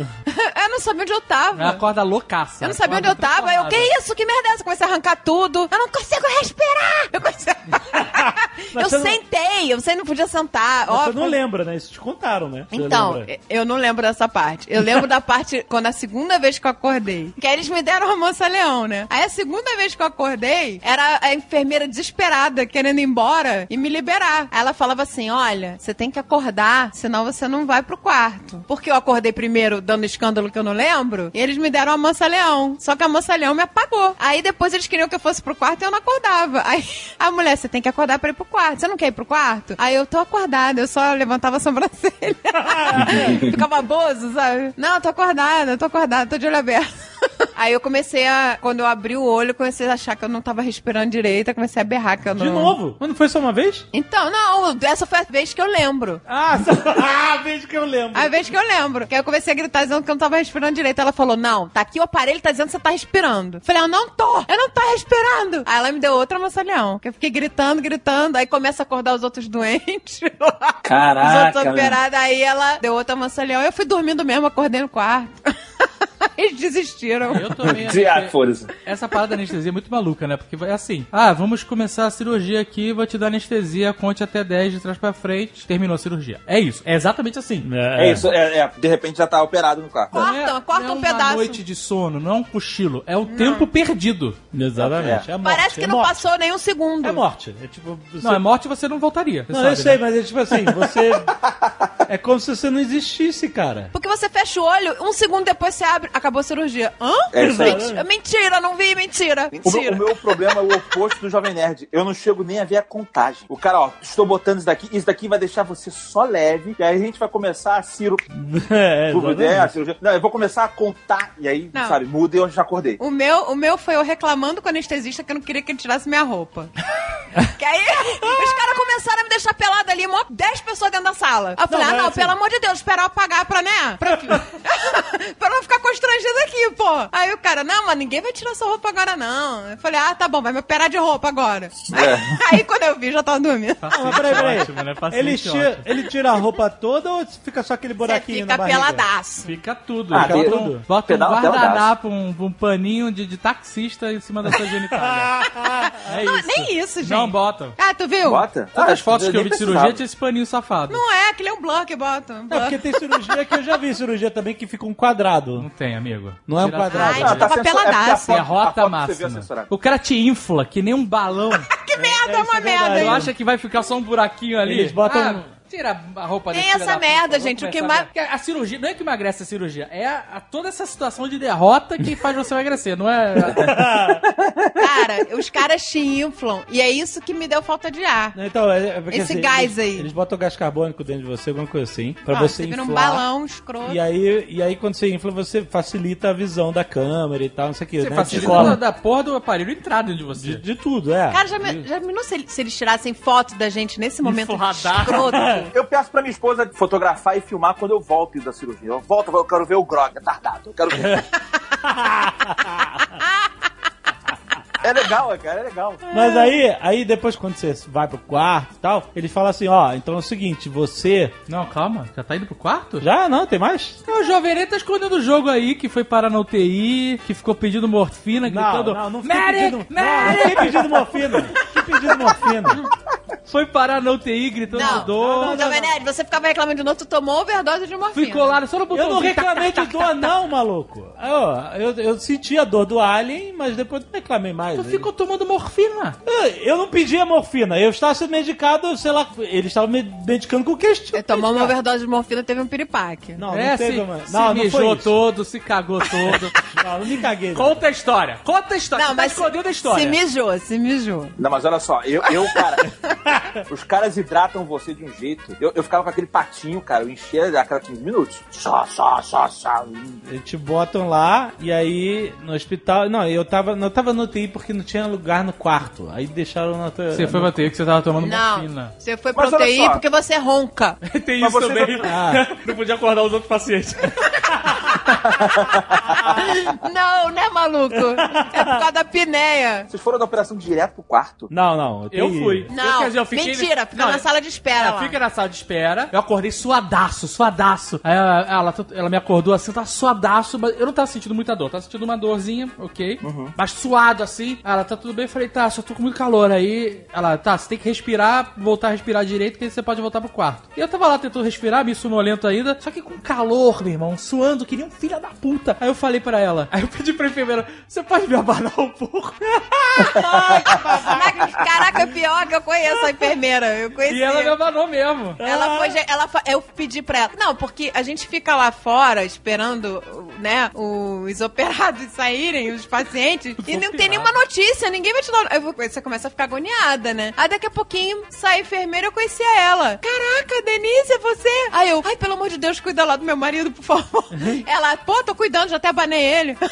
C: Eu não sabia onde eu tava.
E: Ela acorda loucaça.
C: Eu não sabia onde eu tava. Eu, que isso? Que merda é essa? Comecei a arrancar tudo. Eu não consigo respirar. Eu comecei Eu
B: você não-
C: sentei. Eu sei, não podia sentar.
B: Mas Você não lembra, né? Isso te contaram, né? Você
C: Então,
B: lembra?
C: eu não lembro dessa parte. Eu lembro da parte quando a segunda vez que eu acordei. Que aí eles me deram a moça leão, né? Aí a segunda vez que eu acordei, era a enfermeira desesperada, querendo ir embora e me liberar. Aí ela falava assim: olha, você tem que acordar, senão você não vai pro quarto. Porque eu acordei primeiro dando escândalo que eu não lembro, e eles me deram a moça leão. Só que a moça leão me apagou. Aí depois eles queriam que eu fosse pro quarto e eu não acordava. Aí a mulher, você tem que acordar pra ir pro quarto. Você não quer ir pro quarto? Aí eu tô acordada, eu só levantava a sobrancelha. Ficava bozo, sabe? Não, tô acordada, tô acordada, tô de olho aberto. Aí eu comecei a. Quando eu abri o olho, eu comecei a achar que eu não tava respirando direito. Eu comecei a berrar que eu não.
B: De novo? Mas não foi só uma vez?
C: Então, não, essa foi a vez que eu lembro.
B: Ah, só... ah, a vez que eu lembro.
C: A vez que eu lembro. Que aí eu comecei a gritar dizendo que eu não tava respirando direito. Ela falou: Não, tá aqui o aparelho, tá dizendo que você tá respirando. Falei, eu não tô, eu não tô respirando. Aí ela me deu outra maçalhão. Que eu fiquei gritando, gritando. Aí começa a acordar os outros doentes. os
D: Caraca.
C: outros operados. Aí ela deu outra maçalhão. Eu fui dormindo mesmo, acordei no quarto. Eles desistiram.
E: Eu também.
D: Ah, foda-se.
E: Essa parada da anestesia é muito maluca, né? Porque é assim: ah, vamos começar a cirurgia aqui, vou te dar anestesia, conte até 10 de trás pra frente, terminou a cirurgia. É isso, é exatamente assim.
D: É isso, é, é, de repente já tá operado no quarto.
C: Corta,
E: Não é-
C: corta
E: não é
C: um
E: uma
C: pedaço.
E: noite de sono, não é um cochilo, é o tempo perdido.
B: Exatamente. É. morte.
C: Parece que
B: é
C: não
B: morte.
C: passou nenhum segundo.
B: É morte. É tipo. Você...
E: Não, é morte você não voltaria. você
B: Não,
E: sabe,
B: eu sei,
E: né?
B: mas é tipo assim, você. é como se você não existisse, cara.
C: Porque você fecha o olho, um segundo depois você abre, acabou a cirurgia. Hã?
D: É isso aí.
C: Mentira, mentira, não vi, mentira.
D: O meu,
C: Mentira.
D: o meu problema é o oposto do Jovem Nerd. Eu não chego nem a ver a contagem. O cara, ó, estou botando isso daqui, isso daqui vai deixar você só leve, e aí a gente vai começar a ciro...
B: É,
D: É, a cirurgia. Não, eu vou começar a contar, e aí,
C: Não.
D: sabe, muda e eu já acordei.
C: O meu, o meu foi eu reclamando com o anestesista que eu não queria que ele tirasse minha roupa. que aí os caras começaram a me deixar pelada ali, mó 10 pessoas dentro da sala. Eu falei,
B: Não,
C: ah, não,
B: assim-
C: pelo amor de Deus, esperar eu pagar pra, né? Pra, pra não ficar constrangido aqui, pô. Aí o cara, não, mas ninguém vai tirar sua roupa agora, não. Eu falei, ah, tá bom, vai me operar de roupa agora. Aí, aí quando eu vi, já tava dormindo.
B: Não, mas peraí, peraí.
E: Ótimo, né? Paciente
B: Ele, tira, ele tira a roupa toda ou fica só aquele
C: Você
B: buraquinho na
C: fica
B: barriga?
C: peladaço.
E: Fica tudo.
D: Ah,
E: bota
D: tem-
E: um, bota um guardanapo, um, um paninho de, de taxista em cima da sua genitália. é
C: Não,
E: isso.
C: nem isso, gente.
E: Não bota.
C: Ah, tu viu?
D: Bota?
E: Todas
D: Ah,
E: as fotos que eu vi de cirurgia tinha esse paninho safado.
C: Não é, aquele é um que bota. Um
B: É
C: blur.
B: porque tem cirurgia que eu já vi cirurgia também que fica um quadrado.
E: Não tem, amigo.
B: Não é um quadrado.
C: Ai,
D: Ah,
C: tava
D: censur- é porque a
C: peladaço.
D: foto-
E: É
D: a
E: rota
D: é
E: máxima. O cara te infla que nem um balão.
C: Que merda, é uma
B: é
C: merda.
E: Tu acha que vai ficar só um buraquinho ali?
B: Eles botam-
E: Ah, Tira a roupa
C: Tem
E: desse filho
C: essa
E: da puta,
C: merda,
E: vamos
C: gente, o que mais-
E: a- cirurgia, não é que emagrece a cirurgia, é a, a- toda essa situação de derrota que faz você emagrecer, não é?
C: Cara, os caras te inflam. E é isso que me deu falta de ar.
B: Então, é, é porque,
C: Esse
B: assim,
C: gás
B: eles,
C: aí.
B: Eles botam gás carbônico dentro de você, alguma coisa assim, pra
C: Ah,
B: você
C: vira
B: inflar.
C: um balão escroto.
B: E aí, e aí, quando você infla, você facilita a visão da câmera e tal, não sei o que,
E: Você
B: né?
E: facilita da, da porra do aparelho entrar dentro de você.
B: De, de tudo, é.
C: Cara, já, me, já imaginou se, ele- se eles tirassem foto da gente nesse momento
E: Infladaço.
C: escroto?
D: Eu peço pra minha esposa fotografar e filmar quando eu volto da cirurgia. Eu volto, eu quero ver o Grog, é tardado. Eu quero ver. é legal, é, cara, é legal.
B: Mas aí, aí depois quando você vai pro quarto e tal, ele fala assim, ó, então é o seguinte, você...
E: Não, calma, já tá indo pro quarto?
B: Já? Não, tem mais?
E: O Jovem Nerd tá escondendo o jogo aí, que foi parar na UTI, que ficou pedindo morfina,
B: Não,
E: gritando.
B: não, não fiquei
E: Medic,
B: pedindo... Não, não
E: medic!
B: fiquei pedindo morfina. Fiquei pedindo morfina.
E: Foi parar na UTI gritando
C: Não,
E: dor.
C: não, Jovem Nerd, você ficava reclamando de novo, tu tomou overdose de morfina.
E: Ficou lá só no botão.
B: Eu não reclamei de dor não, maluco. Eu, eu, eu senti a dor do alien, mas depois não reclamei mais.
E: Tu ficou tomando morfina.
B: Eu não pedi a morfina, eu estava sendo medicado, sei lá, ele estava me medicando com o que
C: Ele tomou uma overdose de morfina, teve um piripaque.
B: Não,
E: é,
B: não teve
E: se,
B: uma...
E: se
B: Não, não
E: mijou todo, se cagou todo.
B: Não, não me caguei. não.
E: Conta a história. Conta a história.
C: Não,
E: Você tá
C: mas
E: escondendo a história.
C: se mijou, se mijou.
D: Não, mas olha só, eu, eu cara. os caras hidratam você de um jeito. Eu, eu ficava com aquele patinho, cara, eu enchia aquela 15 minutos. Só, só, só, só.
B: Eles te botam lá e aí no hospital. Não, eu tava, não tava no UTI porque não tinha lugar no quarto. Aí deixaram na tua.
E: Você foi bater que você tava tomando
C: Não,
E: morfina.
C: você foi pra
D: Mas
C: UTI porque você ronca.
E: Tem
D: Mas
E: isso também.
D: não-
B: Ah.
E: Não podia acordar os outros pacientes.
C: não, né, maluco? É por causa da pinéia.
D: Vocês foram da operação direto pro quarto?
B: Não, não. UTI.
E: Eu fui.
C: Não,
E: Eu, quer dizer, eu fiquei-
C: mentira, fica
E: Não,
C: na sala de espera
E: É, fica na sala de espera. Eu acordei suadaço, suadaço. Aí ela, ela, ela me acordou assim, tá suadaço, mas eu não tava sentindo muita dor. Tava sentindo uma dorzinha, ok. Mas suado assim. Aí Ela, tá tudo bem? Eu falei, tá, só tô com muito calor. Aí ela, tá, você tem que respirar, voltar a respirar direito, que aí você pode voltar pro quarto. E eu tava lá tentando respirar, me sonolento ainda, só que com calor, meu irmão, suando, que nem um filho da puta. Aí eu falei pra ela, aí eu pedi pra enfermeira, você pode me abanar um pouco?
C: Caraca, Caraca, pior que eu conheço a enfermeira. Eu conheci.
E: E ela me abanou mesmo.
C: Ela foi, ela eu pedi pra ela. Não, porque a gente fica lá fora esperando né, os operados saírem, os pacientes, e não tem nenhuma notícia, ninguém vai te dar. Aí você começa a ficar agoniada, né? Aí daqui a pouquinho sai a enfermeira, eu conhecia ela. Caraca, Denise, é você? Aí eu, ai, pelo amor de Deus, cuida lá do meu marido, por favor. ela, pô, tô cuidando, já até abanei ele.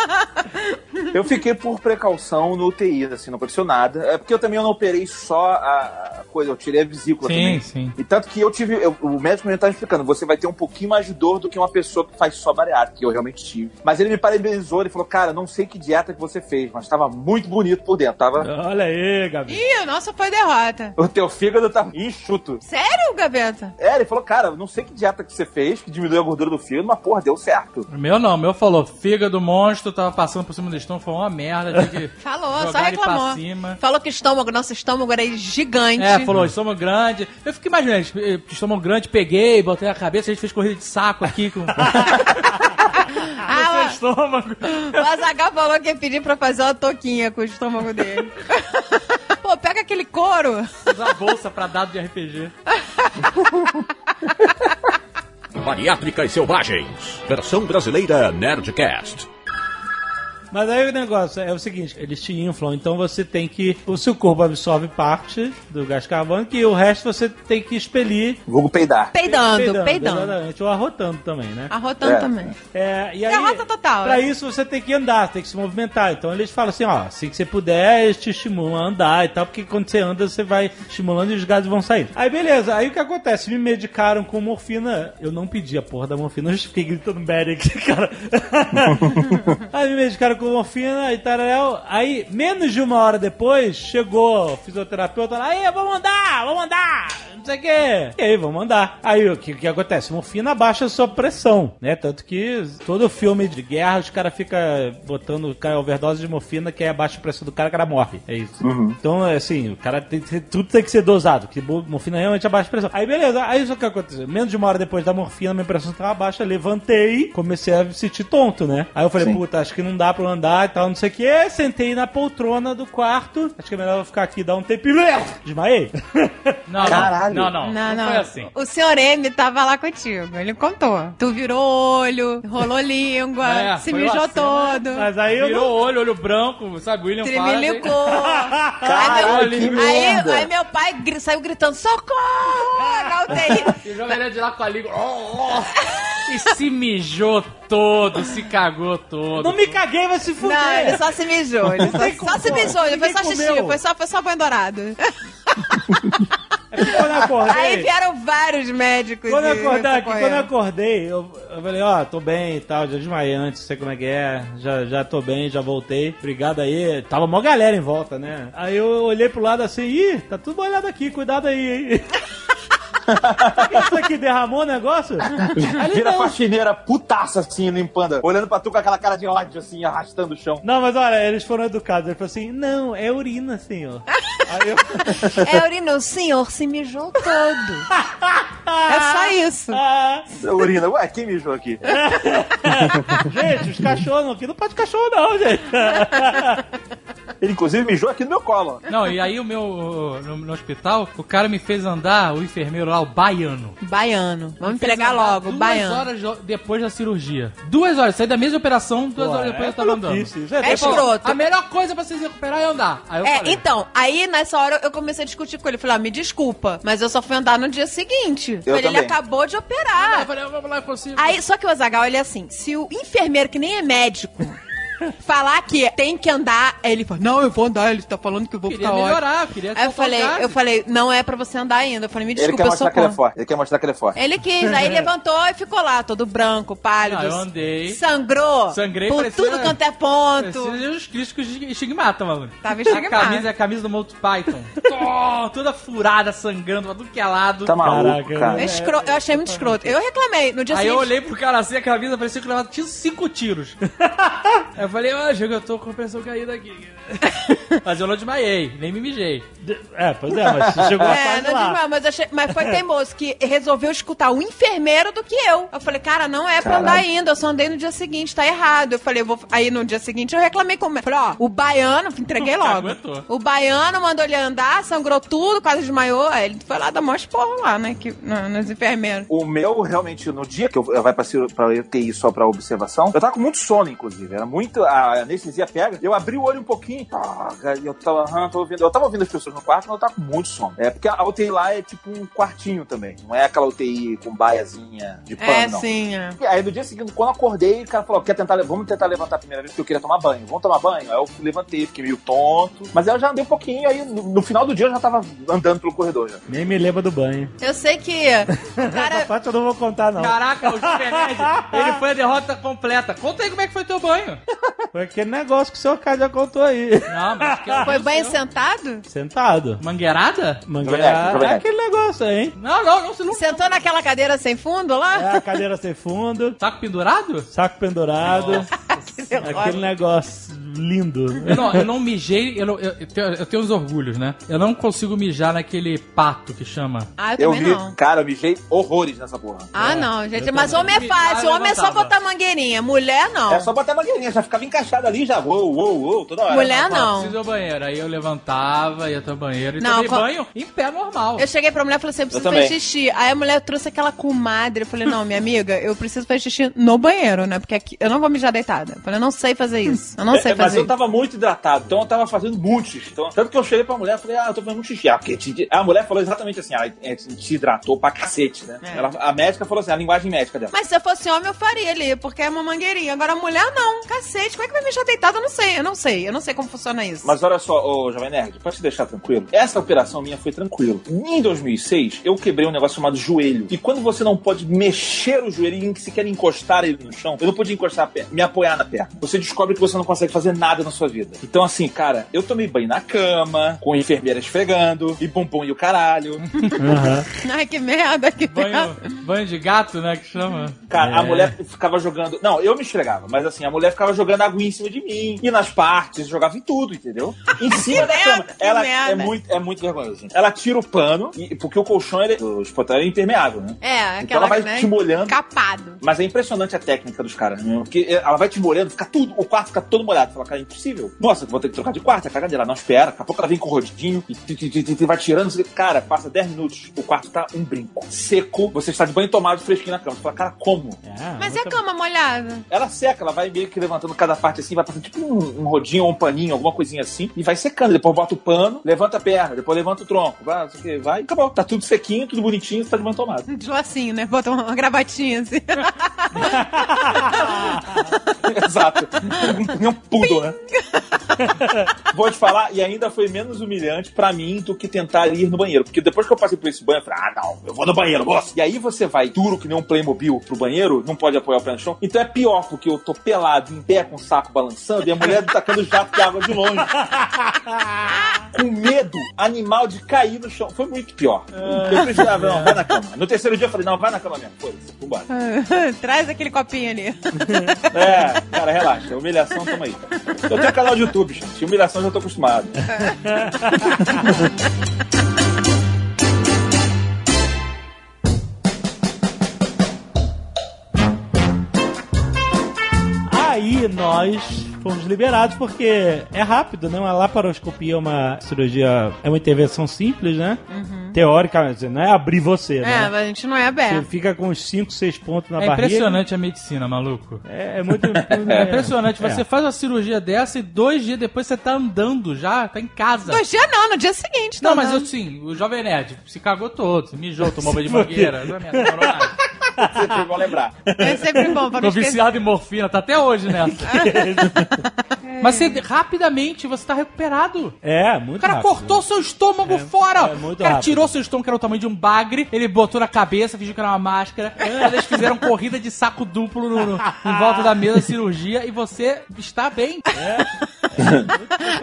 D: Eu fiquei por precaução no UTI, assim, não aconteceu nada. É porque eu também eu não operei só a a coisa, eu tirei a vesícula
E: Sim,
D: também.
E: sim.
D: E tanto que eu tive, eu- o médico me estava explicando, você vai ter um pouquinho mais de dor do que uma pessoa que faz só bariátrica, que eu realmente tive. Mas ele me parabenizou, ele falou, cara, não sei que dieta que você fez, mas tava muito bonito por dentro, tava...
B: Olha aí, Gabi.
C: Ih, nossa, foi derrota.
D: O teu fígado tava enxuto.
C: Sério, Gaveta?
D: É, ele falou, cara, não sei que dieta que você fez, que diminuiu a gordura do fígado, mas porra, deu certo.
E: O meu não, o meu falou, fígado monstro, tava passando por cima do estômago, foi uma merda, que
C: Falou, só reclamou.
E: cima.
C: Falou que estômago, nosso estômago era gigante.
E: É, falou, estômago grande. Eu fiquei imaginando, eh, estômago grande, peguei, botei a cabeça, a gente fez corrida de saco aqui com
C: Ah,
E: o estômago.
C: o Azagal falou que ia pedir pra fazer uma toquinha com o estômago dele. Pô, pega aquele couro.
E: Usar a bolsa pra dado de RPG.
H: Bariátricas Selvagens. Versão brasileira Nerdcast.
B: Mas aí o negócio é o seguinte, eles te inflam, então você tem que. O seu corpo absorve parte do gás carbônico e o resto você tem que expelir.
D: Vulgo peidar.
C: Peidando, peidando.
B: Exatamente, ou arrotando também, né?
C: Arrotando
D: É.
C: também.
B: É, e aí,
C: Derrota total,
B: Pra
C: né?
B: isso você tem que andar, tem que se movimentar. Então eles falam assim, ó, assim que você puder, eles te estimulam a andar e tal, porque quando você anda, você vai estimulando e os gases vão sair. Aí beleza, aí o que acontece? Me medicaram com morfina. Eu não pedi a porra da morfina, eu fiquei gritando aqui, cara. aí me medicaram com morfina e tal. Aí, menos de uma hora depois, chegou o fisioterapeuta lá, aí, vamos andar, vamos andar, não sei o quê. E aí, vamos andar. Aí o que, que acontece? Morfina abaixa a sua pressão, né? Tanto que todo filme de guerra, os caras ficam botando cara, overdose de morfina, que aí abaixa a pressão do cara, o cara morre. É isso. Então, é assim, o cara tem que ser- tudo tem que ser dosado, porque bo- morfina realmente abaixa a pressão. Aí, beleza, aí isso que aconteceu. Menos de uma hora depois da morfina, minha pressão estava baixa, levantei, comecei a me sentir tonto, né? Aí eu falei,
D: Sim.
B: puta, acho que não dá pra andar e tal, não sei o que. Sentei na poltrona do quarto, acho que é melhor eu ficar aqui e dar um tempinho. Desmaiei.
E: Não,
D: Caralho.
E: não, não, não,
C: Não,
E: não,
C: não.
E: foi assim.
C: O senhor M tava lá contigo. Ele contou. Tu virou olho, rolou língua,
E: É,
C: se mijou
E: cena-
C: todo.
B: Mas aí eu
E: Virou
B: não...
E: o olho, olho branco, sabe, William
C: Tremilicou.
E: Faraday.
D: Caralho,
C: aí,
D: merda.
C: aí meu pai gri- saiu gritando: socorro! Na UTI.
E: E joga ele de lá com a língua. Oh, oh. E se mijou todo, se cagou todo.
B: Não me caguei, vai se fuder.
C: Não, ele só se mijou. Ele só, só se mijou, ele foi só xixi, foi só, foi só banho dourado.
B: Quando eu acordei...
C: Aí vieram vários médicos.
B: Quando eu
C: e socorreram.
B: quando eu acordei, eu, eu falei, ó, tô bem e tal, já desmaiei antes, sei como é que é, já, já tô bem, já voltei, obrigado aí. Tava mó galera em volta, né? Aí eu olhei pro lado assim, ih, tá tudo molhado aqui, cuidado aí, hein? Isso aqui derramou o negócio? Ele,
D: Vira
B: não.
D: faxineira putaça assim, limpando, olhando pra tu com aquela cara de ódio, assim, arrastando o chão.
B: Não, mas olha, eles foram educados. Ele falou assim: não, é urina, senhor. Aí eu.
C: É, Urino, o senhor se mijou todo. É só isso.
B: Ah,
D: Urina, ué, quem mijou aqui?
B: gente, os cachorros aqui não pode cachorro, não, gente.
D: Ele, inclusive, mijou aqui no meu colo.
E: Não, e aí o meu. No, no hospital, o cara me fez andar, o enfermeiro lá, o baiano.
C: Baiano. Vamos entregar logo,
E: duas
C: baiano.
E: horas jo- depois da cirurgia. Duas horas, saí da mesma operação, duas
B: Pô,
E: horas depois
B: é
E: eu tava andando.
B: é
C: É escroto.
E: A melhor coisa pra vocês recuperar é andar. Aí eu
C: É,
E: falei,
C: então, aí nessa hora eu comecei a discutir com ele. Falei, ah, me desculpa, mas eu só fui andar no dia seguinte.
D: Eu
C: Falei, ele acabou de
E: eu
C: operar.
E: falei, vamos lá, eu consigo.
C: Aí, só que o Azagal, ele é assim, se o enfermeiro, que nem é médico, falar que tem que andar, aí ele fala, não, eu vou andar, ele tá falando que eu vou
E: queria
C: ficar ótimo.
E: melhorar, eu queria
C: Aí eu
E: os
C: falei, eu falei, não é pra você andar ainda. Eu falei, me
D: Ele
C: desculpa,
D: quer
C: eu
D: mostrar
C: sou
D: que ele é forte. Ele quer mostrar que ele é forte.
C: Ele quis, aí levantou e ficou lá, todo branco, pálido.
E: Ah, eu andei.
C: Sangrou.
E: Sangrei,
C: por
E: parecia-
C: tudo quanto é ponto.
E: Uns críticos de estigmata, mano.
C: Tava
E: A
C: estigmata.
E: camisa é a camisa do Monty Python. Tó, toda furada, sangrando, pra tudo que é lado.
D: Tá maluco,
B: Caraca,
D: cara.
C: É escro- Eu achei muito escroto. Eu reclamei. No dia
E: Aí eu
C: seguinte.
E: olhei pro cara assim, a camisa parecia que eu levava tinha cinco tiros. Aí eu Eu falei, ó, jogo, eu tô com a pressão caída aqui. Mas eu não desmaiei, nem me mijei.
B: É, pois é, mas chegou a
C: É, não
B: lá.
C: desmaiou, mas, achei- mas foi teimoso que resolveu escutar o enfermeiro do que eu. Eu falei, cara, não é pra andar ainda, eu só andei no dia seguinte, tá errado. Eu falei, eu vou. Aí no dia seguinte eu reclamei com o Falei, ó, o baiano, entreguei logo. O baiano mandou ele andar, sangrou tudo, quase desmaiou. Aí ele foi lá dar mó esporro lá, né? Que, na- nos enfermeiros.
D: O meu, realmente, no dia que eu, eu vai pra, pra UTI só pra observação, eu tava com muito sono, inclusive. Era muito. A anestesia pega. Eu abri o olho um pouquinho. Ah, eu tava, ah, tô ouvindo. Eu tava ouvindo as pessoas no quarto, mas eu tava com muito sono. É porque a UTI lá é tipo um quartinho também. Não é aquela UTI com baiazinha de pano,
C: É,
D: não.
C: sim. é.
D: E Aí no dia seguinte, quando eu acordei, o cara falou: quer tentar, vamos tentar levantar a primeira vez, porque eu queria tomar banho. Vamos tomar banho? Aí eu levantei, fiquei meio tonto. Mas aí eu já andei um pouquinho, aí no, no final do dia eu já tava andando pelo corredor já.
B: Nem me lembra do banho.
C: Eu sei que o
B: Essa
C: cara.
B: parte eu não vou contar, não.
E: Caraca, o Super Nerd, ele foi a derrota completa. Conta aí como é que foi teu banho.
B: Foi aquele negócio que o seu cara já contou aí.
E: Não, mas que
C: Foi bem
E: seu.
C: sentado?
B: Sentado.
E: Mangueirada?
B: Mangueira.
D: Jovem
B: É aquele negócio aí, hein?
E: Não, não, não, você não...
C: Sentou naquela cadeira sem fundo lá?
B: É a cadeira sem fundo,
E: Saco pendurado?
B: saco pendurado.
C: Que
B: aquele negócio lindo.
E: Eu não, eu não mijei, eu, não- eu- eu tenho, eu tenho uns orgulhos, né? Eu não consigo mijar naquele pato que chama.
C: Ah, eu
D: Eu
C: também
D: vi,
C: não.
D: cara, eu mijei horrores nessa porra.
C: Ah,
B: É,
C: não, gente.
B: eu
C: Mas
B: também.
C: homem é fácil.
E: Ah,
C: Homem é só botar mangueirinha. Mulher, não.
D: É só botar mangueirinha, já ficava encaixado ali, já. Uou, uou, uou, toda hora.
C: Mulher,
E: Pô,
C: não.
E: Preciso ir ao banheiro. Aí eu levantava, ia até o banheiro e
C: Não,
E: tomei
C: co-
E: banho em pé normal.
C: Eu cheguei pra mulher e falei assim: eu preciso
D: também.
C: fazer xixi. Aí a mulher trouxe aquela comadre. Eu falei: não, minha amiga, eu preciso fazer xixi no banheiro, né? Porque aqui, eu não vou mijar deitada. Eu falei: eu não sei fazer isso. Eu não sei
D: É, mas
C: fazer
D: eu
C: isso.
D: tava muito hidratado, então eu tava fazendo muito xixi. Então, tanto que eu cheguei pra mulher e falei, ah, eu tô fazendo muito xixi. Ah, porque te- a mulher falou exatamente assim, ela é, te hidratou pra cacete, né?
C: É.
D: Ela- a médica falou assim, a linguagem médica dela.
C: Mas se eu fosse homem, eu faria ali, porque é uma mangueirinha. Agora, mulher, não. Cacete, como é que vai mijar deitada? Eu não sei, eu não sei. Eu não sei como funciona isso.
D: Mas olha só, ô Jovem Nerd, pra te deixar tranquilo, essa operação minha foi tranquilo. Em 2006, eu quebrei um negócio chamado joelho. E quando você não pode mexer o joelho e sequer encostar ele no chão, eu não podia encostar a perna, me apoiar na perna. Você descobre que você não consegue fazer nada na sua vida. Então, assim, cara, eu tomei banho na cama, com a enfermeira esfregando, e bumbum e o caralho.
B: Aham.
C: Ai, que merda, que
E: Banho,
C: merda.
E: banho de gato, né? Que chama.
D: Cara, a
B: É.
D: mulher ficava jogando. Não, eu me esfregava, mas assim, a mulher ficava jogando aguinha em cima de mim. E nas partes, jogava em tudo, entendeu? Em cima da
C: merda,
D: cama.
C: que
D: Ela
C: merda.
D: é muito, é muito vergonhoso, gente. Ela tira o pano, e- porque o colchão, ele, o é impermeável, né?
C: É,
D: Então
C: aquela
D: ela vai
C: né,
D: te molhando.
C: Capado.
D: Mas é impressionante a técnica dos caras, né? Porque ela vai te molhando, fica tudo, o quarto fica todo molhado. Fala, cara, é impossível. Nossa, vou ter que trocar de quarto, é cagadeira. Não, espera. Daqui a pouco ela vem com o rodinho e vai tirando. Cara, passa 10 minutos, o quarto tá um brinco. Seco, você está de banho tomado, fresquinho na cama. Você fala, cara, como?
B: É,
C: Mas e a cama molhada?
D: Ela seca, ela vai meio que levantando cada parte assim, vai passando tipo um, um rodinho ou um paninho, alguma coisinha assim, e vai secando. Depois bota o pano, levanta a perna, depois levanta o tronco, vai, não sei o que, vai, acabou. Tá tudo sequinho, tudo bonitinho, você tá de banho tomado.
C: De lacinho, né? Bota uma gravatinha assim.
D: Exato. Nem um pudo, né? Vou te falar, e ainda foi menos humilhante pra mim do que tentar ir no banheiro. Porque depois que eu passei por esse banho, eu falei, ah, não, eu vou no banheiro, moço. E aí você vai duro que nem um Playmobil pro banheiro, não pode apoiar o pé no chão. Então é pior, porque eu tô pelado, em pé, com o saco balançando, e a mulher tacando jato de água de longe. com medo animal de cair no chão. Foi muito pior. Eu precisava, não, vai na cama. No terceiro dia eu falei, não, vai na cama mesmo. Foda-se, vambora.
C: Traz aquele copinho ali.
D: É, cara, relaxa. Humilhação, tamo aí. Eu tenho canal de YouTube, gente. Humilhação já tô acostumado.
B: Aí nós fomos liberados porque é rápido, né? Uma laparoscopia é uma cirurgia, é uma intervenção simples, né? Teoricamente, não é abrir você,
C: É,
B: né?
C: mas a gente não é
B: Você
C: aberto.
B: fica com uns 5, 6 pontos na
E: É
B: barriga.
E: impressionante a medicina, maluco.
B: É, é muito.
E: É impressionante. Você
B: É.
E: faz uma cirurgia dessa e dois dias depois você tá andando já, tá em casa.
C: Dois dias não, no dia seguinte.
E: Não,
C: tá
E: mas eu
C: andando.
E: sim, o Jovem Nerd se cagou todo, se mijou, tomou banho de mangueira. É.
D: Vocês vão lembrar.
C: É sempre bom pra
E: Tô viciado em morfina, tá até hoje nessa. Mas você, rapidamente você tá recuperado.
B: É, muito
E: O cara
B: rápido.
E: cortou seu estômago fora.
B: é muito
E: o cara
B: rápido.
E: tirou seu estômago, que era o tamanho de um bagre, ele botou na cabeça, fingiu que era uma máscara. Eles fizeram corrida de saco duplo no- no- em volta da mesa, cirurgia, e você está bem.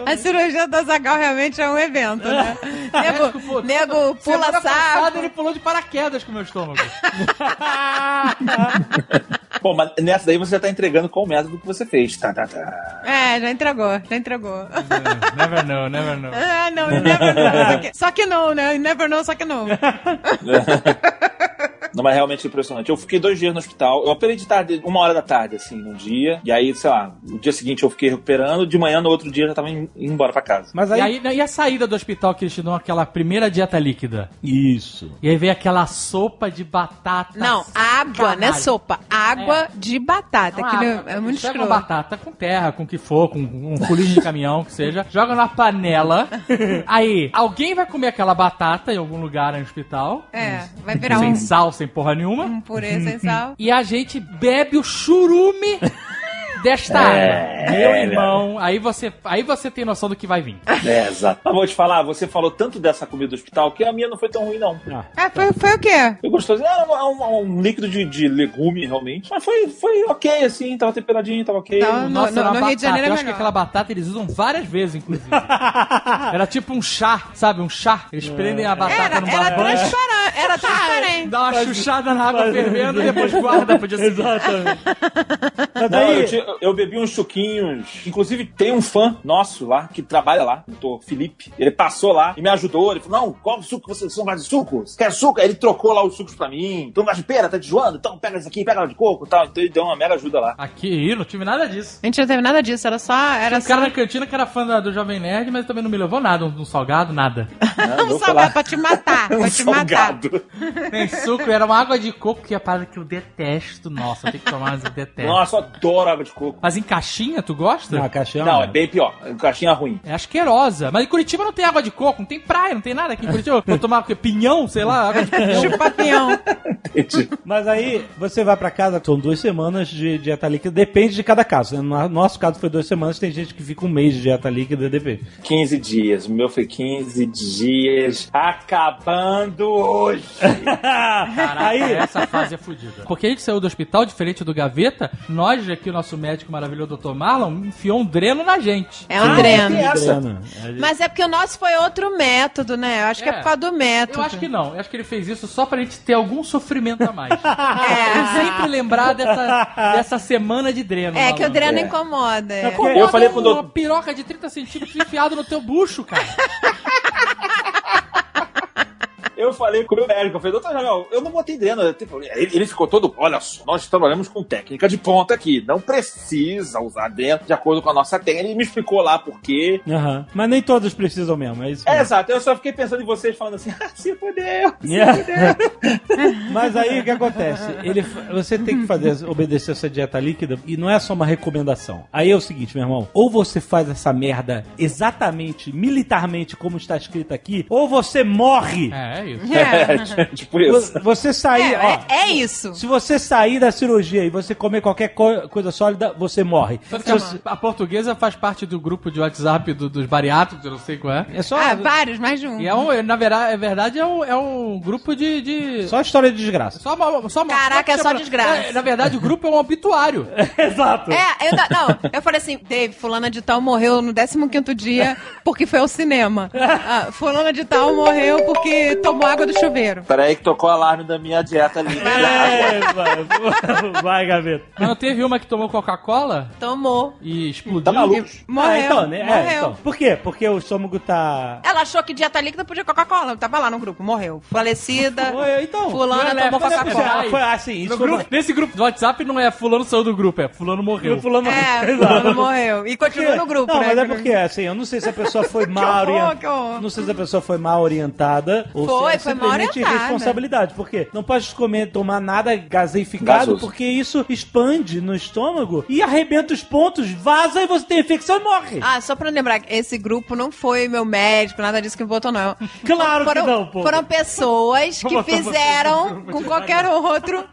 C: A cirurgia do Azagal realmente é um evento, né?
E: Pô,
C: Nego, nego pula
E: Semana passada
C: saco.
E: ele pulou de paraquedas com o meu estômago.
D: Bom, mas nessa daí você já tá entregando qual método que você fez. Tá, tá, tá.
C: É, já entregou, já entregou.
E: never know, never know.
C: Ah, não, never know. Só que, só que não, né? Never know, só que não.
D: Não, mas realmente impressionante. Eu fiquei dois dias no hospital. Eu operei de tarde, uma hora da tarde, assim, num dia. E aí, sei lá, no dia seguinte eu fiquei recuperando. De manhã, no outro dia, eu já tava indo embora pra casa.
B: Mas
E: E,
B: aí.
E: aí, e a saída do hospital que eles te dão aquela primeira dieta líquida?
B: Isso.
E: E aí vem aquela sopa de batata.
C: Não, água, não é sopa. Água de batata.
E: Não,
C: Aquilo
E: água.
C: é muito escroto.
E: batata com terra, com o que for, com um pulinho de caminhão, que seja, joga na panela. Aí, alguém vai comer aquela batata em algum lugar no hospital.
C: É, vai virar
E: sem
C: um,
E: sal, sem porra nenhuma.
C: um purê sem sal.
E: E a gente bebe o churume desta água. Meu irmão, aí você, aí você tem noção do que vai vir.
D: É, exato. Mas vou te falar, você falou tanto dessa comida do hospital que a minha não foi tão ruim, não.
C: Ah, foi, foi o quê?
D: Eu gostoso. Era um, um- um líquido de, de legume, realmente. Mas foi, foi ok, assim. Tava temperadinho, tava ok.
C: No-
E: Nossa,
C: no-
E: era uma
C: no Rio de Janeiro é
E: Eu acho que aquela batata eles usam várias vezes, inclusive. Era tipo um chá, sabe? Um chá. Eles prendem a batata
C: Era,
E: no
C: era
E: barbante.
C: transparente. Era transparente.
E: Dá uma chuchada na água fervendo e depois guarda pro dia seguinte.
B: Exatamente.
D: Não, eu, tinha- eu bebi uns suquinhos. Inclusive, tem um fã nosso lá, que trabalha lá, o doutor Felipe. Ele passou lá e me ajudou. Ele falou: Não, qual suco você, você não gosta de suco? Você quer suco? Aí ele trocou lá os sucos pra mim. Tu não gosta de pera? Tá te zoando? Então pega isso aqui, pega ela de coco e tal. Então ele deu uma mega ajuda lá.
E: Aqui, não tive nada disso.
C: A gente não teve nada disso, era só. Era
E: Tinha um
C: só
E: cara na cantina que era fã da- do Jovem Nerd, mas também não me levou nada, um, um salgado, nada.
D: Né?
C: um salgado
D: falar.
C: pra te matar.
D: Um
C: pra te matar.
D: salgado.
E: Nem suco, era uma água de coco que é a parada que eu detesto. Nossa, eu tenho que tomar, mas eu detesto.
D: Nossa, eu adoro água de coco.
E: Mas em caixinha, tu gosta?
B: Não, caixinha.
D: Não, é bem pior. Caixinha ruim.
E: É asquerosa. Mas em Curitiba não tem água de coco, não tem praia, não tem nada aqui em Curitiba. Vou tomar o quê? Pinhão, sei lá, água de pinhão.
C: Chupa pinhão.
B: Mas aí você vai pra casa, são duas semanas de dieta líquida, depende de cada caso. né? No nosso caso foi duas semanas, tem gente que fica um mês de dieta líquida, depende.
D: 15 dias. O meu foi 15 dias. Acabando hoje.
E: Caraca,
B: aí,
E: essa fase é fodida. Porque a gente saiu do hospital, diferente do Gaveta, nós aqui, o nosso médico maravilhoso, Dr. Marlon, enfiou um dreno na gente.
C: É um
D: Ah,
C: dreno.
D: é.
B: É,
C: Mas é porque o nosso foi outro método, né? Eu acho que é
E: É.
C: por causa do método.
E: Eu acho que não. Eu acho que ele fez isso só pra gente ter algum sofrimento a mais.
C: É.
E: Eu sempre lembrar dessa, dessa semana de dreno.
C: É que o dreno
D: É.
C: incomoda. é.
E: Incomoda
D: Eu falei com o
E: uma piroca de 30 centímetros enfiado no teu bucho, cara.
D: Eu falei com o meu médico, eu falei, doutor Jamel, eu não botei dreno. problema." Ele, ele ficou todo, olha só, nós trabalhamos com técnica de ponta aqui, não precisa usar dreno de acordo com a nossa técnica. Ele me explicou lá por quê.
B: Aham. Mas nem todos precisam mesmo, é isso.
D: É,
B: mesmo.
D: exato, eu só fiquei pensando em vocês falando assim, ah, se fudeu.
B: Yeah. Mas aí o que acontece? Ele, você tem que fazer, obedecer essa dieta líquida e não é só uma recomendação. Aí é o seguinte, meu irmão: ou você faz essa merda exatamente, militarmente, como está escrito aqui, ou você morre.
E: É, é isso.
C: É.
D: tipo isso.
B: Vo- Você sair,
C: É,
B: ó.
C: é- é isso.
B: Se você sair da cirurgia e você comer qualquer co- coisa sólida, você morre.
E: Que a, portuguesa faz parte do grupo de WhatsApp do- dos bariátricos, eu não sei qual é.
B: É só,
C: Ah, vários, mais de um.
E: E é um, na verdade, é verdade, é um, é um grupo de. de...
B: só história de desgraça.
E: Só só
C: Caraca, é só desgraça.
E: É, na verdade, o grupo é um obituário.
B: Exato.
C: É, eu não, eu falei assim, Dave, fulana de tal morreu no 15º dia porque foi ao cinema. Ah, fulana de tal morreu porque tomou água do chuveiro.
D: Peraí que tocou o alarme da minha dieta ali.
B: É, vai, vai, gaveta.
E: Mas não teve uma que tomou Coca-Cola
C: Tomou.
E: e explodiu?
D: Tá maluco?
C: Morreu.
B: Ah, então, né? É,
C: morreu.
B: então. Por quê? Porque o estômago tá.
C: Ela achou que dieta líquida podia Coca-Cola. Tava lá no grupo, morreu. Falecida.
B: Oi, então.
C: Fulana
E: não é
C: tomou Coca-Cola.
B: Foi assim, isso
E: grupo- nesse grupo do WhatsApp não é fulano saiu do grupo, é fulano morreu.
B: fulano
C: É,
B: Exato.
C: fulano morreu. E continua no grupo,
B: não,
C: né?
B: mas é porque, assim, eu não sei se a pessoa foi mal
C: horror,
B: orientada. Não sei se a pessoa foi mal orientada ou
C: Foi,
B: se
C: foi mal
B: simplesmente
C: orientada.
B: irresponsabilidade. Porque não pode comer, tomar nada gaseificado,
D: Gasoso.
B: porque isso expande no estômago e arrebenta os pontos, vaza e você tem infecção e morre.
C: Ah, só pra lembrar, esse grupo não foi meu médico, nada disso que me botou, não.
B: Claro que
C: foram,
B: não, pô.
C: Foram pessoas que fizeram com qualquer outro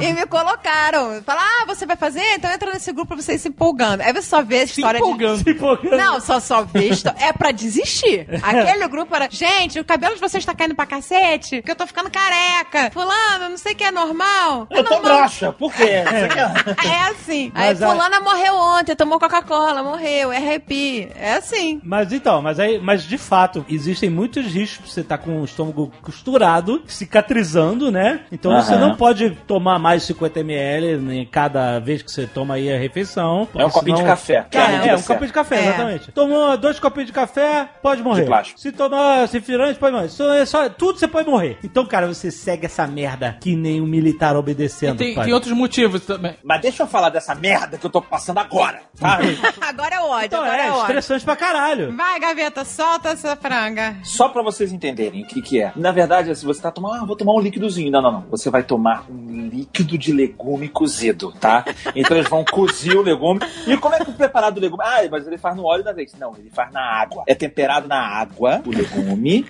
C: e me colocaram. Falaram, ah, você vai fazer? Então entra nesse grupo pra você ir se empolgando. Aí você só vê a
E: Se
C: história
E: empolgando.
B: Se empolgando.
C: de... Não, só, só vê histó- É pra desistir. Aquele grupo era, gente, o cabelo de vocês tá caindo pra cacete, que eu tô ficando careca. Fulano, não sei o que é normal. É
D: Eu tô
C: normal.
D: broxa, por quê? Quer-
C: É assim. Aí
B: Mas a-
C: fulana morreu ontem, tomou Coca-Cola, morreu, é arrepio. É assim.
B: Mas então, mas aí, mas de fato, existem muitos riscos pra você estar com o estômago costurado, cicatrizando, né? Então você não pode tomar mais 50 ml em cada vez que você toma aí a refeição.
D: É um
B: porque
D: copinho de café. De
B: é, um copinho de café,
C: É.
B: exatamente. Tomou dois copinhos de café, pode morrer.
D: plástico.
B: Se tomar refrigerante, pode morrer. Isso é só, tudo você pode morrer. Então, cara, você segue essa merda que nem um militar
E: E
B: obedecendo.
E: tem,
B: pai.
E: tem outros motivos também.
D: Mas deixa eu falar dessa merda que eu tô passando agora, tá?
C: Agora é ódio,
B: Então
C: agora
B: é,
C: é ódio.
B: estressante pra caralho.
C: Vai, gaveta, solta essa franga.
D: Só pra vocês entenderem o que que é. Na verdade, se você tá tomando, ah, vou tomar um líquidozinho. Não, não, não. Você vai tomar um líquido de legume cozido, tá? Então eles vão cozir o legume. E como é que o preparado do legume? Ah, mas ele faz no óleo da vez. Não, ele faz na água. É temperado na água, o legume.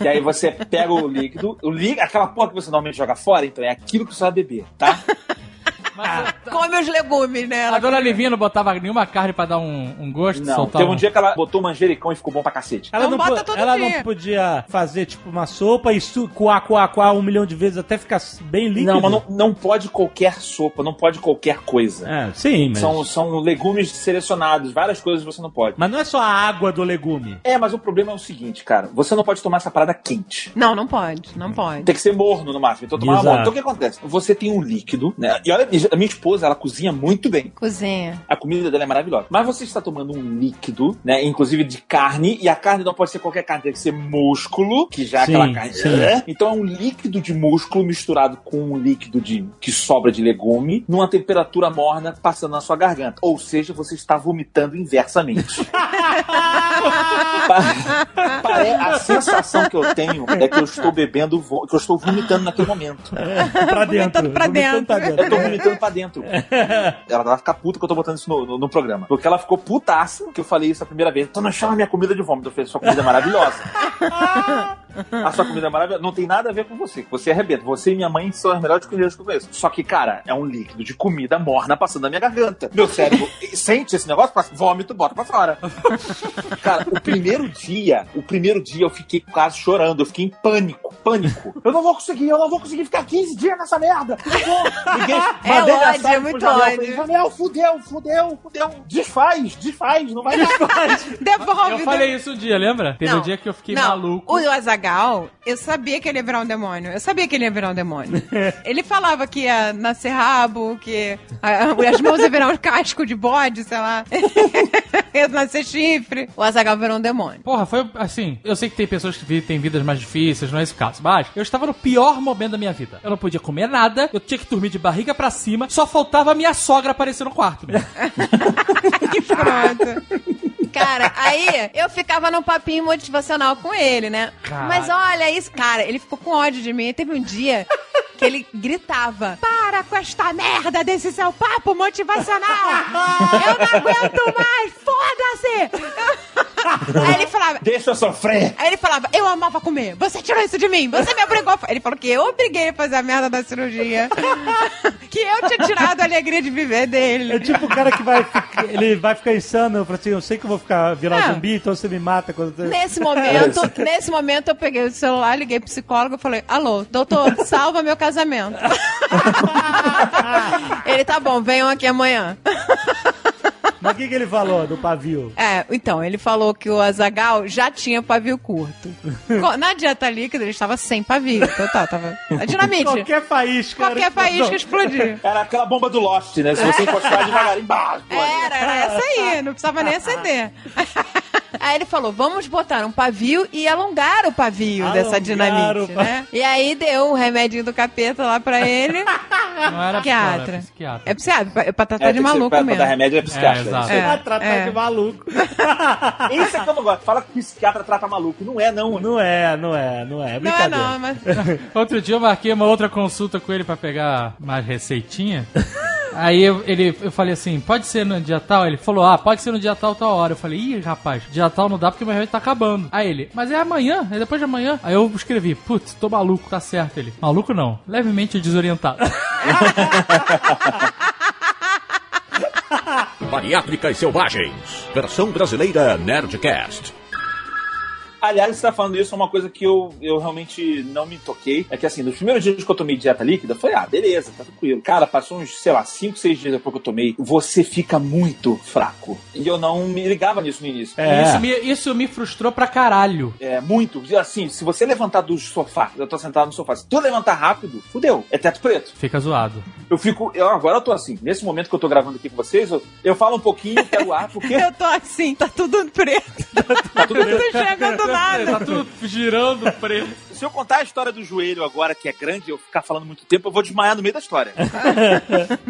D: e aí você pega o líquido, o líquido, aquela porra que você normalmente joga fora, então é aquilo que você vai beber, tá?
E: Mas
C: Come os legumes, né?
E: a dona Livinha não botava nenhuma carne pra dar um, um gosto,
D: Não,
E: soltar
D: teve um dia que ela botou manjericão e ficou bom pra cacete.
B: Ela, não,
C: bota
B: po-
C: todo
B: ela
C: dia.
B: não podia fazer, tipo, uma sopa e coar, coar, coar um milhão de vezes até ficar bem líquido?
D: Não, mas não, não pode qualquer sopa, não pode qualquer coisa.
B: É, sim, mas...
D: São, são legumes selecionados, várias coisas você não pode.
B: Mas não é só a água do legume.
D: É, mas o problema é o seguinte, cara. Você não pode tomar essa parada quente.
C: Não, não pode, não pode.
D: Tem que ser morno no máximo. Então tomar morno. Então o que acontece? Você tem um líquido, né? E olha, a minha esposa, ela cozinha muito bem.
C: Cozinha.
D: A comida dela é maravilhosa. Mas você está tomando um líquido, né? Inclusive de carne. E a carne não pode ser qualquer carne, tem que ser músculo, que já é
B: Sim,
D: aquela carne.
B: sim.
D: É. Então é um líquido de músculo misturado com um líquido de que sobra de legume, numa temperatura morna, passando na sua garganta. Ou seja, você está vomitando inversamente. Pare- a sensação que eu tenho é que eu estou bebendo, que eu estou vomitando naquele momento.
B: pra dentro.
C: Vomitando pra
B: vomitando pra
D: Eu tô vomitando pra dentro. Ela vai ficar puta que eu tô botando isso no, no- no programa. Porque ela ficou putaça que eu falei isso a primeira vez. Tu não chama minha comida de vômito. Eu falei, sua comida é maravilhosa. a sua comida é maravilhosa. Não tem nada a ver com você. Você arrebenta. Você e minha mãe são as melhores cozinheiras que eu conheço. Só que, cara, é um líquido de comida morna passando na minha garganta. Meu cérebro sente esse negócio, vômito, bota pra fora. Cara, o primeiro dia, o primeiro dia eu fiquei quase chorando. Eu fiquei em pânico. Pânico. Eu não vou conseguir, eu não vou conseguir ficar 15 dias nessa merda. Eu vou. Liguei,
C: É
D: mandei
C: ódio, é muito
D: Jamel,
C: ódio.
D: falei, Jamel, fudeu, fudeu, fudeu. Desfaz, desfaz, não vai desfaz.
C: Devolve.
E: Eu falei isso um dia, lembra? Teve um dia que eu fiquei
C: não,
E: maluco.
C: O Azagal, eu sabia que ele ia virar um demônio. Eu sabia que ele ia virar um demônio. ele falava que ia nascer rabo, que as mãos iam virar um casco de bode, sei lá. ia nascer chifre. O Azagal virou um demônio.
E: Porra, foi assim. Eu sei que tem pessoas que têm vidas mais difíceis, não é esse o caso. Mas eu estava no pior momento da minha vida. Eu não podia comer nada, eu tinha que dormir de barriga pra cima, só faltava a minha sogra aparecer no quarto. Mesmo.
C: que escroto. Cara, aí eu ficava num papinho motivacional com ele, né?
E: Caralho.
C: Mas olha isso, cara, ele ficou com ódio de mim. Teve um dia que ele gritava: Para com esta merda desse seu papo motivacional! Eu não aguento mais! Foda-se! Aí ele falava.
D: Deixa eu sofrer.
C: Aí ele falava, eu amava comer, você tirou isso de mim, você me obrigou. a fa-" Ele falou que eu obriguei a fazer a merda da cirurgia. que eu tinha tirado a alegria de viver dele.
B: É tipo o cara que vai ficar, ele vai ficar insano, eu falo assim, eu sei que eu vou ficar virar
C: É.
B: zumbi, então você me mata quando você...
C: Nesse momento, nesse momento eu peguei o celular, liguei pro psicólogo e falei: Alô, doutor, salva meu casamento. ele tá bom, venham aqui amanhã.
B: Mas o que, que ele falou do pavio?
C: É, então, ele falou que o Azagal já tinha pavio curto. Na dieta líquida ele estava sem pavio. Então tá, tava. A dinamite.
B: Qualquer faísca.
C: Qualquer
B: era-
C: faísca explodir.
D: Era aquela bomba do Lost, né? Se você encostar devagarinho, bah,
C: Era, era essa aí, não precisava nem acender. Aí ele falou: vamos botar um pavio e alongar o pavio
B: Alongar
C: dessa dinamite,
B: pa-
C: né? E aí deu um remedinho do capeta lá pra ele.
E: Não era
C: Psiquiatra.
E: era psiquiatra.
C: É psiquiatra, pra, pra tratar
D: É,
C: de maluco
D: pra, pra
C: mesmo.
D: dar remédio é psiquiatra.
E: É, exato.
C: É.
B: Vai tratar
C: É.
B: de maluco.
D: Isso é que eu não gosto. Fala que psiquiatra trata maluco. Não é, não.
B: Não é, não é, não é. É
C: Não é não, mas.
E: Outro dia eu marquei uma outra consulta com ele pra pegar mais receitinha. Aí eu, ele, eu falei assim, pode ser no dia tal? Ele falou, ah, pode ser no dia tal, tal hora. Eu falei, ih, rapaz, dia tal não dá porque meu remédio tá acabando. Aí ele, mas é amanhã, é depois de amanhã. Aí eu escrevi, putz, tô maluco, tá certo. Ele, maluco não, levemente desorientado.
H: Bariátricas Selvagens. Versão brasileira Nerdcast.
D: Aliás, você tá falando isso, é uma coisa que eu, eu realmente não me toquei. É que assim, nos primeiros dias que eu tomei dieta líquida, foi, ah, beleza, tá tranquilo. Cara, passou uns, sei lá, 5, 6 dias depois que eu tomei, você fica muito fraco. E eu não me ligava nisso no início.
B: É.
E: Isso, me, isso me frustrou pra caralho.
D: É, muito. Assim, se você levantar do sofá, eu tô sentado no sofá, se tu levantar rápido, fudeu. É teto preto.
E: Fica zoado.
D: Eu fico. Eu, agora eu tô assim. Nesse momento que eu tô gravando aqui com vocês, eu, eu falo um pouquinho, pego ar, porque
C: Eu tô assim, tá tudo preto.
D: tá tudo
C: Não tô enxergando nada.
E: Tá tudo girando preto.
D: Se eu contar a história do joelho agora, que é grande, e eu ficar falando muito tempo, eu vou desmaiar no meio da história.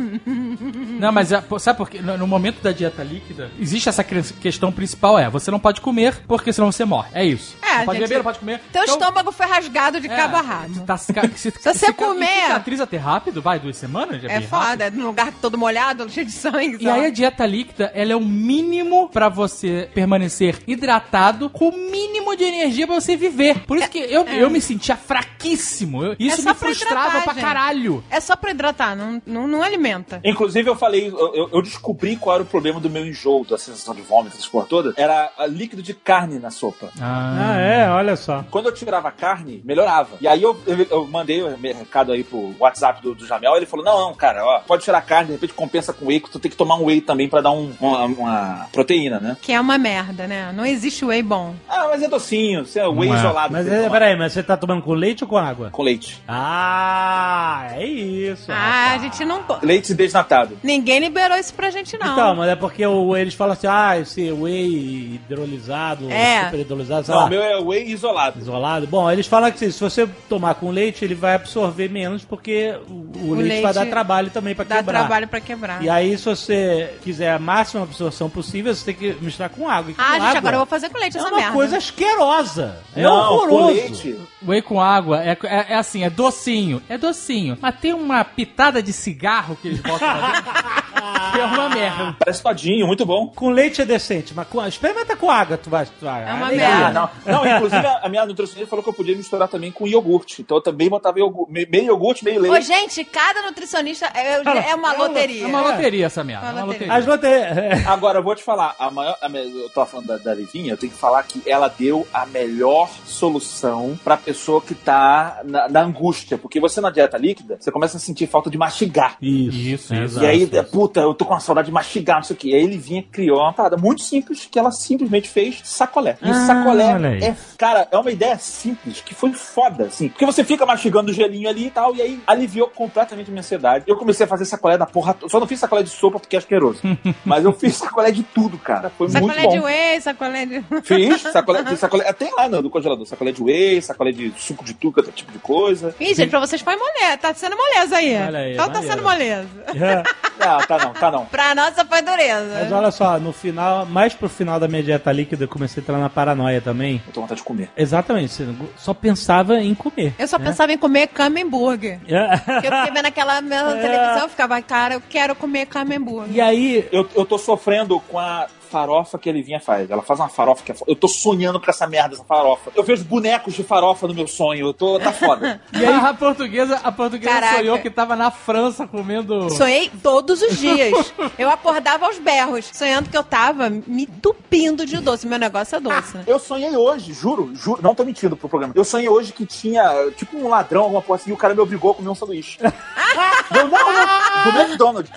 E: Não, mas é, sabe por quê? No, momento da dieta líquida, existe essa questão principal, é, você não pode comer, porque senão você morre. É isso.
C: É,
E: não pode
C: gente,
E: beber, não pode comer.
C: Teu
E: Então,
C: estômago foi rasgado de
E: é,
C: cabo a rabo.
E: Tá, cica- se,
C: Se você comer-
E: Cicatriz até rápido, vai, duas semanas? Já
C: É
E: rápido.
C: foda, é num lugar todo molhado, cheio de sangue.
E: E aí a dieta líquida, ela é o mínimo pra você permanecer hidratado, com o mínimo de energia pra você viver. Por isso que eu, eu me sentia fraquíssimo. Eu- isso
C: É
E: me
C: pra
E: frustrava pra
C: gente.
E: caralho.
C: É só pra hidratar, não, não, não alimenta.
D: Inclusive, eu falei, eu, eu- descobri qual era o problema do meu enjoo, da sensação de vômito, essas porra toda. Era a líquido de carne na sopa.
B: Ah, é, olha só.
D: Quando eu tirava a carne, melhorava. E aí eu, eu, eu mandei o recado aí pro WhatsApp do, do Jamel, ele falou: não, não, cara, ó, pode tirar a carne, de repente compensa com whey, que tu tem que tomar um whey também pra dar um- uma, uma proteína, né?
C: Que é uma merda, né? Não existe whey bom.
D: Ah, mas é docinho, você é whey
E: Não é.
D: isolado.
B: Mas é, peraí, mas você tá tomando com leite ou com água?
D: Com leite.
B: Ah, é isso.
C: Ah,
B: rapaz.
C: a gente não.
D: Leite desnatado.
C: Ninguém liberou isso pra gente, não.
B: Então, mas é porque o, eles falam assim, ah, esse whey hidrolisado,
C: É.
B: super hidrolisado, sei
D: Não,
B: lá,
D: o meu é whey isolado.
B: isolado. Bom, eles falam que assim, se você tomar com leite, ele vai absorver menos, porque o, o leite,
C: leite
B: vai dar trabalho também pra
C: Dá
B: quebrar.
C: trabalho pra quebrar.
B: E aí, se você quiser a máxima absorção possível, você tem que misturar com água. E com
C: Ah, gente,
B: água
C: agora eu vou fazer com leite
B: é
C: essa
B: uma
C: merda.
B: coisa asquerosa. É
D: não, com
B: horroroso.
D: leite.
E: Whey com água é, é, é assim, é docinho. É docinho. Mas tem uma pitada de cigarro que eles botam lá dentro. que é uma merda.
D: Parece todinho, muito bom.
B: Com leite é decente, mas com, experimenta com água, tu vai. Tu vai
C: É uma
B: alegria.
C: merda.
D: Ah, não. Não, inclusive a a minha nutricionista falou que eu podia misturar também com iogurte. Então eu também botava iogurte, meio iogurte, meio
C: Ô,
D: leite.
C: gente, cada nutricionista é, é uma loteria.
E: É uma loteria essa merda.
C: Uma
E: É uma
C: loteria.
B: As.
D: Agora, eu vou te falar, a maior, a eu tava falando da, da Livinha, eu tenho que falar que ela deu a melhor solução pra pessoa que tá na, na angústia. Porque você na dieta líquida, você começa a sentir falta de mastigar.
B: Isso,
E: Isso,
B: é,
E: isso.
B: exato.
D: E aí, puta, eu tô com uma saudade de mastigar, não sei o quê. E aí ele vinha criou uma parada muito simples que ela simplesmente fez sacolé. E
B: Ah,
D: sacolé é, cara, é uma ideia simples que foi foda, assim. Porque você fica mastigando o gelinho ali e tal, e aí aliviou completamente a minha ansiedade. Eu comecei a fazer sacolé da porra. Só não fiz sacolé de sopa porque é asqueroso. Mas eu fiz sacolé de tudo, cara. Foi muito
C: Sacolé de
D: bom.
C: whey, sacolé de...
D: Fiz sacolé, fiz sacolé. Tem lá no, no congelador. Sacolé de whey, sacolé de suco de tuca, outro tipo de coisa.
C: Ih, gente, pra vocês foi moleza. Tá sendo moleza aí.
B: Olha aí,
C: então tá
B: maneiro.
C: sendo moleza.
B: É.
D: Ah, tá não, tá não.
C: Pra nossa foi dureza.
B: Mas olha só, no final, mais pro final da minha dieta líquida, eu comecei a entrar na paranoia também.
D: Eu tô com vontade de comer.
B: Exatamente, você só pensava em comer.
C: Eu só pensava em comer camembert.
B: É.
C: Porque eu fiquei vendo aquela minha televisão, eu ficava, cara, eu quero comer camembert.
B: E aí,
D: Eu, eu tô sofrendo com a farofa que a Livinha faz. Ela faz uma farofa que é foda. Eu tô sonhando com essa merda, essa farofa. Eu vejo bonecos de farofa no meu sonho. Eu tô. Tá foda.
E: E aí a portuguesa, a portuguesa
C: Caraca.
E: sonhou que tava na França comendo.
C: Sonhei todos os dias. Eu acordava aos berros, sonhando que eu tava me tupindo de doce. Meu negócio é doce, né?
D: Eu sonhei hoje, juro, juro, não tô mentindo pro programa. Eu sonhei hoje que tinha, tipo, um ladrão, alguma coisa assim, e o cara me obrigou a comer um sanduíche. eu, não, não, do McDonald's.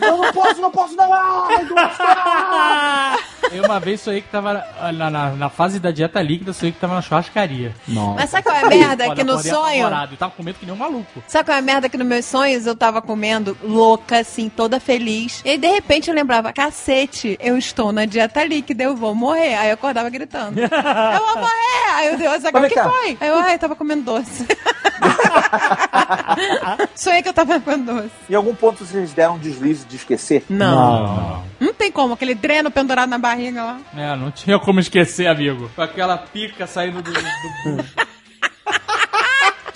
D: Eu não posso, não posso, não. Ai, Deus,
E: Eu uma vez sonhei que tava na, na, na fase da dieta líquida, sonhei que tava na churrascaria.
C: Mas sabe qual é a merda?
E: Olha,
C: que no sonho.
E: apavorado, E tava comendo que nem um maluco.
C: Sabe qual é a merda que nos meus sonhos eu tava comendo louca, assim, toda feliz. E aí, de repente eu lembrava, cacete, eu estou na dieta líquida, eu vou morrer. Aí eu acordava gritando. eu vou morrer! Aí eu Deus, agora o que
D: cá.
C: foi? Aí eu, ai, eu tava comendo doce. Sonhei que eu tava comendo doce.
D: Em algum ponto vocês deram um deslize de esquecer?
C: Não. Não tem como, aquele dreno pendurado na barriga lá.
E: É, não tinha como esquecer, amigo. Com aquela pica saindo do. do...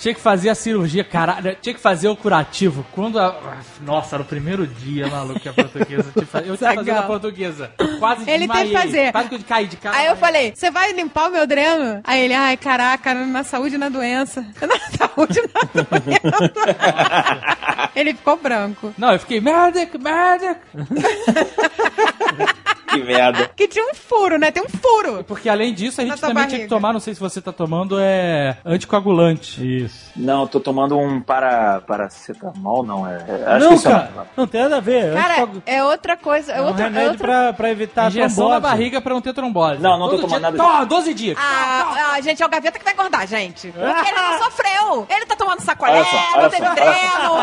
E: Tinha que fazer a cirurgia, caralho. Tinha que fazer o curativo. Quando a. Nossa, era o primeiro dia, maluco, que a portuguesa. Eu tinha que fazer- Eu tinha que fazer
C: Sagão.
E: na portuguesa. Quase
C: Ele teve que fazer.
E: Quase que eu caí de cara.
C: Aí eu falei, você vai limpar o meu dreno? Aí ele, ai, caraca, na saúde e na doença. Na saúde e na doença. ele ficou branco.
E: Não, eu fiquei, merda, merda.
D: que merda.
C: Que tinha um furo, né? Tem um furo.
E: Porque além disso, a gente também tinha que
C: barriga.
E: tomar, não sei se você tá tomando, é anticoagulante.
B: Isso.
D: Não, eu tô tomando um para, paracetamol, não. É, é-
B: Não,
D: é um-
B: cara, não tem nada a ver.
C: Cara,
B: Anticoag-
C: é outra coisa. É,
B: é um
C: outra, é
B: remédio
C: outra...
B: pra, pra evitar
E: Injeção na barriga pra não ter trombose.
D: Não, não tô tomando
E: dia,
D: nada disso.
E: Toma, 12 dias.
C: Ah, ah, gente, é o Gaveta que vai engordar, gente. Porque ele não sofreu. Ele tá tomando sacolé,
D: Olha só, olha
C: não teve dreno.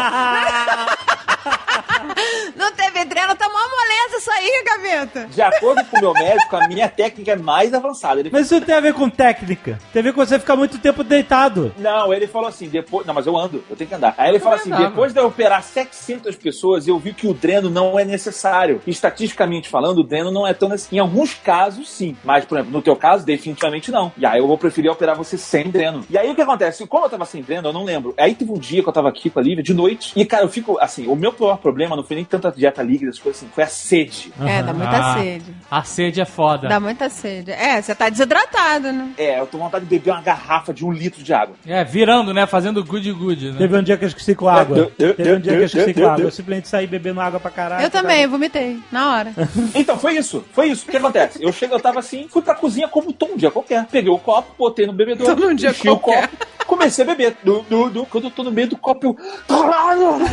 C: não teve dreno, tá mó moleza isso aí, Gaveta.
D: De acordo com o meu médico, a minha técnica é mais avançada. Ele
B: Mas isso não tem a ver com técnica. Tem a ver com você ficar muito tempo deitado.
D: Não, ele falou assim, depois. Não, mas eu ando, eu tenho que andar. Aí ele falou assim:
E: andava.
D: depois de eu operar 700 pessoas, eu vi que o dreno não é necessário. Estatisticamente falando, o dreno não é tão necessário. Em alguns casos, sim. Mas, por exemplo, no teu caso, definitivamente não. E aí eu vou preferir operar você sem dreno. E aí o que acontece? Como eu tava sem dreno, eu não lembro. Aí teve um dia que eu tava aqui com a Lívia, de noite. E, cara, eu fico assim: o meu pior problema não foi nem tanto a dieta líquida, essas coisas assim, foi a sede.
C: É, dá muita
E: Ah,
C: sede.
E: A sede é foda.
C: Dá muita sede. É, você tá desidratado, né?
D: É, eu tô com vontade de beber uma garrafa de um litro de água.
E: É, virando, né? Fazendo good good, né?
B: Teve um dia que eu esqueci com água. Teve um dia que eu esqueci com água. Eu simplesmente saí bebendo água pra caralho.
C: Eu também, eu vomitei. Na hora.
D: Então, foi isso. Foi isso. O que acontece? Eu cheguei, eu tava assim, fui pra cozinha como todo um dia qualquer. Peguei o copo, botei no bebedouro.
C: Todo um dia
D: enchi o
C: qualquer.
D: copo, comecei a beber. Du, du, du. Quando eu tô no meio do copo, eu. Caralho!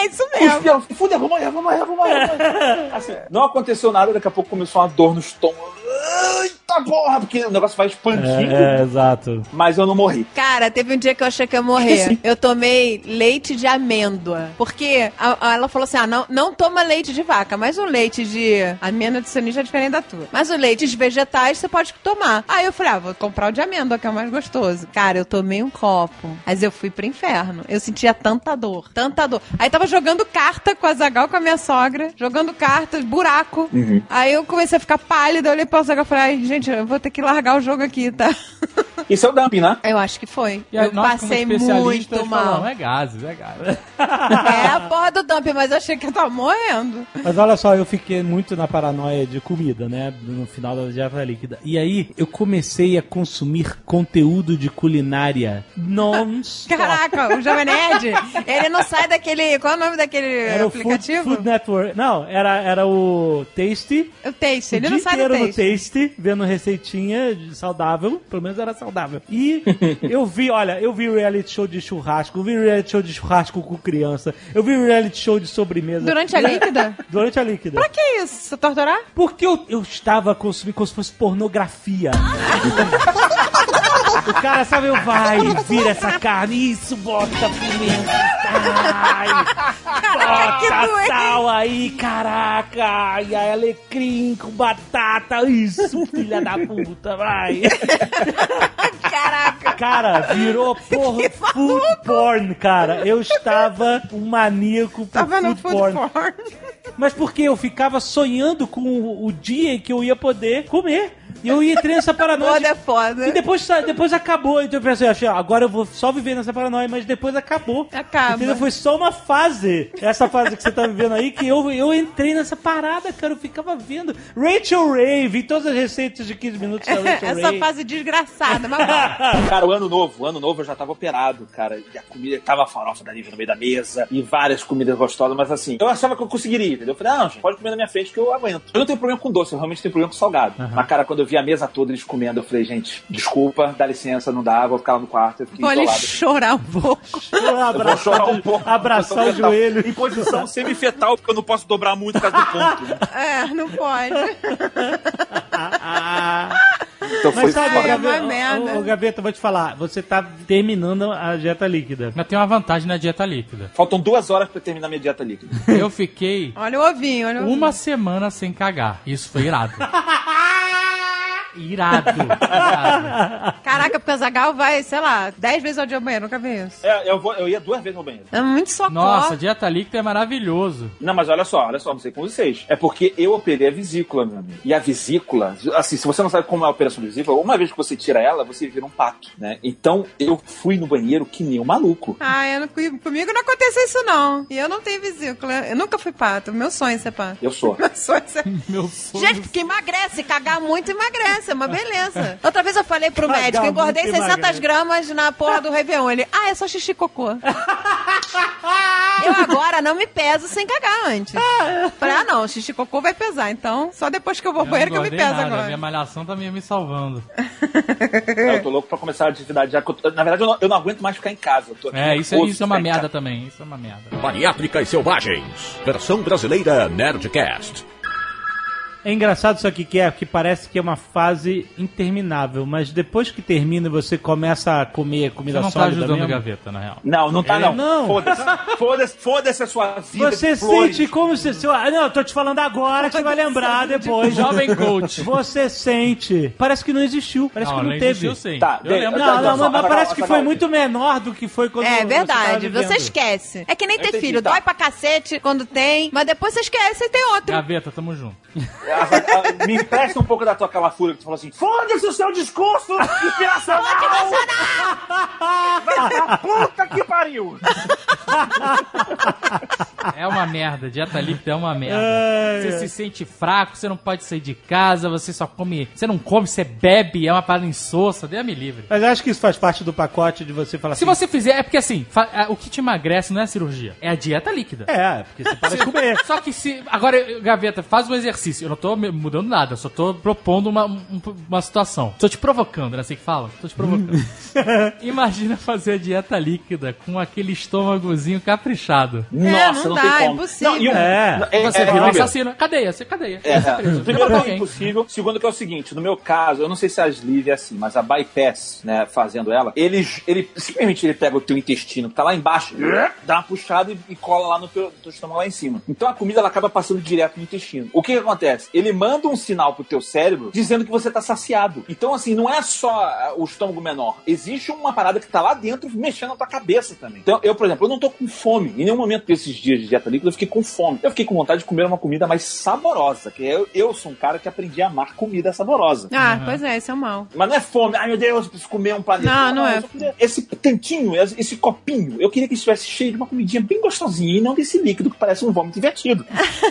C: É isso mesmo.
D: Fudeu, vamos morrer, vamos morrer, vamos morrer. Assim, não aconteceu nada, daqui a pouco começou uma dor no estômago. Eita porra! Porque o negócio vai expandindo.
B: É, é, exato.
D: Mas eu não morri.
C: Cara, teve um dia que eu achei que ia morrer. Eu tomei leite de amêndoa. Porque a- a- ela falou assim: ah, não, não toma leite de vaca, mas o leite de amêndoa de sonífera é diferente da tua. Mas o leite de vegetais você pode tomar. Aí eu falei: ah, vou comprar o de amêndoa, que é o mais gostoso. Cara, eu tomei um copo. Mas eu fui pro inferno. Eu sentia tanta dor, tanta dor. Aí tava jogando carta com a Zagal, com a minha sogra, jogando cartas, buraco. Aí eu comecei a ficar pálida, eu olhei pra Zagal e falei: ai, gente, eu vou ter que largar o jogo aqui, tá?
D: Isso é o dumping, né?
C: Eu acho que foi.
E: E
C: eu
E: nós,
C: passei muito mal.
E: falamos, é gases, é gases.
C: É a porra do dump, mas eu achei que eu tava morrendo.
B: Mas olha só, eu fiquei muito na paranoia de comida, né? No final da dieta líquida. E aí eu comecei a consumir conteúdo de culinária non-stop.
C: Caraca, o Jovem Nerd, ele não sai daquele. Qual é o nome daquele
B: Era o Food,
C: aplicativo?
B: Food Network. Não, era, era o Tasty.
C: O Taste, ele
B: o
C: não sai do
B: inteiro no
C: Taste.
B: Tasty, vendo receitinha de saudável. Pelo menos era saudável. E eu vi, olha, eu vi reality show de churrasco, eu vi reality show de churrasco com criança, eu vi reality show de sobremesa.
C: Durante a líquida?
B: Durante a líquida.
C: Pra que isso? Se torturar?
B: Porque eu, eu estava consumindo como se fosse pornografia. o cara, sabe, vai, vira essa carne, isso, bota pimenta, ai, bota sal aí, caraca, e aí alecrim com batata, isso, filha da puta, vai.
C: Caraca.
B: Cara, virou porra, food porn, cara. Eu estava um maníaco por
C: Tava no
B: food
C: food
B: porn.
C: porn.
B: Mas porque eu ficava sonhando com o, o dia em que eu ia poder comer. E eu entrei nessa paranoia.
C: Foda é foda.
B: E depois, depois acabou. Então eu pensei, achei, agora eu vou só viver nessa paranoia, mas depois acabou.
C: Acaba.
B: Entendeu? Foi só uma fase. Essa fase que você tá vivendo aí, que eu, eu entrei nessa parada, cara. Eu ficava vendo. Rachel Ray, vi todas as receitas de 15 minutos da Rachel
C: Essa
B: Ray.
C: fase desgraçada, mas vai.
D: Cara, o ano novo, o ano novo eu já tava operado, cara. E a comida tava a farofa da Lívia no meio da mesa e várias comidas gostosas, mas assim, eu achava que eu conseguiria, entendeu? Eu falei, ah, não, gente, pode comer na minha frente que eu aguento. Eu não tenho problema com doce, eu realmente tenho problema com salgado. Mas, cara, quando eu vi a mesa toda eles comendo, eu falei, gente, desculpa, dá licença, não dá, vou ficar lá no quarto. Eu fiquei isolado.
C: chorar um pouco.
B: Abraçar,
D: chorar um pouco.
B: abraçar o
D: Fetal.
B: joelho.
D: Em posição semifetal, porque eu não posso dobrar muito por causa do ponto. né?
C: É, não pode.
D: Então foi
B: Mas sabe,
C: é
B: Gaveta,
C: uma merda.
B: ô, Gaveta, eu vou te falar, você tá terminando a dieta líquida.
E: Mas tem uma vantagem na dieta líquida.
D: Faltam duas horas pra eu terminar minha dieta líquida.
E: Eu fiquei
C: Olha o ovinho, olha o ovinho.
E: uma semana sem cagar. Isso foi irado. Irado. irado.
C: Caraca, porque o Zagal vai, sei lá, 10 vezes ao dia ao banheiro, nunca vi isso.
D: É, eu, vou, eu ia duas vezes no banheiro.
C: É muito socorro.
E: Nossa, dieta líquida é maravilhoso.
D: Não, mas olha só, olha só, não sei com vocês. É porque eu operei a vesícula, meu amigo. E a vesícula, assim, se você não sabe como é a operação de vesícula, uma vez que você tira ela, você vira um pato, né? Então, eu fui no banheiro que nem um maluco.
C: Ah, eu não, comigo não aconteceu isso, não. E eu não tenho vesícula. Eu nunca fui pato. Meu sonho é ser pato.
D: Eu sou.
C: Meu sonho é ser...
E: Meu sonho.
C: Gente, porque emagrece. Cagar muito emagrece. É uma beleza. Outra vez eu falei pro
B: Cagar
C: médico, engordei
B: muito
C: 600
B: emagrece.
C: gramas na porra do Réveillon. Ele, ah, é só xixi cocô. Eu agora não me peso sem cagar antes. Falei, ah, não, xixi cocô vai pesar. Então, só depois que eu vou ao banheiro que eu me peso
E: nada,
C: agora.
E: Minha malhação tá me salvando.
D: Eu tô louco pra começar a atividade já. que eu tô- na verdade, eu não, eu não aguento mais ficar em casa. Eu tô aqui
E: É, isso, é- isso é uma merda também. Isso é uma merda.
H: Bariátrica e Selvagens. Versão brasileira Nerdcast.
B: É engraçado isso aqui que é, que parece que é uma fase interminável, mas depois que termina você começa a comer
E: Você
B: comida
E: não tá
B: sólida
E: ajudando a
B: mesmo,
E: gaveta, na real.
D: Não, não tá
B: É,
D: não.
B: não.
D: Foda-se. Foda-se foda-se a sua vida.
B: Você sente como se. se ah, não, eu tô te falando agora que você vai lembrar depois.
E: Jovem coach.
B: Você sente. Parece que não existiu. Parece que não
E: não
B: teve.
E: existiu sim.
D: Tá,
E: eu lembro.
B: Não, não,
D: Azaghal,
B: mas, parece que foi muito menor do que foi quando
C: É
B: você
C: verdade,
B: vivendo.
C: você esquece. É que nem ter
D: entendi,
C: filho,
D: tá.
C: dói pra cacete quando tem, mas depois você esquece e tem outro.
E: Gaveta, tamo junto.
D: Me empresta um pouco da tua calafura que tu falou assim: foda-se o seu discurso inspiracional! Puta que pariu!
E: É uma merda, dieta líquida é uma merda.
B: Ai,
E: você
B: ai.
E: se sente fraco, você não pode sair de casa, você só come. Você não come, você bebe, é uma parada insossa, Deus-me livre.
B: Mas eu acho que isso faz parte do pacote de você falar
E: Se
B: assim.
E: você fizer, é porque assim, a- o que te emagrece não é a cirurgia, é a dieta líquida.
B: É, porque você para de comer.
E: Só que se. Agora, Gaveta, faz um exercício. Eu não tô mudando nada, eu só tô propondo uma, um- uma situação. Tô te provocando, né? Assim que fala? Tô te provocando. Imagina fazer a dieta líquida com aquele estômagozinho caprichado.
D: Nossa,
C: não
D: não,
C: dá,
D: tem
C: é
D: como.
C: impossível.
D: e um-
B: É.
E: Você
D: é,
E: vira um
D: primeiro-
E: assassino. Cadeia, você cadeia.
D: É, é.
E: Você.
D: Primeiro que é impossível. Segundo que é o seguinte, no meu caso, eu não sei se a Sleeve é assim, mas a Bypass, né, fazendo ela, ele, ele simplesmente ele pega o teu intestino que tá lá embaixo, dá uma puxada e, e cola lá no teu, teu estômago lá em cima. Então a comida ela acaba passando direto no intestino. O que, que acontece? Ele manda um sinal pro teu cérebro dizendo que você tá saciado. Então assim, não é só ah, o estômago menor. Existe uma parada que tá lá dentro mexendo na tua cabeça também. Então eu, por exemplo, eu não tô com fome. Em nenhum momento desses dias de dieta líquida eu fiquei com fome. Eu fiquei com vontade de comer uma comida mais saborosa, que eu, eu sou um cara que aprendi a amar comida saborosa.
C: Ah, pois é, esse é o mal.
D: Mas não é fome, ai meu Deus, eu preciso comer um planeta.
C: Não, não é.
D: só queria Esse tantinho, esse esse copinho, eu queria que estivesse cheio de uma comidinha bem gostosinha e não desse líquido que parece um vômito invertido.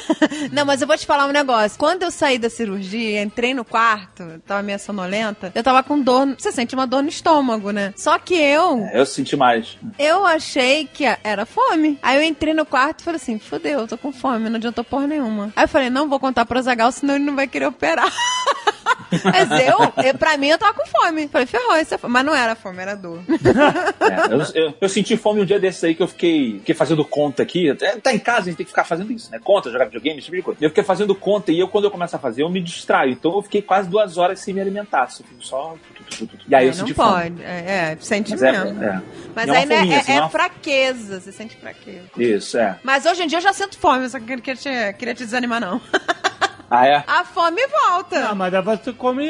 C: Não, mas eu vou te falar um negócio. Quando eu saí da cirurgia, entrei no quarto, tava meio sonolenta, eu tava com dor. Você sente uma dor no estômago, né? Só que eu,
D: Eu senti mais.
C: eu achei que era fome. Aí eu entrei no quarto e falei assim: fodeu, eu tô com fome, não adiantou porra nenhuma. Aí eu falei: não vou contar pro Zagal, senão ele não vai querer operar. Mas eu, eu, pra mim, eu tava com fome. Falei, ferrou, isso é fome. Mas não era fome, era dor.
D: É, eu, eu- eu senti fome um dia desses aí que eu fiquei, fiquei fazendo conta aqui. Tá em casa, a gente tem que ficar fazendo isso, né? Conta, jogar videogame, esse tipo de coisa. Eu fiquei fazendo conta e eu, quando eu começo a fazer, eu me distraio. Então eu fiquei quase duas horas sem me alimentar. Assim, eu só. E aí eu
C: É, não
D: senti fome.
C: pode. É, é sente
D: Mas é,
C: mesmo.
D: é.
C: Mas
D: É uma
C: aí
D: fominha,
C: é,
D: assim,
C: é
D: uma-
C: fraqueza, você sente fraqueza.
D: Isso, é.
C: Mas hoje em dia eu já sinto fome, eu só queria te, queria te desanimar, não.
D: Ah, é?
C: A fome volta.
B: Não, mas aí você come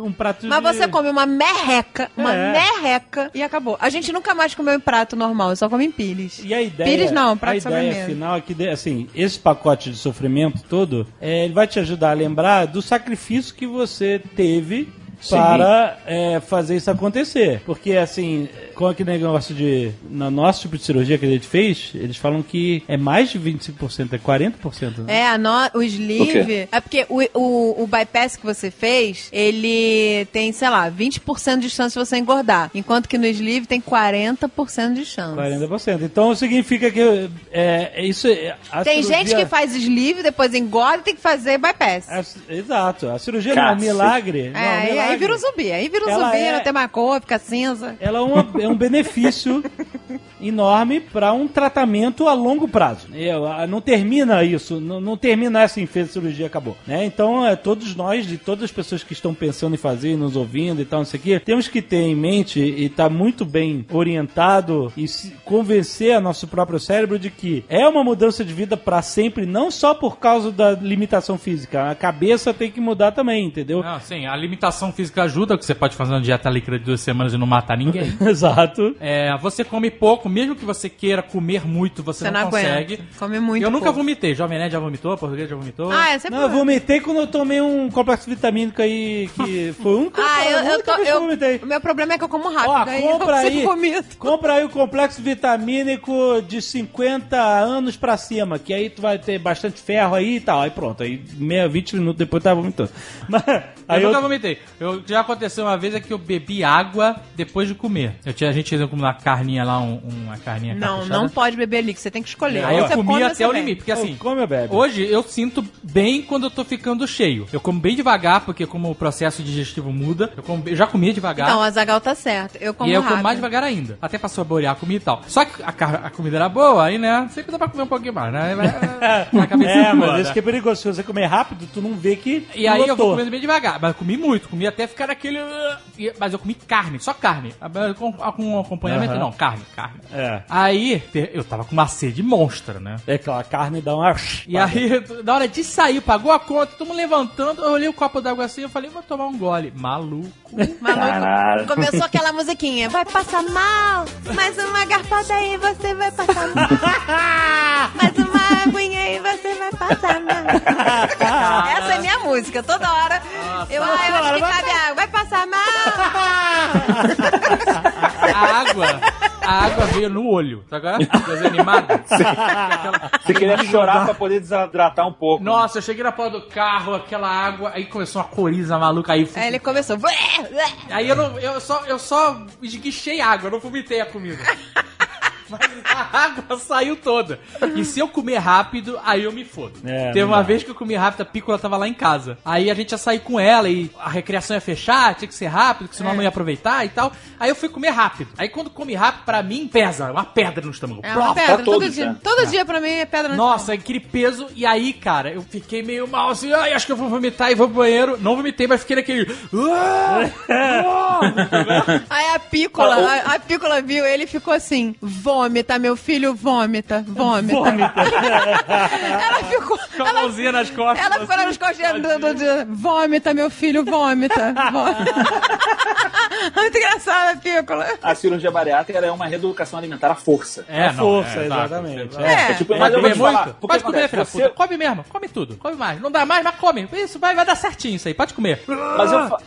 B: um prato
C: Mas
B: de...
C: você come uma merreca, uma
B: É.
C: merreca e acabou. A gente nunca mais comeu em prato normal, só come em pires.
B: E a ideia,
C: Pires não,
B: a
C: prato de
B: ideia
C: sobremesa.
B: final é que, assim, esse pacote de sofrimento todo, é, ele vai te ajudar a lembrar do sacrifício que você teve
D: Sim.
B: para é, fazer isso acontecer. Porque, assim, com aquele negócio de... No nosso tipo de cirurgia que a gente fez, eles falam que é mais de 25%, é 40%. né?
C: É, a no- o sleeve. É porque o, o, o bypass que você fez, ele tem, sei lá, 20% de chance de você engordar. Enquanto que no sleeve tem 40% de chance.
B: 40%. Então significa que é, é isso. é- a
C: Tem
B: cirurgia-
C: gente que faz sleeve, depois engorda e tem que fazer bypass.
B: a- exato. A cirurgia não é um milagre. não,
C: É, aí,
B: milagre.
C: Aí vira um zumbi. Aí vira um
B: Ela
C: zumbi,
B: é-
C: não tem mais cor, fica cinza.
B: Ela é, uma- é um benefício enorme para um tratamento a longo prazo. É, a- não termina isso, não, não termina assim, fez a cirurgia, acabou. Né? Então, é, todos nós, de todas as pessoas que estão pensando em fazer, nos ouvindo e tal, não sei o quê, temos que ter em mente e estar muito bem orientado e se convencer a nosso próprio cérebro de que é uma mudança de vida para sempre, não só por causa da limitação física. A cabeça tem que mudar também, entendeu?
E: Não, sim, a limitação física ajuda, que você pode fazer uma dieta líquida de duas semanas e não matar ninguém.
B: Exato.
E: É, você come pouco, mesmo que você queira comer muito, você,
C: Você
E: não,
C: não
E: consegue.
C: Come muito
E: Eu nunca
C: pouco.
E: vomitei. Jovem Nerd já vomitou, português já vomitou.
C: Ah, é sempre...
B: Não, eu vomitei quando eu tomei um complexo vitamínico aí, que foi um
C: Ah, eu, eu tô...
B: eu
C: Eu,
B: vomitei.
C: o meu problema é que eu como rápido,
B: Ó, compra aí,
C: vomito.
B: compra aí o complexo vitamínico de 50 anos pra cima, que aí tu vai ter bastante ferro aí e tal. Aí pronto, aí meia, 20 minutos depois tá vomitando. Mas, aí
E: eu
B: eu,
E: nunca vomitei. Eu, já aconteceu uma vez é que eu bebi água depois de comer. Eu tinha, a gente comer uma carninha lá, um, um uma carninha
C: Não,
E: caprichada.
C: não pode beber líquido, você tem que escolher.
E: Aí
C: Ou
E: eu
C: você
E: comi
C: come ou
E: até
C: você
E: o
C: bebe.
E: limite, porque assim,
B: Come ou bebe?
E: Hoje eu sinto bem quando eu tô ficando cheio. Eu como bem devagar, porque como o processo digestivo muda, eu, como- eu já comia devagar.
C: Então, a Zagal tá certo. Eu como
E: e aí eu
C: rápido.
E: como mais devagar ainda. Até pra saborear a comida e tal. Só que a, car- a comida era boa, aí, né? Sempre dá pra comer um pouquinho mais, né? Vai- a cabeça
B: É, mas isso que é perigoso. Se você comer rápido, tu não vê que.
E: E aí eu vou
B: lotou.
E: comendo bem devagar. Mas eu comi muito, comi até ficar naquele. uh, e- Mas eu comi carne, só carne. Com, com acompanhamento,
B: Aham.
E: não, carne, carne.
B: É.
E: Aí eu tava com uma sede monstra, né?
B: É que ó, a carne dá uma.
E: E aí, na hora de sair, pagou a conta, todo mundo levantando, eu olhei o copo d'água assim, eu falei, vou tomar um gole. Maluco.
C: Maluco, começou aquela musiquinha. Vai passar mal, mais uma garfada aí você vai passar mal. mais uma aguinha aí você vai passar mal. Essa é minha música, toda hora. eu, ah, eu acho que cabe Vai passar mal.
E: A água, a água veio no olho, tá ligado? Desanimada.
D: Você queria chorar pra poder desidratar um pouco.
E: Nossa, eu cheguei na porta do carro, aquela água, aí começou uma coriza maluca, aí fui-
C: Aí ele começou.
E: Aí eu, não, eu, só, eu só esguichei água, eu não vomitei a comida. Mas a água saiu toda. E se eu comer rápido, aí eu me fodo.
B: É,
E: Teve uma
B: dá.
E: vez que eu comi rápido, a Pícola tava lá em casa. Aí a gente ia sair com ela e a recreação ia fechar, tinha que ser rápido, que senão
C: É.
E: não ia aproveitar e tal. Aí eu fui comer rápido. Aí quando come rápido, pra mim, pesa. Uma pedra no estômago.
C: É uma pedra, todo
D: todos,
C: dia.
D: né?
C: Todo dia pra mim é pedra no
E: Nossa, aquele peso. E aí, cara, eu fiquei meio mal assim. Ai, acho que eu vou vomitar e vou pro banheiro. Não vomitei, mas fiquei naquele. "Ah, ah",
C: Aí a pícola, a, a pícola viu ele e ficou assim: vômita, meu filho, vômita, vômita. ela ficou.
E: Com a
C: Ela,
E: mãozinha nas costas.
C: ela ficou nas costas do, do, do- Vômita, meu filho, vômita. vômita. Muito engraçada a pícola.
D: A cirurgia bariátrica é uma reeducação alimentar à força.
E: É,
B: A
E: não,
B: força,
E: é,
B: exatamente.
C: É.
D: É tipo,
E: Pode
D: mas eu vou
E: comer
D: te falar,
E: Pode comer, filha.
D: você-
E: Come mesmo. Come tudo. Come mais. Não dá mais, mas come. Isso vai, vai dar certinho isso aí. Pode comer.
D: Mas eu, fa-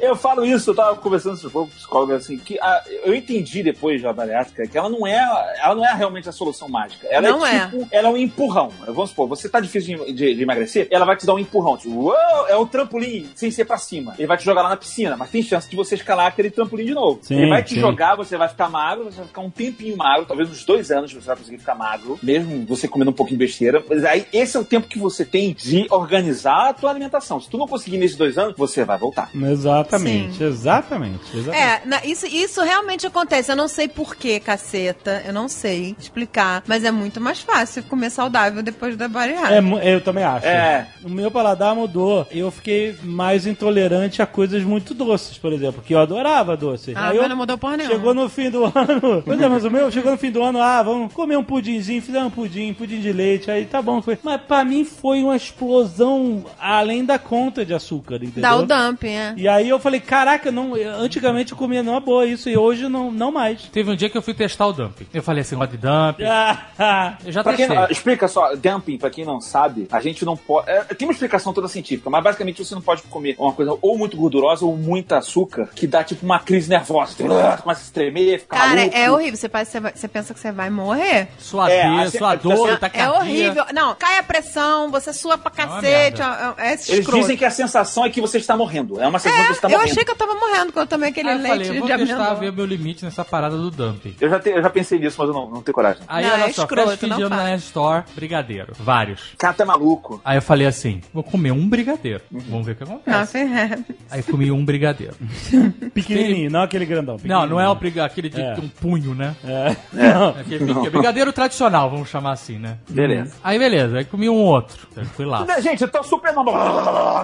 D: eu falo isso, eu tava conversando com o psicólogo assim, que a- eu entendi depois da bariátrica que ela não é, ela não é realmente a solução mágica. Ela
C: Não
D: é
C: é.
D: tipo, ela é um empurrão. Vamos supor, você tá difícil de, de- de emagrecer, ela vai te dar um empurrão. Tipo, uou, é o trampolim sem ser pra cima. Ele vai te jogar lá na piscina, mas tem chance de você escalar aquele trampolim de novo.
B: Sim,
D: Ele vai te
B: sim.
D: jogar, você vai ficar magro, você vai ficar um tempinho magro, talvez uns dois anos você vai conseguir ficar magro, mesmo você comendo um pouquinho de besteira. Mas aí esse é o tempo que você tem de organizar a tua alimentação. Se tu não conseguir nesses dois anos, você vai voltar.
B: Exatamente, exatamente, exatamente.
C: É, na- isso, isso realmente acontece. Eu não sei porquê, caceta. Eu não sei explicar. Mas é muito mais fácil comer saudável depois da bariátrica.
B: É, eu também acho.
D: É.
B: O meu paladar mudou. Eu fiquei mais intolerante a coisas muito doces, por exemplo, que eu adorava doce.
C: Ah,
B: Aí
C: mas
B: eu-
C: não mudou porra nenhuma.
B: Chegou no fim do ano. Pois é, mas o meu chegou no fim do ano, ah, vamos comer um pudinzinho, fizemos um pudim, pudim de leite, aí tá bom. Foi. Mas pra mim foi uma explosão além da conta de açúcar, entendeu?
C: Dá o dumping, é.
B: E aí eu falei, caraca, não, antigamente eu comia numa boa isso, e hoje não, não mais.
E: Teve um dia que eu fui testar o dumping. Eu falei assim, gosto de dumping.
B: Ah,
E: Eu já
D: Pra quem,
E: testei.
D: ah, explica só, dumping, pra quem não sabe, a gente não pode. é, tem uma explicação toda científica, mas basicamente você não pode comer uma coisa ou muito gordurosa ou muito açúcar, que dá tipo uma crise nervosa. Ah, começa a se tremer, fica
C: Cara,
D: maluco.
C: é horrível. Você, parece- você, você pensa que você vai morrer.
E: Sua
D: É,
E: dor,
D: assim,
E: sua
D: é,
E: dor,
D: é
E: tá
C: É horrível. Não, cai a pressão, você sua pra
E: uma
C: cacete.
E: merda.
C: É, é, é
D: Eles
C: escroto.
D: dizem que a sensação é que você está morrendo. É uma sensação que você está
C: Eu
D: morrendo.
C: achei que eu tava morrendo quando eu tomei aquele
E: eu
C: leite
E: falei, eu
C: de
E: vou testar,
C: amêndoa.
E: ver meu limite nessa parada do dumping.
D: Eu já, te- eu já pensei nisso, mas eu não, não tenho coragem.
E: Aí,
C: Não,
E: olha
C: é
E: só,
C: escroto, não
E: na Store, brigadeiro. Vários.
D: Cara, tá maluco.
E: Aí eu falei assim, vou comer um brigadeiro.
C: Uhum.
E: Vamos ver o que
C: Não,
E: acontece.
C: Ferreira.
E: Aí comi um brigadeiro.
B: pequenininho, não aquele grandão.
E: Não, não é o briga- aquele de
B: É.
E: um punho, né?
B: É. Não.
E: Aquele briga- brigadeiro tradicional, vamos chamar assim, né?
D: Beleza.
E: Aí beleza, aí comi um outro. Aí fui lá.
D: Gente, eu tô super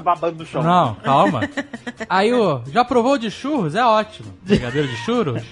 D: babando no chão.
E: Não, calma. Aí o já provou de churros? É ótimo. Brigadeiro de churros?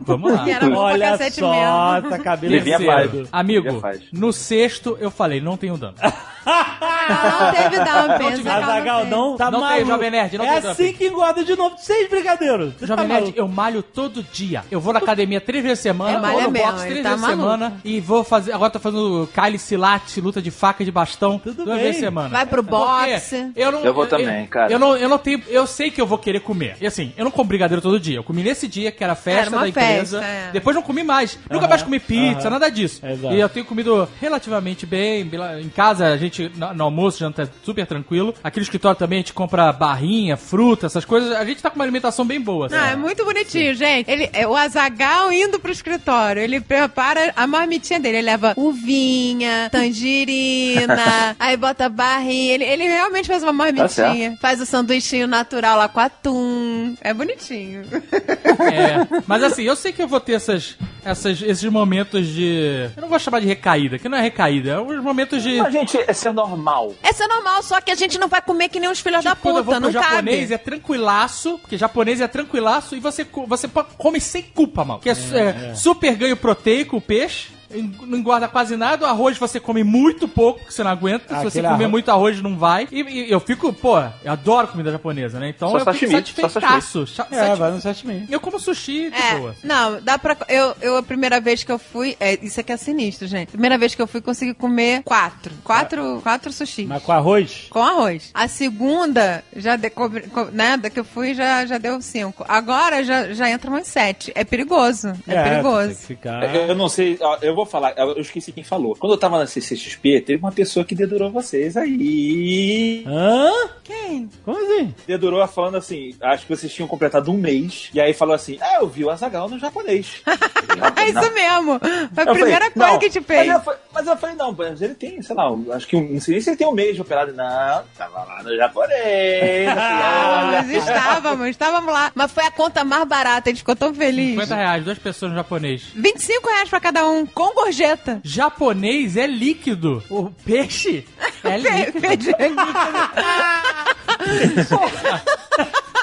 E: Vamos lá.
B: Olha só,
C: mesmo.
B: tá cabelo
D: Devia
E: Terceiro.
D: faz.
E: Amigo, no sexto eu falei, não tenho dano.
C: Não teve dumping.
B: Azagal não tá
E: Não tem. Jovem Nerd, não
B: é
E: tem
B: assim que engorda de novo. Seis brigadeiros. Você
E: Jovem
B: tá
E: Nerd,
B: maluco?
E: eu malho todo dia. Eu vou na academia três vezes a semana,
C: É, malha
E: ou no
C: mesmo,
E: box três
C: tá
E: vezes a semana. E vou fazer. Agora tô fazendo cálice late, luta de faca e de bastão.
B: Tudo
E: duas
B: bem.
E: vezes a semana.
C: Vai pro boxe.
E: Eu, não,
D: Eu vou também, cara.
E: Eu não, eu não tenho. Eu sei que eu vou querer comer. E assim, eu não como brigadeiro todo dia. Eu comi nesse dia, que era a festa
C: Era uma
E: da empresa.
C: festa, é.
E: Depois não comi mais. Nunca mais comi pizza, nada disso.
B: Exato.
E: E eu tenho comido relativamente bem. Em casa a gente gente, no, no almoço, janta é super tranquilo. Aqui no escritório também a gente compra barrinha, fruta, essas coisas. A gente tá com uma alimentação bem boa.
C: Ah, é
E: assim.
C: muito bonitinho, gente. Ele, é, o Azagal indo pro escritório. Ele prepara a marmitinha dele. Ele leva uvinha, tangerina, aí bota barrinha. Ele, ele realmente faz uma marmitinha. faz o sanduichinho natural lá com atum. É bonitinho.
E: É, mas assim, eu sei que eu vou ter essas, essas, esses momentos de. Eu não vou chamar de recaída, que não é recaída, é uns momentos de.
D: Mas, gente, é normal.
C: Essa é normal, só que a gente não vai comer que nem os filhos da
E: Tipo, eu vou
C: puta.
E: pro
C: Não
E: japonês
C: cabe.
E: é tranquilaço, porque japonês é tranquilaço e você, você come sem culpa, mano. Que é, su- é super ganho proteico o peixe. Não engorda quase nada, o arroz você come muito pouco, porque você não aguenta.
B: Ah,
E: Se você comer
B: arroz-
E: muito arroz, não vai. E, e eu fico, pô, eu adoro comida japonesa, né? Então
D: Só
E: eu fico
D: sashimi, só
E: satisfeitaço. Cha-
B: É,
E: sati-
B: vai no sashimi.
E: Eu como sushi de
C: É,
E: boa.
C: não, dá pra. Eu, eu, a primeira vez que eu fui. É, isso aqui é sinistro, gente. Primeira vez que eu fui, consegui comer quatro. Quatro, quatro sushis.
B: Mas com arroz?
C: Com arroz. A segunda, já de, co- né, da que eu fui, já, já deu cinco. Agora já, já entra mais sete. É perigoso. É,
B: Tem
C: perigoso.
B: ficar...
D: Eu não sei, eu vou falar, eu esqueci quem falou. Quando eu tava na CCXP, teve uma pessoa que dedurou vocês aí.
B: Hã?
C: Quem?
B: Como assim?
D: Dedurou falando assim, acho que vocês tinham completado um mês, e aí falou assim, ah, eu vi o Azagal no japonês.
C: É isso mesmo. Foi a
D: Eu
C: primeira
D: falei,
C: coisa
D: não,
C: que te
D: Mas
C: fez.
D: eu, mas eu falei, não, mas ele tem, sei lá, acho que um, não sei se ele tem um mês de operado. Não, tava lá no japonês.
C: Ah. Nós estávamos, estávamos lá. Mas foi a conta mais barata, a gente ficou tão feliz.
E: 50 reais, duas pessoas no japonês.
C: 25 reais pra cada um, com gorjeta.
E: Japonês é líquido. O peixe é líquido.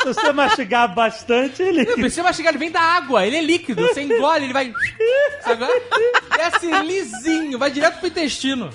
B: Se você mastigar bastante, ele...
E: Não precisa mastigar, ele vem da água, ele é líquido. Você engole, ele vai. Agora desce lisinho, vai direto pro intestino.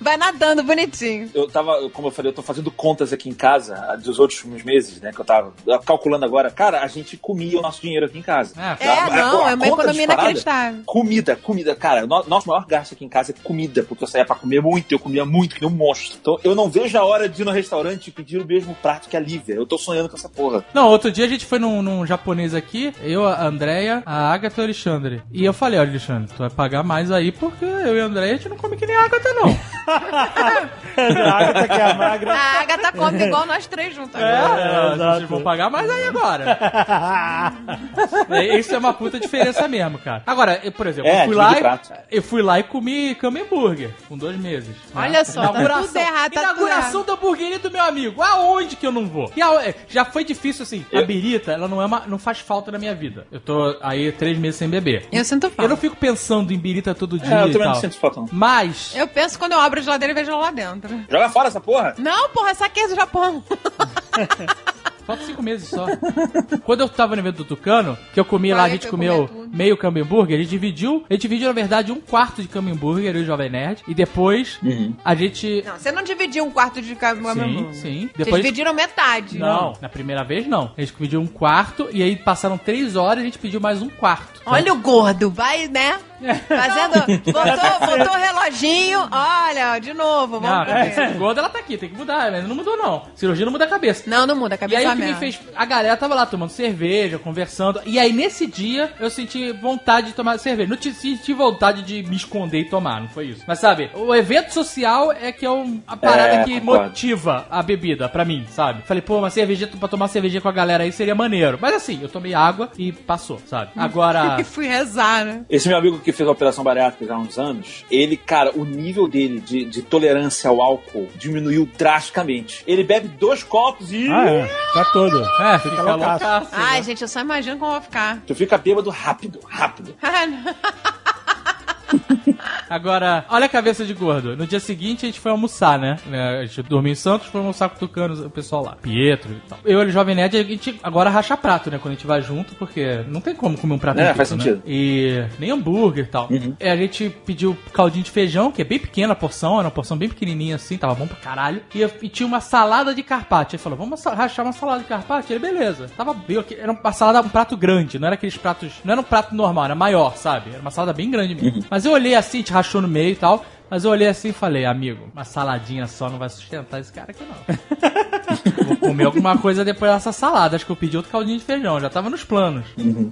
C: Vai nadando bonitinho.
D: Eu tava, como eu falei, eu tô fazendo contas aqui em casa dos outros meses, né? Que eu tava calculando agora. Cara, a gente comia o nosso dinheiro aqui em casa.
E: É,
C: É,
D: A-
C: não,
D: a
C: é uma economia inacreditável.
D: Comida, comida. Cara, no, nosso maior gasto aqui em casa é comida, porque eu saía pra comer muito, eu comia muito, que nem um monstro. Então eu não vejo a hora de ir no restaurante e pedir o mesmo prato que a Lívia. Eu tô sonhando com essa porra.
E: Não, outro dia a gente foi num, num japonês aqui, eu, a Andrea, a Agatha e o Alexandre. E eu falei, olha, Alexandre, tu vai pagar mais aí porque eu e a Andrea a gente não come que nem a Agatha, não.
B: a Agatha que é a magra.
C: A Agatha come igual nós três juntos
E: É,
C: agora.
B: exato.
E: vocês vão pagar mais aí agora. É, Isso é uma puta diferença mesmo, cara. Agora, eu, por exemplo,
D: É,
E: eu fui lá, e, eu fui lá e comi hambúrguer com dois meses. né?
C: Olha só, tá
E: inauguração,
C: tudo errado, tá tudo
E: inauguração da hamburgueria do meu amigo. Aonde que eu não vou? E aonde- já foi difícil assim. A
D: Eu-
E: birita, ela não é uma, não faz falta na minha vida. Eu tô aí três meses sem beber.
C: Eu sinto
E: Eu
C: falta.
E: não fico pensando em birita todo dia
D: É, eu
E: e
D: também
E: tal.
D: não sinto falta, não.
E: Mas
C: Eu penso quando eu abro a geladeira e vejo lá dentro.
D: Joga fora essa porra!
C: Não, porra, saquei do Japão.
E: Falta cinco meses só. Quando eu tava no evento do Tucano, que eu comi lá, a gente comeu meio cambo hambúrguer, a gente dividiu, a gente dividiu, na verdade, um quarto de hambúrguer, eu e o Jovem Nerd, e depois
D: Uhum.
E: a gente...
C: Não, você não dividiu um quarto de cama.
E: Sim, sim.
C: Vocês
E: Depois...
C: dividiram metade.
E: Não, na primeira vez não. A gente pediu um quarto, e aí passaram três horas e a gente pediu mais um quarto.
C: Olha o gordo, vai, né? Fazendo. Botou, botou o reloginho. Olha, de novo.
E: Não,
C: Vamos
E: a cabeça
C: ver.
E: do gordo ela tá aqui, tem que mudar, mas não mudou não. Cirurgia não muda a cabeça.
C: Não, não muda, a
E: E
C: cabeça
E: aí
C: é
E: o
C: uma
E: que me
C: merda.
E: fez. A galera tava lá tomando cerveja, conversando. E aí nesse dia eu senti vontade de tomar cerveja. Não senti vontade de me esconder e tomar, não foi isso. Mas sabe, o evento social é que é um- a parada
D: É,
E: que
D: concordo.
E: motiva a bebida pra mim, sabe? Falei, pô, uma cerveja pra tomar cerveja com a galera aí seria maneiro. Mas assim, eu tomei água e passou, sabe? Agora.
C: E fui rezar, né?
D: Esse meu amigo que fez a operação bariátrica há uns anos, ele, cara, o nível dele de, de tolerância ao álcool diminuiu drasticamente. Ele bebe dois copos e.
B: Ah, é. Tá todo.
E: É, fica
B: loucaço.
E: loucaço.
C: Ai, gente, eu só imagino como eu vou ficar.
D: Tu fica bêbado rápido, rápido.
E: Agora, olha a cabeça de gordo. No dia seguinte a gente foi almoçar, né? A gente dormiu em Santos, foi almoçar com o Tucano, o pessoal lá. Pietro e tal. Eu e o Jovem Nerd, a gente agora racha prato, né? Quando a gente vai junto, porque não tem como comer um prato
D: É,
E: inteiro,
D: faz
E: né?
D: sentido.
E: E nem hambúrguer e tal. E a gente pediu caldinho de feijão, que é bem pequena a porção, era uma porção bem pequenininha assim, tava bom pra caralho. E, e tinha uma salada de carpaccio. Ele falou, vamos rachar uma salada de carpaccio? Ele, beleza. Tava bem, era uma salada, um prato grande, não era aqueles pratos, não era um prato normal, era maior, sabe? Era uma salada bem grande mesmo. Mas eu olhei assim, gente rachou no meio e tal. Mas eu olhei assim e falei, amigo, uma saladinha só não vai sustentar esse cara aqui, não. Vou comer alguma coisa depois dessa salada. Acho que eu pedi outro caldinho de feijão, já tava nos planos.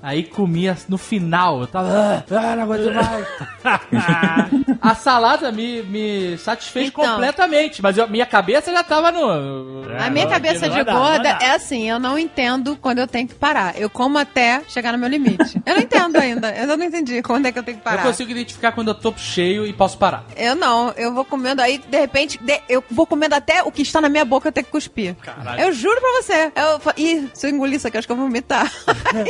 E: Aí comia no final, eu tava. Ah, ah, não aguento mais. a salada me, me satisfez
C: Então.
E: completamente, mas eu- minha cabeça já tava no.
C: A minha
B: não,
C: cabeça
B: não
C: de gorda
B: dar.
C: é assim, eu não entendo quando eu tenho que parar. Eu como até chegar no meu limite. Eu não entendo ainda. Eu não entendi quando é que eu tenho que
E: Eu
C: parar.
E: consigo identificar quando eu tô cheio e posso parar.
C: Eu não, eu vou comendo aí, de repente, de- eu vou comendo até o que está na minha boca eu tenho que cuspir.
E: Caralho.
C: Eu juro pra você. Eu Ih, se eu engolir isso aqui, acho que eu vou vomitar.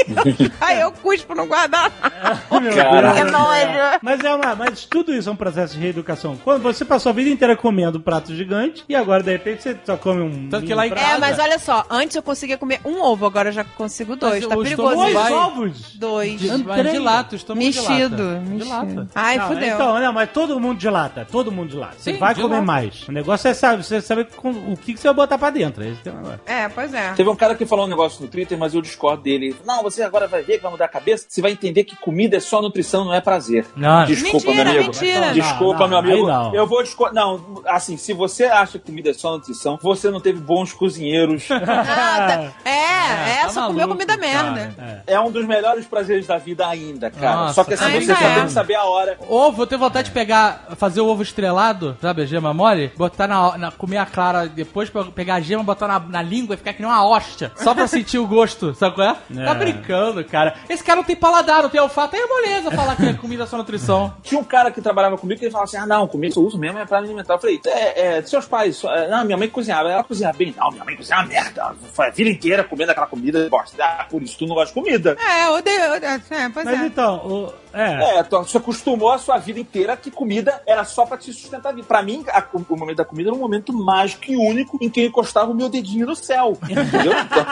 C: aí eu cuspo no
D: Caralho.
C: Que nojo.
B: Mas é uma, mas tudo isso é um processo de reeducação. Quando você passou a vida inteira comendo um prato gigante e agora de repente você só come um.
E: Tanto que lá em casa-
C: É, mas olha só, antes eu conseguia comer um ovo, agora eu já consigo dois.
E: Mas
C: tá perigoso.
B: dois
E: vai-
B: ovos.
C: Dois.
E: De, de lata, estamos de lata.
C: Mexido,
E: De
C: mexido.
E: lata.
C: Ai,
B: Não,
C: fudeu.
B: Então, não, mas todo mundo dilata, todo mundo dilata. Você
E: Sim,
B: vai
E: dilata.
B: comer mais. O negócio é saber, você saber com- o que, que você vai botar pra dentro. É negócio.
C: É, pois é.
D: Teve um cara que falou um negócio no Twitter, mas eu discordo dele. Não, você agora vai ver que vai mudar a cabeça. Você vai entender que comida é só nutrição, não é prazer.
E: Não,
D: Desculpa,
C: Mentira,
D: meu amigo.
C: mentira.
D: Desculpa,
B: Não,
D: meu
B: não,
D: amigo.
B: aí não.
D: Eu vou discordar. Não, assim, se você acha que comida é só nutrição, você não teve bons cozinheiros.
C: Ah, tá- é, é,
E: tá
C: só comeu
E: maluco,
C: comida merda.
E: cara.
D: é um dos melhores prazeres da vida ainda, cara.
E: Nossa,
D: só que assim, você só
C: é.
D: tem que saber a hora.
E: Ovo, eu tenho vontade de pegar, fazer o ovo estrelado, sabe, a gema mole, botar na, na- comer a clara depois, pe- pegar a gema, botar na, na língua e ficar que nem uma hóstia, só pra sentir o gosto, sabe qual é? Tá
B: É.
E: brincando, cara. Esse cara não tem paladar, não tem olfato, é moleza falar que é comida só nutrição.
D: Tinha um cara que trabalhava comigo que ele falava assim: ah, não, comida que eu uso mesmo é pra me alimentar. Eu falei: é, é, seus pais, é, não, minha mãe cozinhava, ela cozinhava bem. Não, minha mãe cozinhava merda. Foi a vida inteira comendo aquela comida bosta. Ah, por isso tu não gosta de comida.
C: É, eu odeio. eu odeio- É, pois
B: Mas
C: é.
B: então, o, é.
D: É, tu se acostumou a sua vida inteira que comida era só pra te sustentar vida. Pra mim, a- o momento da comida era um momento mágico e único em que eu encostava o meu dedinho no céu. Entendeu? Então,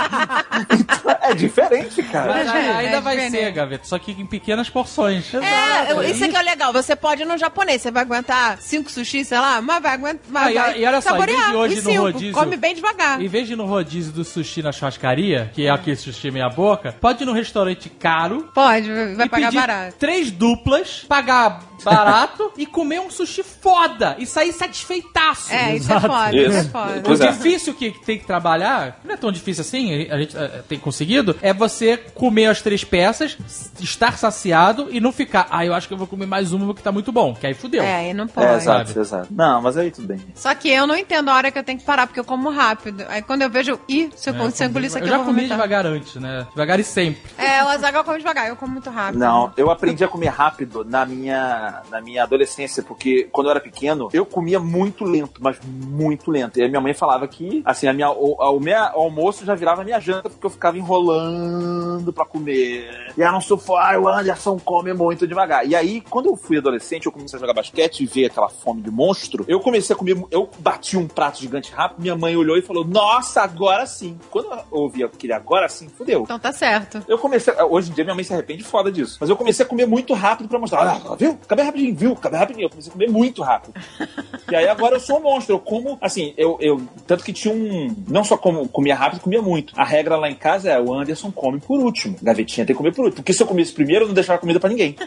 D: então, é diferente, cara.
E: Mas
C: É,
E: ainda
C: é
E: vai
C: diferente.
E: ser, gaveta, só que em pequenas porções.
C: É, eu- isso aqui é legal. Você pode ir no japonês, você vai aguentar cinco sushi, sei lá, mas vai aguentar.
E: Ah,
C: Mas
E: e-
C: vai
E: e olha só, em vez de
C: saborear.
E: hoje
C: E
E: no rodízio-
C: Come bem devagar.
E: Em vez de ir no rodízio do sushi na churrascaria, que é aquele sushi meia boca, pode ir num restaurante caro,
C: Pode, vai
E: e
C: pagar
E: pedir
C: barato.
E: três duplas, pagar barato e comer um sushi foda e sair satisfeitaço.
C: É, isso é foda, isso é
D: Isso.
C: foda.
E: O
D: é.
E: difícil que tem que trabalhar, não é tão difícil assim, a gente tem conseguido, é você comer as três peças, estar saciado e não ficar, ah, eu acho que eu vou comer mais uma porque tá muito bom, que aí fudeu.
C: É, e não pode.
D: É, exato,
E: sabe?
D: exato. Não, mas aí tudo bem.
C: Só que eu não entendo a hora que eu tenho que parar, porque eu como rápido. Aí quando eu vejo, ih, se eu,
E: É,
C: eu engolir isso aqui,
E: eu
C: eu,
E: já
C: vou
E: comi
C: vomitar.
E: devagar antes, né? Devagar e sempre.
C: É, o Azaghal come devagar, eu como muito rápido.
D: Não, eu aprendi a comer rápido na minha, na minha adolescência, porque quando eu era pequeno, eu comia muito lento, mas muito lento. E a minha mãe falava que, assim, a minha, o, a- o meu almoço já virava minha janta, porque eu ficava enrolando pra comer. E ela não sofá, o Anderson come muito devagar. E aí, quando eu fui adolescente, eu comecei a jogar basquete e ver aquela fome de monstro, eu comecei a comer, eu bati um prato gigante rápido, minha mãe olhou e falou, nossa, agora sim. Quando eu ouvi aquele agora sim, fudeu.
C: Então tá certo.
D: Eu comecei. Hoje em dia minha mãe se arrepende foda disso. Mas eu comecei a comer muito rápido pra mostrar. Ah, viu? Acabei rapidinho, viu? Acabei rapidinho. Eu comecei a comer muito rápido. e aí agora eu sou um monstro. Eu como, assim, eu. eu tanto que tinha um. Não só como, comia rápido, comia muito. A regra lá em casa é o Anderson come por último. Gavetinha tem que comer por último. Porque se eu comesse primeiro, eu não deixava comida pra ninguém.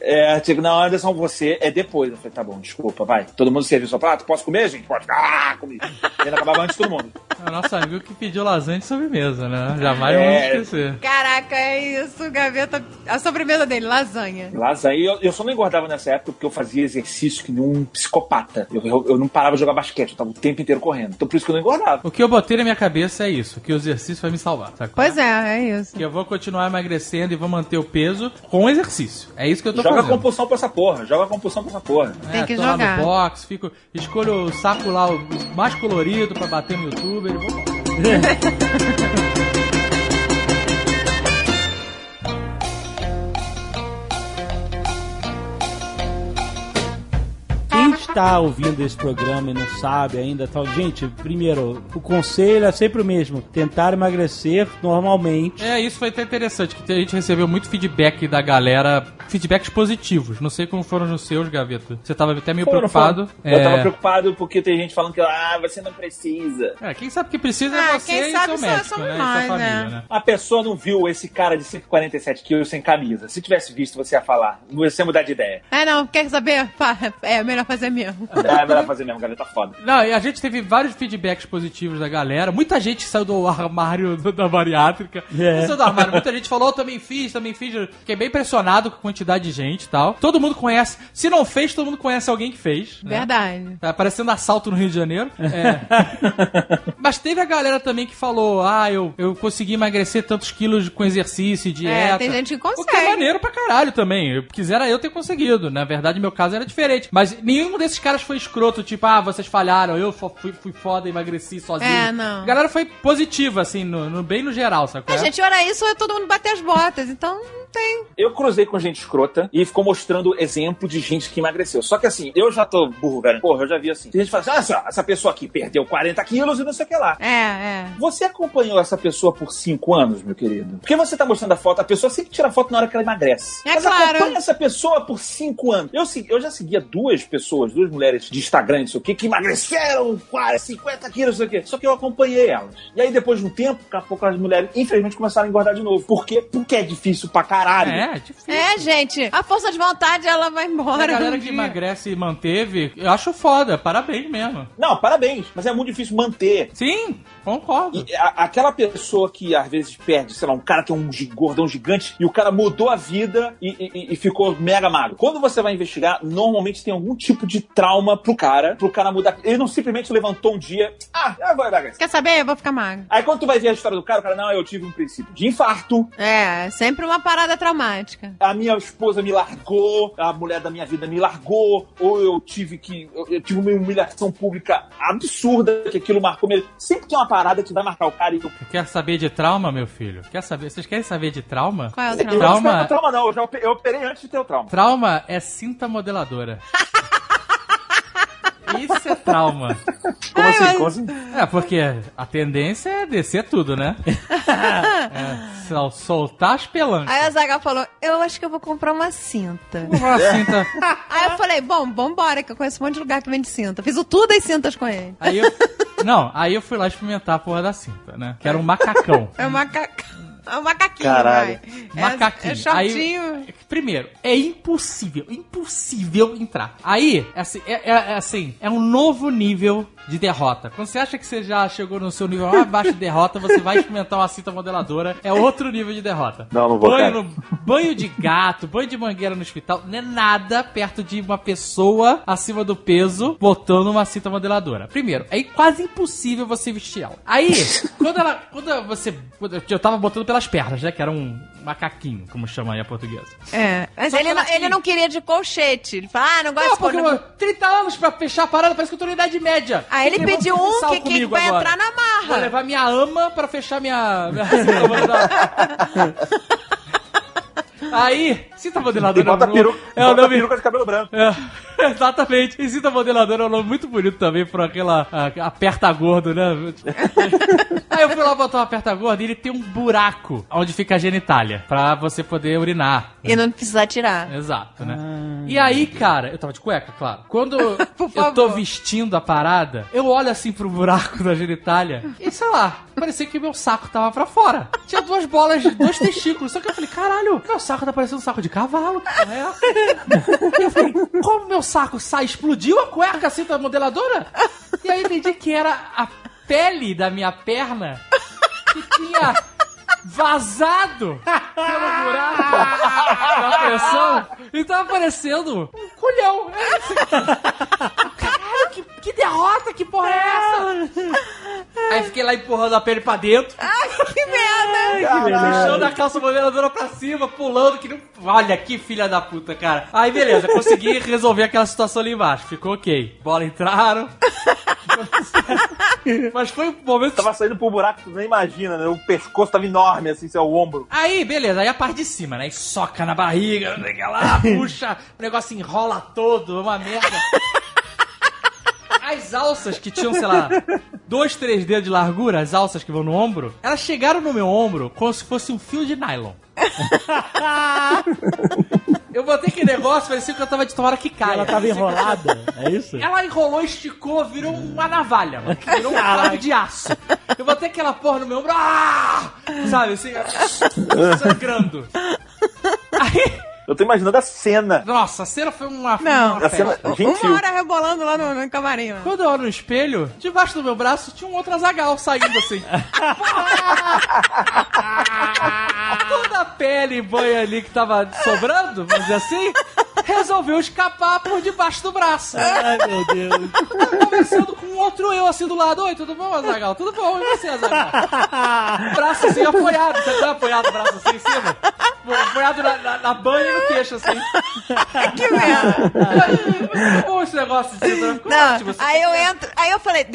D: É, tipo, não, Anderson, você é depois. Eu falei, tá bom, desculpa, vai. Todo mundo serviu seu prato? Posso comer, gente? Pode. Ah, comi. E ainda acabava antes de todo mundo.
E: É o nosso amigo que pediu lasanha de sobremesa, né? Jamais
D: É.
E: vamos esquecer.
C: Caraca, é isso, gaveta. A sobremesa dele, lasanha.
D: Lasanha. E eu, eu só não engordava nessa época porque eu fazia exercício que nem um psicopata. Eu, eu, eu não parava de jogar basquete, eu tava o tempo inteiro correndo. Então por isso que eu não engordava.
E: O que eu botei na minha cabeça é isso, que o exercício vai me salvar, sabe?
C: Pois é, é isso.
E: Que eu vou continuar emagrecendo e vou manter o peso com exercício. É isso que eu tô
D: Joga
E: fazendo.
D: compulsão pra essa porra, joga compulsão pra essa porra.
C: Tem
E: É,
C: que
E: tô lá
C: jogar.
E: no box, fico, escolho o saco lá o mais colorido pra bater no youtuber e vou
B: está ouvindo esse programa e não sabe ainda, tal, gente, primeiro, o conselho é sempre o mesmo: tentar emagrecer normalmente.
E: É, isso foi até interessante, que a gente recebeu muito feedback da galera, feedbacks positivos. Não sei como foram os seus, Gaveta. Você tava até meio
D: Foram,
E: preocupado.
D: foram. Eu
E: É,
D: tava preocupado porque tem gente falando que ah, você não precisa.
E: é, quem sabe que precisa
C: Ah,
E: é você
C: quem
E: e
C: sabe
E: seu médico, né?
C: nós,
E: e sua família,
C: né?
E: né?
D: A pessoa não viu esse cara de 147 quilos sem camisa. Se tivesse visto, você ia falar. Você ia mudar de ideia.
C: É, não, quer saber? É melhor fazer mesmo. Mesmo.
D: É, melhor fazer mesmo, galera, tá foda.
E: Não, e a gente teve vários feedbacks positivos da galera. Muita gente saiu do armário da bariátrica.
B: É.
E: Não saiu do armário. Muita gente falou, "Eu também fiz, também fiz. Fiquei bem impressionado com a quantidade de gente e tal. Todo mundo conhece. Se não fez, todo mundo conhece alguém que fez. né?
C: Verdade.
E: Tá parecendo assalto no Rio de Janeiro. É. Mas teve a galera também que falou: ah, eu, eu consegui emagrecer tantos quilos com exercício e dieta.
C: É, tem gente que
E: O que é
C: consegue.
E: maneiro pra caralho também. Eu quisera eu ter conseguido. Na verdade, meu caso era diferente. Mas nenhum desses caras foi escroto, tipo, ah, vocês falharam, eu fui, fui foda, emagreci sozinho.
C: É, não.
E: A galera foi positiva, assim, no, no- bem no geral, sacou?
C: A gente ora isso, é todo mundo bater as botas, então tem.
D: Eu cruzei com gente escrota e ficou mostrando exemplo de gente que emagreceu. Só que assim, eu já tô burro, velho. Porra, eu já vi assim. Tem gente que fala assim, só, essa pessoa aqui perdeu 40 quilos e não sei o que lá.
C: É, é.
D: Você acompanhou essa pessoa por 5 anos, meu querido? Porque você tá mostrando a foto, a pessoa sempre tira foto na hora que ela emagrece.
C: É
D: Mas
C: claro.
D: acompanha essa pessoa por 5 anos. Eu, eu já seguia duas pessoas, duas mulheres de Instagram, não sei o que, que emagreceram 40, 50 quilos, não sei o que. Só que eu acompanhei elas. E aí, depois de um tempo, daqui a pouco as mulheres, infelizmente, começaram a engordar de novo. Por quê? Porque é difícil pra caralho.
E: É, difícil.
C: É, gente, a força de vontade, ela vai
E: A
C: embora.
E: galera
C: um
E: que
C: dia.
E: emagrece e manteve, eu acho foda. Parabéns mesmo.
D: Não, parabéns, mas é muito difícil manter.
E: Sim, concordo.
D: E a- aquela pessoa que às vezes perde, sei lá, um cara que é um gordão gigante e o cara mudou a vida e, e- e ficou mega magro. Quando você vai investigar, normalmente tem algum tipo de trauma pro cara, pro cara mudar. Ele não simplesmente levantou um dia, ah, eu vou emagrecer.
C: Quer saber? Eu vou ficar magro.
D: Aí quando tu vai ver a história do cara, o cara, não, eu tive um princípio de infarto,
C: É, sempre uma parada traumática.
D: a minha esposa me largou, a mulher da minha vida me largou, ou eu tive que. Eu, eu tive uma humilhação pública absurda, que aquilo marcou mesmo. Sempre tem uma parada que vai marcar o cara e eu.
E: Quer saber de trauma, meu filho? Quer saber? Vocês querem saber de trauma?
C: Qual é o
D: Eu
C: trauma?
D: não
E: Trauma-
D: trauma, não. Eu, já eu operei antes de ter o trauma.
E: Trauma é cinta modeladora. Isso é trauma.
D: Como
C: Ai,
D: assim?
C: mas-
D: Como assim?
E: É, porque a tendência é descer tudo, né? É, sol- soltar as pelancas.
C: Aí a Zaga falou: Eu acho que eu vou comprar uma cinta.
E: Uma cinta.
C: Aí eu falei: Bom, vambora, que eu conheço um monte de lugar que vende cinta. Fiz o tudo das cintas com ele.
E: Aí eu. Não, aí eu fui lá experimentar a porra da cinta, né? Que era um macacão.
C: É um macaco. É um macaquinho,
D: Caralho.
C: vai.
E: Macaquinho.
C: É, é shortinho.
E: Aí, primeiro, é impossível, impossível entrar. Aí, é assim, é, é- é assim, é um novo nível de derrota. Quando você acha que você já chegou no seu nível mais baixo de derrota, você vai experimentar uma cinta modeladora, é outro nível de derrota.
D: Não, não vou,
E: banho, no- banho de gato, banho de mangueira no hospital, não é nada perto de uma pessoa acima do peso botando uma cinta modeladora. Primeiro, é quase impossível você vestir ela. Aí, quando ela, quando você, quando eu tava botando pelas pernas, né, que era um macaquinho, como chama aí a portuguesa.
C: É. Mas
E: Só
C: ele não, ele não queria de colchete. Ele falou: Ah, não gosto
E: Não,
C: de
E: porque eu, 30 anos pra fechar a parada, parece que eu tô na idade média.
C: Aí ele
E: Meu irmão,
C: pediu um que, vai
E: agora.
C: entrar na
E: Vou
C: marra.
E: levar minha ama pra fechar minha. minha cinta modeladora. Aí,
D: E bota, peru,
E: nome- é
D: bota
E: nome.
D: peruca de cabelo branco.
E: É, exatamente. E cinta modeladora é um nome muito bonito também por aquela a- aperta gordo, né? Aí eu fui lá botar um aperta gordo e ele tem um buraco onde fica a genitália pra você poder urinar.
C: E não precisar tirar.
E: Exato, né? E aí, cara, eu tava de cueca, claro. Quando eu tô vestindo a parada, eu olho assim pro buraco da genitália e sei lá, parecia que meu saco tava pra fora. Tinha duas bolas, dois testículos. Só que eu falei, caralho, meu saco tá parecendo um saco de cavalo. É? E eu falei, como meu saco sai? Explodiu a cueca assim da modeladora? E aí eu entendi que era a pele da minha perna que tinha vazado pelo buraco da pressão e tava parecendo um culhão. Que, que derrota, que porra é essa? Aí fiquei lá empurrando a pele pra dentro,
C: Ai, que merda!
E: puxando a calça modeladora pra cima, pulando que não... Olha que filha da puta, cara. Aí beleza, consegui resolver aquela situação ali embaixo. Ficou ok. Bola entraram. Mas foi um momento
D: Tava saindo pro buraco, tu nem imagina, né? O pescoço tava enorme, assim, seu ombro.
E: Aí, beleza, aí a parte de cima, né? E soca na barriga, lá, puxa, o negócio enrola todo, é uma merda. As alças que tinham, sei lá, dois, três dedos de largura, as alças que vão no ombro, elas chegaram no meu ombro como se fosse um fio de nylon. Eu botei aquele negócio, parecia que eu tava de tomara que caia.
B: Ela tava enrolada, é isso?
E: Ela enrolou, esticou, virou uma navalha, mano. Virou um cabo de aço. Eu botei aquela porra no meu ombro, ah! sabe, assim, sangrando. Aí,
D: Eu tô imaginando a cena.
E: Nossa, a cena foi uma,
C: Não.
E: uma
D: A cena gentil.
C: Uma hora rebolando lá no, no camarim. Lá.
E: Quando eu olho no espelho, debaixo do meu braço tinha um outro azagal saindo assim. Toda a pele e banha ali que tava sobrando, vamos dizer assim, resolveu escapar por debaixo do braço.
B: Ai, meu Deus.
E: Tava conversando com um outro eu assim do lado. Oi, tudo bom, Azagal? Tudo bom, e você, Azagal? braço assim apoiado. Você tá apoiado o braço assim em cima? Apoiado na, na, na banha e no queixo assim.
C: Que merda.
E: Bom esse negócio de. Ficou
C: Não,
E: ótimo, você
C: aí eu entro, aí eu falei,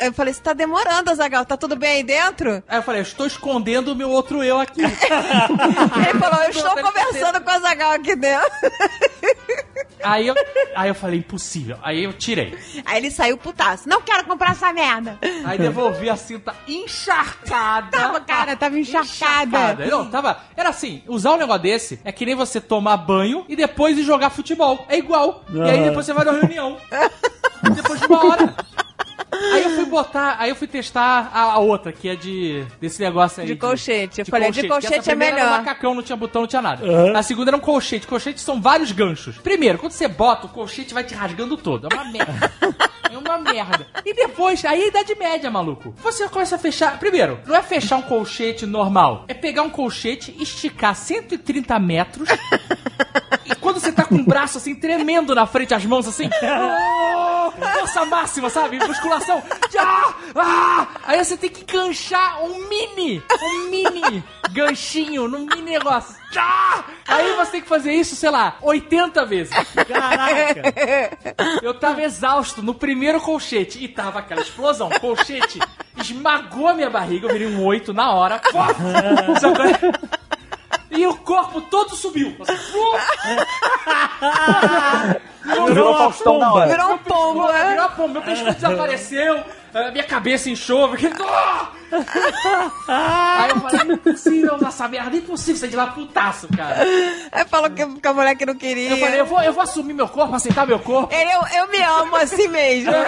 C: eu falei, você tá demorando, Azagal, tá tudo bem aí dentro?
E: Aí eu falei, eu estou escondendo o meu outro eu aqui.
C: Ele falou, eu estou conversando com o Azagal aqui dentro.
E: Aí eu, aí eu falei, impossível. Aí eu tirei.
C: Aí ele saiu putaço, não quero comprar essa merda.
E: Aí devolvi a cinta encharcada.
C: Tava, cara, tava encharcada.
E: Não, tava. Era assim, usar um negócio desse é que nem você tomar banho e depois ir jogar futebol. É igual. E aí
B: Ah.
E: depois você vai na reunião. depois de uma hora. Aí eu fui botar, aí eu fui testar a, a outra, que é de desse negócio aí.
C: De colchete. Eu falei, de
E: que
C: colchete
E: essa
C: é
E: primeira Era
C: melhor.
E: um macacão, não tinha botão, não tinha nada.
B: Aham.
E: A segunda era um colchete. Colchete são vários ganchos. Primeiro, quando você bota, o colchete vai te rasgando todo. É uma merda. É uma merda. E depois, aí é a idade média, maluco. Você começa a fechar. Primeiro, não é fechar um colchete normal. É pegar um colchete, esticar 130 metros. E quando você tá com o braço assim, tremendo na frente, as mãos assim. força máxima, sabe? Musculação. Ah, ah, aí você tem que ganchar um mini. Um mini ganchinho num mini negócio. Ah, aí você tem que fazer isso, sei lá, 80 vezes.
B: Caraca.
E: Eu tava exausto no primeiro colchete e tava aquela explosão. Colchete esmagou a minha barriga, eu virei um oito na hora. Pô! E o corpo todo subiu.
D: Virou na
B: pomba.
D: hora.
C: Virou um né?
E: virou pombo, meu pescoço desapareceu, a minha cabeça inchou, fiquei... Ah! Aí eu falei, impossível usar essa merda, impossível sair de lá putaço, cara.
C: Aí falou que, que a mulher que não queria.
E: Eu falei, eu vou, eu vou assumir meu corpo, aceitar meu corpo.
C: Ele, eu, eu me amo assim mesmo.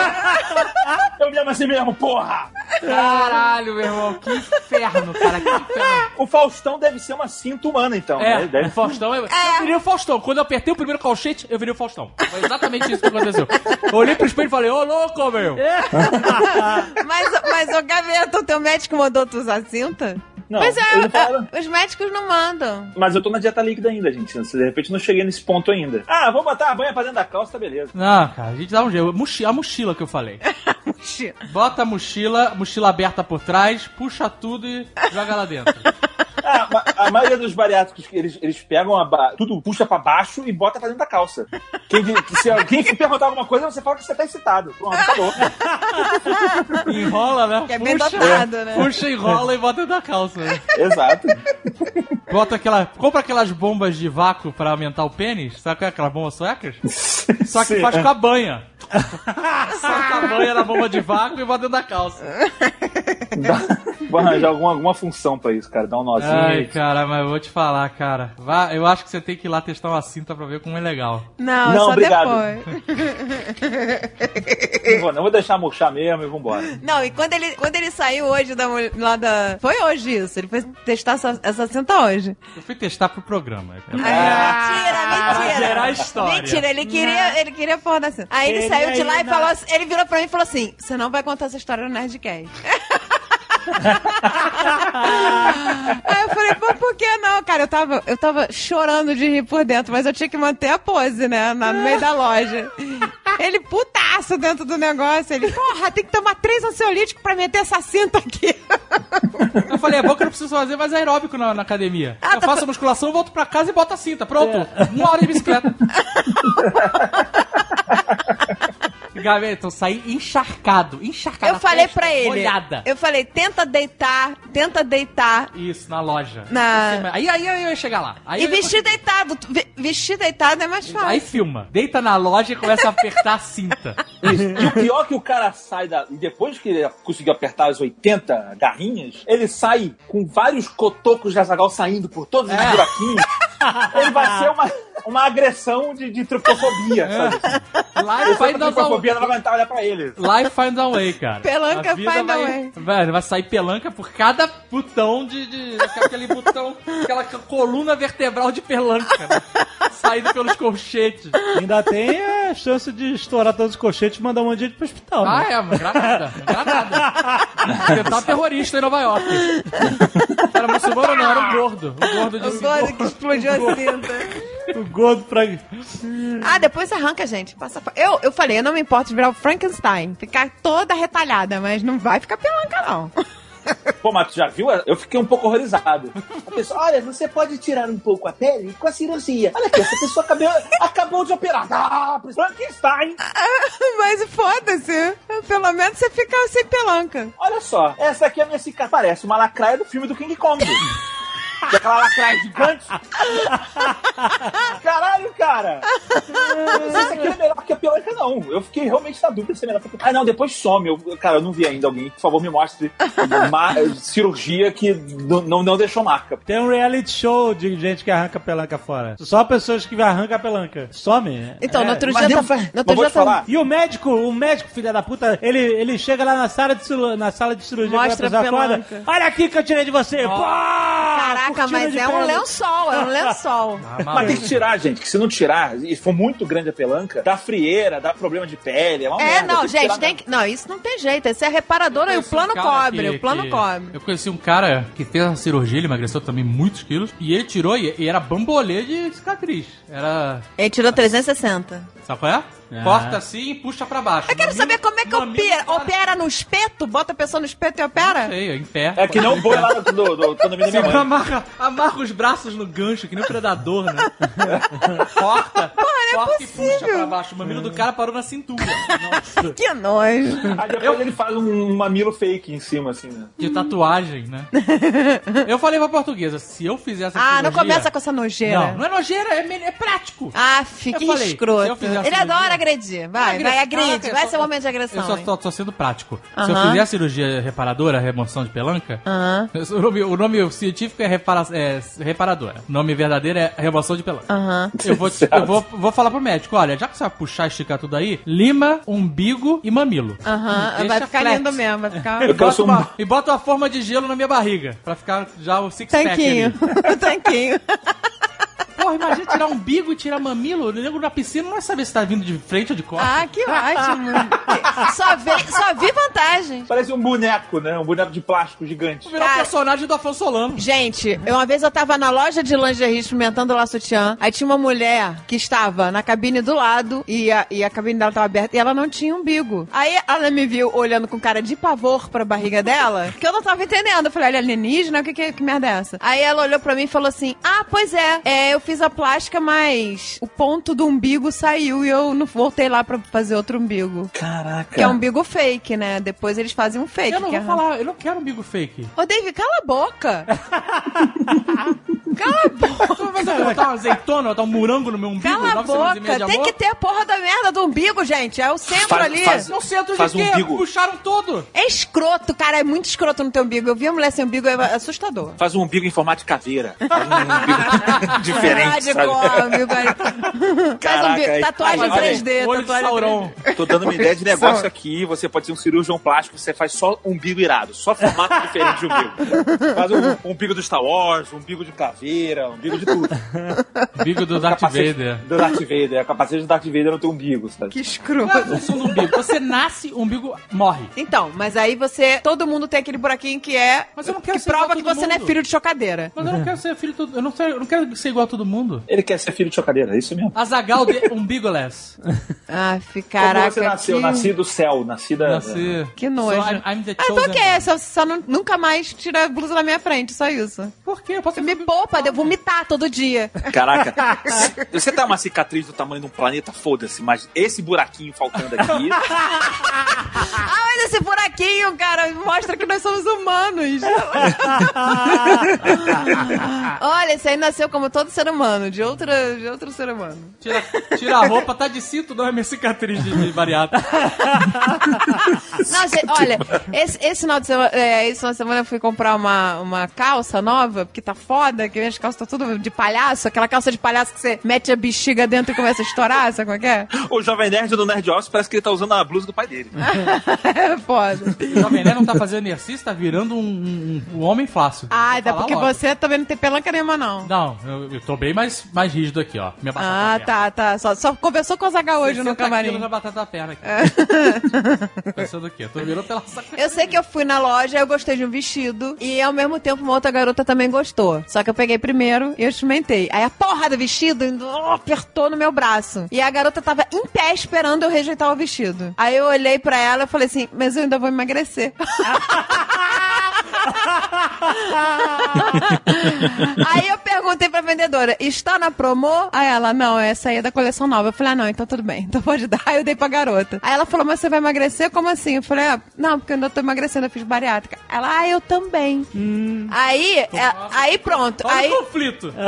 D: Eu me amo assim mesmo, porra!
E: Caralho, meu irmão, que inferno, cara, que inferno.
D: O Faustão deve ser uma cinta humana, então.
E: É,
D: né? Deve...
E: o Faustão, eu, eu virei o Faustão. Quando eu apertei o primeiro colchete, eu virei o Faustão. Foi exatamente isso que aconteceu. Eu olhei pro espelho e falei, ô louco, meu.
C: Mas, mas, ô Gaveta, o teu médico mandou tu usar cinta?
D: Não,
C: Pois é, os médicos não mandam.
D: Mas eu tô na dieta líquida ainda, gente. De repente não cheguei nesse ponto ainda. Ah, vou botar a banha pra dentro da calça, tá beleza.
E: Não, cara, a gente dá um jeito. Mochi- a mochila que eu falei. Bota a mochila, mochila aberta por trás, puxa tudo e joga lá dentro.
D: Ma- a maioria dos bariátricos, eles, eles pegam a ba- tudo, puxa pra baixo e bota pra dentro da calça. Quem, se alguém perguntar alguma coisa, você fala que você tá excitado. Pronto, acabou.
E: Enrola, né?
C: Que é bem dotado, né?
E: Puxa, enrola e bota dentro da calça. né?
D: Exato.
E: Bota aquela. Compra aquelas bombas de vácuo pra aumentar o pênis. Sabe qual é aquelas bombas suecas? Só que
D: Sim.
E: faz com a banha. Só a banha na bomba de vácuo e bota dentro da calça.
D: Dá- Vou arranjar alguma, alguma função pra isso, cara. Dar um nozinho.
E: Ai, cara, mas eu vou te falar, cara. Vá, eu acho que você tem que ir lá testar uma cinta pra ver como é legal.
C: Não,
D: Não,
C: só
D: obrigado.
C: depois.
D: Não vou, não vou deixar murchar mesmo e vambora.
C: Não, e quando ele, quando ele saiu hoje da, lá da. Foi hoje isso. Ele foi testar essa, essa cinta hoje.
E: Eu fui testar pro programa.
C: Ai, mentira, mentira.
E: Gerar a história.
C: Mentira, ele queria, ele queria porra da cinta. Aí ele
B: Ele
C: saiu de lá e
B: na-
C: falou assim, ele virou pra mim e falou assim: você não vai contar essa história no Nerdcast. Aí eu falei, pô, por que não, cara? Eu tava, eu tava chorando de rir por dentro, mas eu tinha que manter a pose, né? na- no meio da loja. Ele putaço dentro do negócio. Ele, porra, tem que tomar três ansiolíticos pra meter essa cinta aqui.
E: Eu falei, é bom que eu não preciso fazer mais aeróbico na, na academia. Eu faço a musculação, volto pra casa e boto a cinta. Pronto. Uma hora de bicicleta. Gaveta, eu saí encharcado. Encharcado.
C: Eu falei pra ele.
E: Molhada.
C: Eu falei, tenta deitar, tenta deitar.
E: Isso, na loja.
C: Na-
E: Aí, aí, aí eu ia chegar lá. Aí
C: E vestir deitado. Vi- Vestir deitado é mais fácil.
E: Aí filma. Deita na loja e começa a apertar a cinta.
D: Isso. E o pior é que o cara sai da. E depois que ele conseguiu apertar as 80 garrinhas, ele sai com vários cotocos de azagal saindo por todos os buraquinhos. Ele vai ser uma, uma agressão de, de tripofobia, sabe?
E: Lá ele vai dar um,
D: Bia não vai aguentar olhar pra ele.
E: Life finds a way, cara.
C: Pelanca
E: A
C: find a
E: vai,
C: way.
E: Vai, vai sair pelanca por cada botão de, de. Aquele botão. Aquela coluna vertebral de pelanca. né? Saindo pelos colchetes.
B: Ainda tem a chance de estourar todos os colchetes e mandar um monte de gente pro hospital.
E: Ah,
B: né?
E: é, uma granada. Granada. Tentar terrorista em Nova York. Era muçulmano, não, era um gordo. Um gordo de
C: O gordo que explodiu a cinta.
B: O gordo pra...
C: Ah, depois arranca, gente. Passa pa- Eu, eu falei, eu não me importo de virar o Frankenstein. Ficar toda retalhada, mas não vai ficar pelanca, não.
D: Pô, mas tu já viu? Eu fiquei um pouco horrorizado. A pessoa, olha, você pode tirar um pouco a pele com a cirurgia. Olha aqui, essa pessoa acabou, acabou de operar. Ah, Frankenstein.
C: Mas foda-se. Pelo menos você fica sem pelanca.
D: Olha só, essa aqui é a minha cicatriz. Parece uma lacraia do filme do King Kong. Que é aquela lacraia gigante. Caralho, cara. Não sei se aqui é melhor que a pelanca, não. Eu fiquei realmente na dúvida se é melhor que a pelanca. Ah, não, depois some. Eu, cara, eu não vi ainda alguém. Por favor, me mostre uma cirurgia que não, não, deixou marca.
B: Tem um reality show de gente que arranca a pelanca fora. Só pessoas que arrancam a pelanca. Some.
C: Então,
B: É.
C: no outro dia... Tá, no outro dia tá-
D: falar.
B: E o médico, o médico, filha da puta, ele, ele chega lá na sala de, na sala de cirurgia
C: Mostra
B: quando a pessoa
C: a
B: acorda.
C: pelanca.
B: Olha aqui que eu tirei de você. Pô,
C: Caraca,
B: cortina
C: mas
B: de
C: é um lençol, é um lençol.
E: Ah,
D: Mas tem que tirar, gente, que se não tirar, e for muito grande a pelanca, dá frieira, dá problema de pele, é uma
C: É,
D: merda,
C: não,
D: tem que
C: gente,
D: tirar
C: tem que... Não, isso não tem jeito. Esse é reparador aí, o plano
E: um
C: cobre,
E: que-
C: o plano
E: que-
C: cobre.
E: Eu conheci um cara que fez a cirurgia, ele emagreceu também muitos quilos, e ele tirou, e, e era bambolê de cicatriz. Era.
C: Ele tirou 360.
E: Sabe qual é?
B: Ah.
E: Corta assim e puxa pra baixo.
C: Eu quero saber como é que opera. Opera no espeto? Bota a pessoa no espeto e opera?
E: Sei, em pé.
D: É que não boi lá condomínio da minha mãe.
E: Amarra, amarra os braços no gancho, que nem um predador, né? corta,
C: é
E: corta e puxa pra baixo. O mamilo do cara parou na cintura.
C: Que nojo.
D: Aí depois ele faz um mamilo fake em cima, assim, né?
E: De tatuagem, né? Eu falei pra portuguesa, se eu fizesse essa
C: Ah, não
E: cirurgia-
C: começa com essa nojeira.
E: Não, não é nojeira, é, é prático.
C: Ah, fica
E: Eu falei, se eu
C: escroto.
E: fizer
C: Ele
E: cirurgia-
C: adora agredir. Vai, vai, agride.
E: Eu
C: Vai ser o momento de agressão.
E: Eu só
C: hein?
E: tô, tô sendo prático. Se eu
C: Aham.
E: fizer a cirurgia reparadora, remoção de pelanca,
C: Aham.
E: o, nome, o nome científico é, repara, é reparadora. O nome verdadeiro é remoção de pelanca.
C: Aham.
E: Eu, vou, eu vou, vou falar pro médico, olha, já que você vai puxar e esticar tudo aí, lima, umbigo e mamilo.
C: Aham.
E: Deixa
C: Vai ficar
E: flat.
C: lindo mesmo. Vai ficar.
D: Eu
E: E
D: quero
E: bota,
D: um-
E: uma, e bota uma forma de gelo na minha barriga, pra ficar já o six-pack
C: Tanquinho. Tanquinho.
E: Porra, imagina tirar umbigo e tirar mamilo, o nego na piscina não vai saber se tá vindo de frente ou de costas.
C: Ah, que ótimo. só, vi, só vi vantagem.
D: Parece um boneco, né? Um boneco de plástico gigante.
E: Virou
C: Cara-
E: personagem do Afonso Solano.
C: Gente, eu, uma vez eu tava na loja de lingerie experimentando lá sutiã. Aí tinha uma mulher que estava na cabine do lado e a, e a cabine dela tava aberta e ela não tinha umbigo. Aí ela me viu olhando com cara de pavor pra barriga dela, que eu não tava entendendo. Eu falei, olha, alienígena? Que, que, que merda é essa? Aí ela olhou pra mim e falou assim: Ah, pois é, é, eu fiz a plástica, mas o ponto do umbigo saiu e eu não voltei lá pra fazer outro umbigo.
D: Caraca.
C: Que é um umbigo fake, né? Depois eles fazem um fake.
E: Eu não vou
C: é-
E: falar, eu não quero umbigo fake.
C: Ô, David, cala a boca! cala a boca!
E: Mas eu vou botar uma azeitona, botar um morango no meu umbigo,
C: Cala a boca! Tem que ter a porra da merda do umbigo, gente. É o centro
D: Faz-
C: ali.
D: faz-
E: No centro
D: Faz
E: de
D: um
E: quê?
D: umbigo.
E: Puxaram todo.
C: É escroto, cara. É muito escroto no teu umbigo. Eu vi a mulher sem umbigo, é assustador.
D: Faz um umbigo em formato de caveira. Faz um umbigo diferente, sabe? Caraca, aí-
C: Tatuagem
D: aí,
C: 3D.
E: Olho de
C: tatuagem
E: Sauron.
D: Tô dando uma ideia de negócio aqui. Você pode ser um cirurgião plástico, você faz só umbigo irado, só formato diferente de umbigo. Faz um, um umbigo do Star Wars, um umbigo de caveira, um umbigo de tudo.
E: Umbigo do Darth Vader.
D: Do Darth Vader. A capacete do Darth Vader não tem umbigo, sabe?
C: Que
E: é
C: escroto.
E: função do umbigo? Você nasce, o umbigo morre.
C: Então, mas aí você. Todo mundo tem aquele buraquinho que é.
E: Mas eu não quero
C: que prova que
E: todo
C: você não é
E: mundo.
C: filho de chocadeira.
E: Mas eu não quero ser filho de todo... Eu não, sei- eu não quero ser igual a todo mundo.
D: Ele quer ser filho de chocadeira, é isso mesmo.
E: Azagal de umbigoless.
C: Ah,
D: Como
C: caraca.
D: você nasceu?
C: que...
D: Nasci do céu, nasci da...
E: Nasci...
C: Que nojo.
E: So I'm, I'm the
C: Ah, então que é? Só, só não- nunca mais tira a blusa da minha frente, só isso.
E: Por quê? Eu posso
C: Me poupa, eu vomitar todo dia.
D: Caraca, você tá uma cicatriz do tamanho de um planeta, foda-se, mas esse buraquinho faltando aqui,
C: Ah, mas esse buraquinho buraquinho, cara, mostra que nós somos humanos. Olha, esse aí nasceu como todo ser humano, de, outra, de outro ser humano.
E: Tira, tira a roupa, tá de cinto, não é minha cicatriz de, de.
C: Não, gente, olha, esse, esse, final de semana, é, esse final de semana eu fui comprar uma, uma calça nova, porque tá foda, que minhas calças estão tudo de palhaço, aquela calça de palhaço que você mete a bexiga dentro e começa a estourar, sabe como é que é?
D: O Jovem Nerd do Nerd Office parece que ele tá usando a blusa do pai dele.
C: É foda.
E: O Jovem Nerd não tá fazendo exercício, tá virando um, um- um homem fácil.
C: Ai, dá
E: Vou
C: porque
E: logo.
C: você também não tem pelanca nenhuma, não.
E: Não, eu, eu tô bem mais, mais rígido aqui, ó. Minha batata
C: Ah,
E: perna.
C: tá, tá. Só, só conversou com o Zaga hoje no
E: 60
C: camarim.
E: na batata da perna aqui. Pensando o quê? Tô virando pela saca.
C: Eu sei que eu fui na loja, eu gostei de um vestido e ao mesmo tempo uma outra garota também gostou. Só que eu peguei primeiro e eu experimentei. Aí a porra do vestido oh, apertou no meu braço. E a garota tava em pé esperando eu rejeitar o vestido. Aí eu olhei pra ela e falei assim: Mas eu ainda vou emagrecer. aí eu perguntei pra vendedora: Está na promo? Aí ela: Não, essa aí é da coleção nova. Eu falei: Ah, não, então tudo bem. Então pode dar. Aí eu dei pra garota. Aí ela falou: Mas você vai emagrecer? Como assim? Eu falei: ah, Não, porque eu ainda tô emagrecendo, eu fiz bariátrica. Ela: Ah, eu também. Aí, é, aí pronto.
E: Olha
C: Aí,
E: o conflito.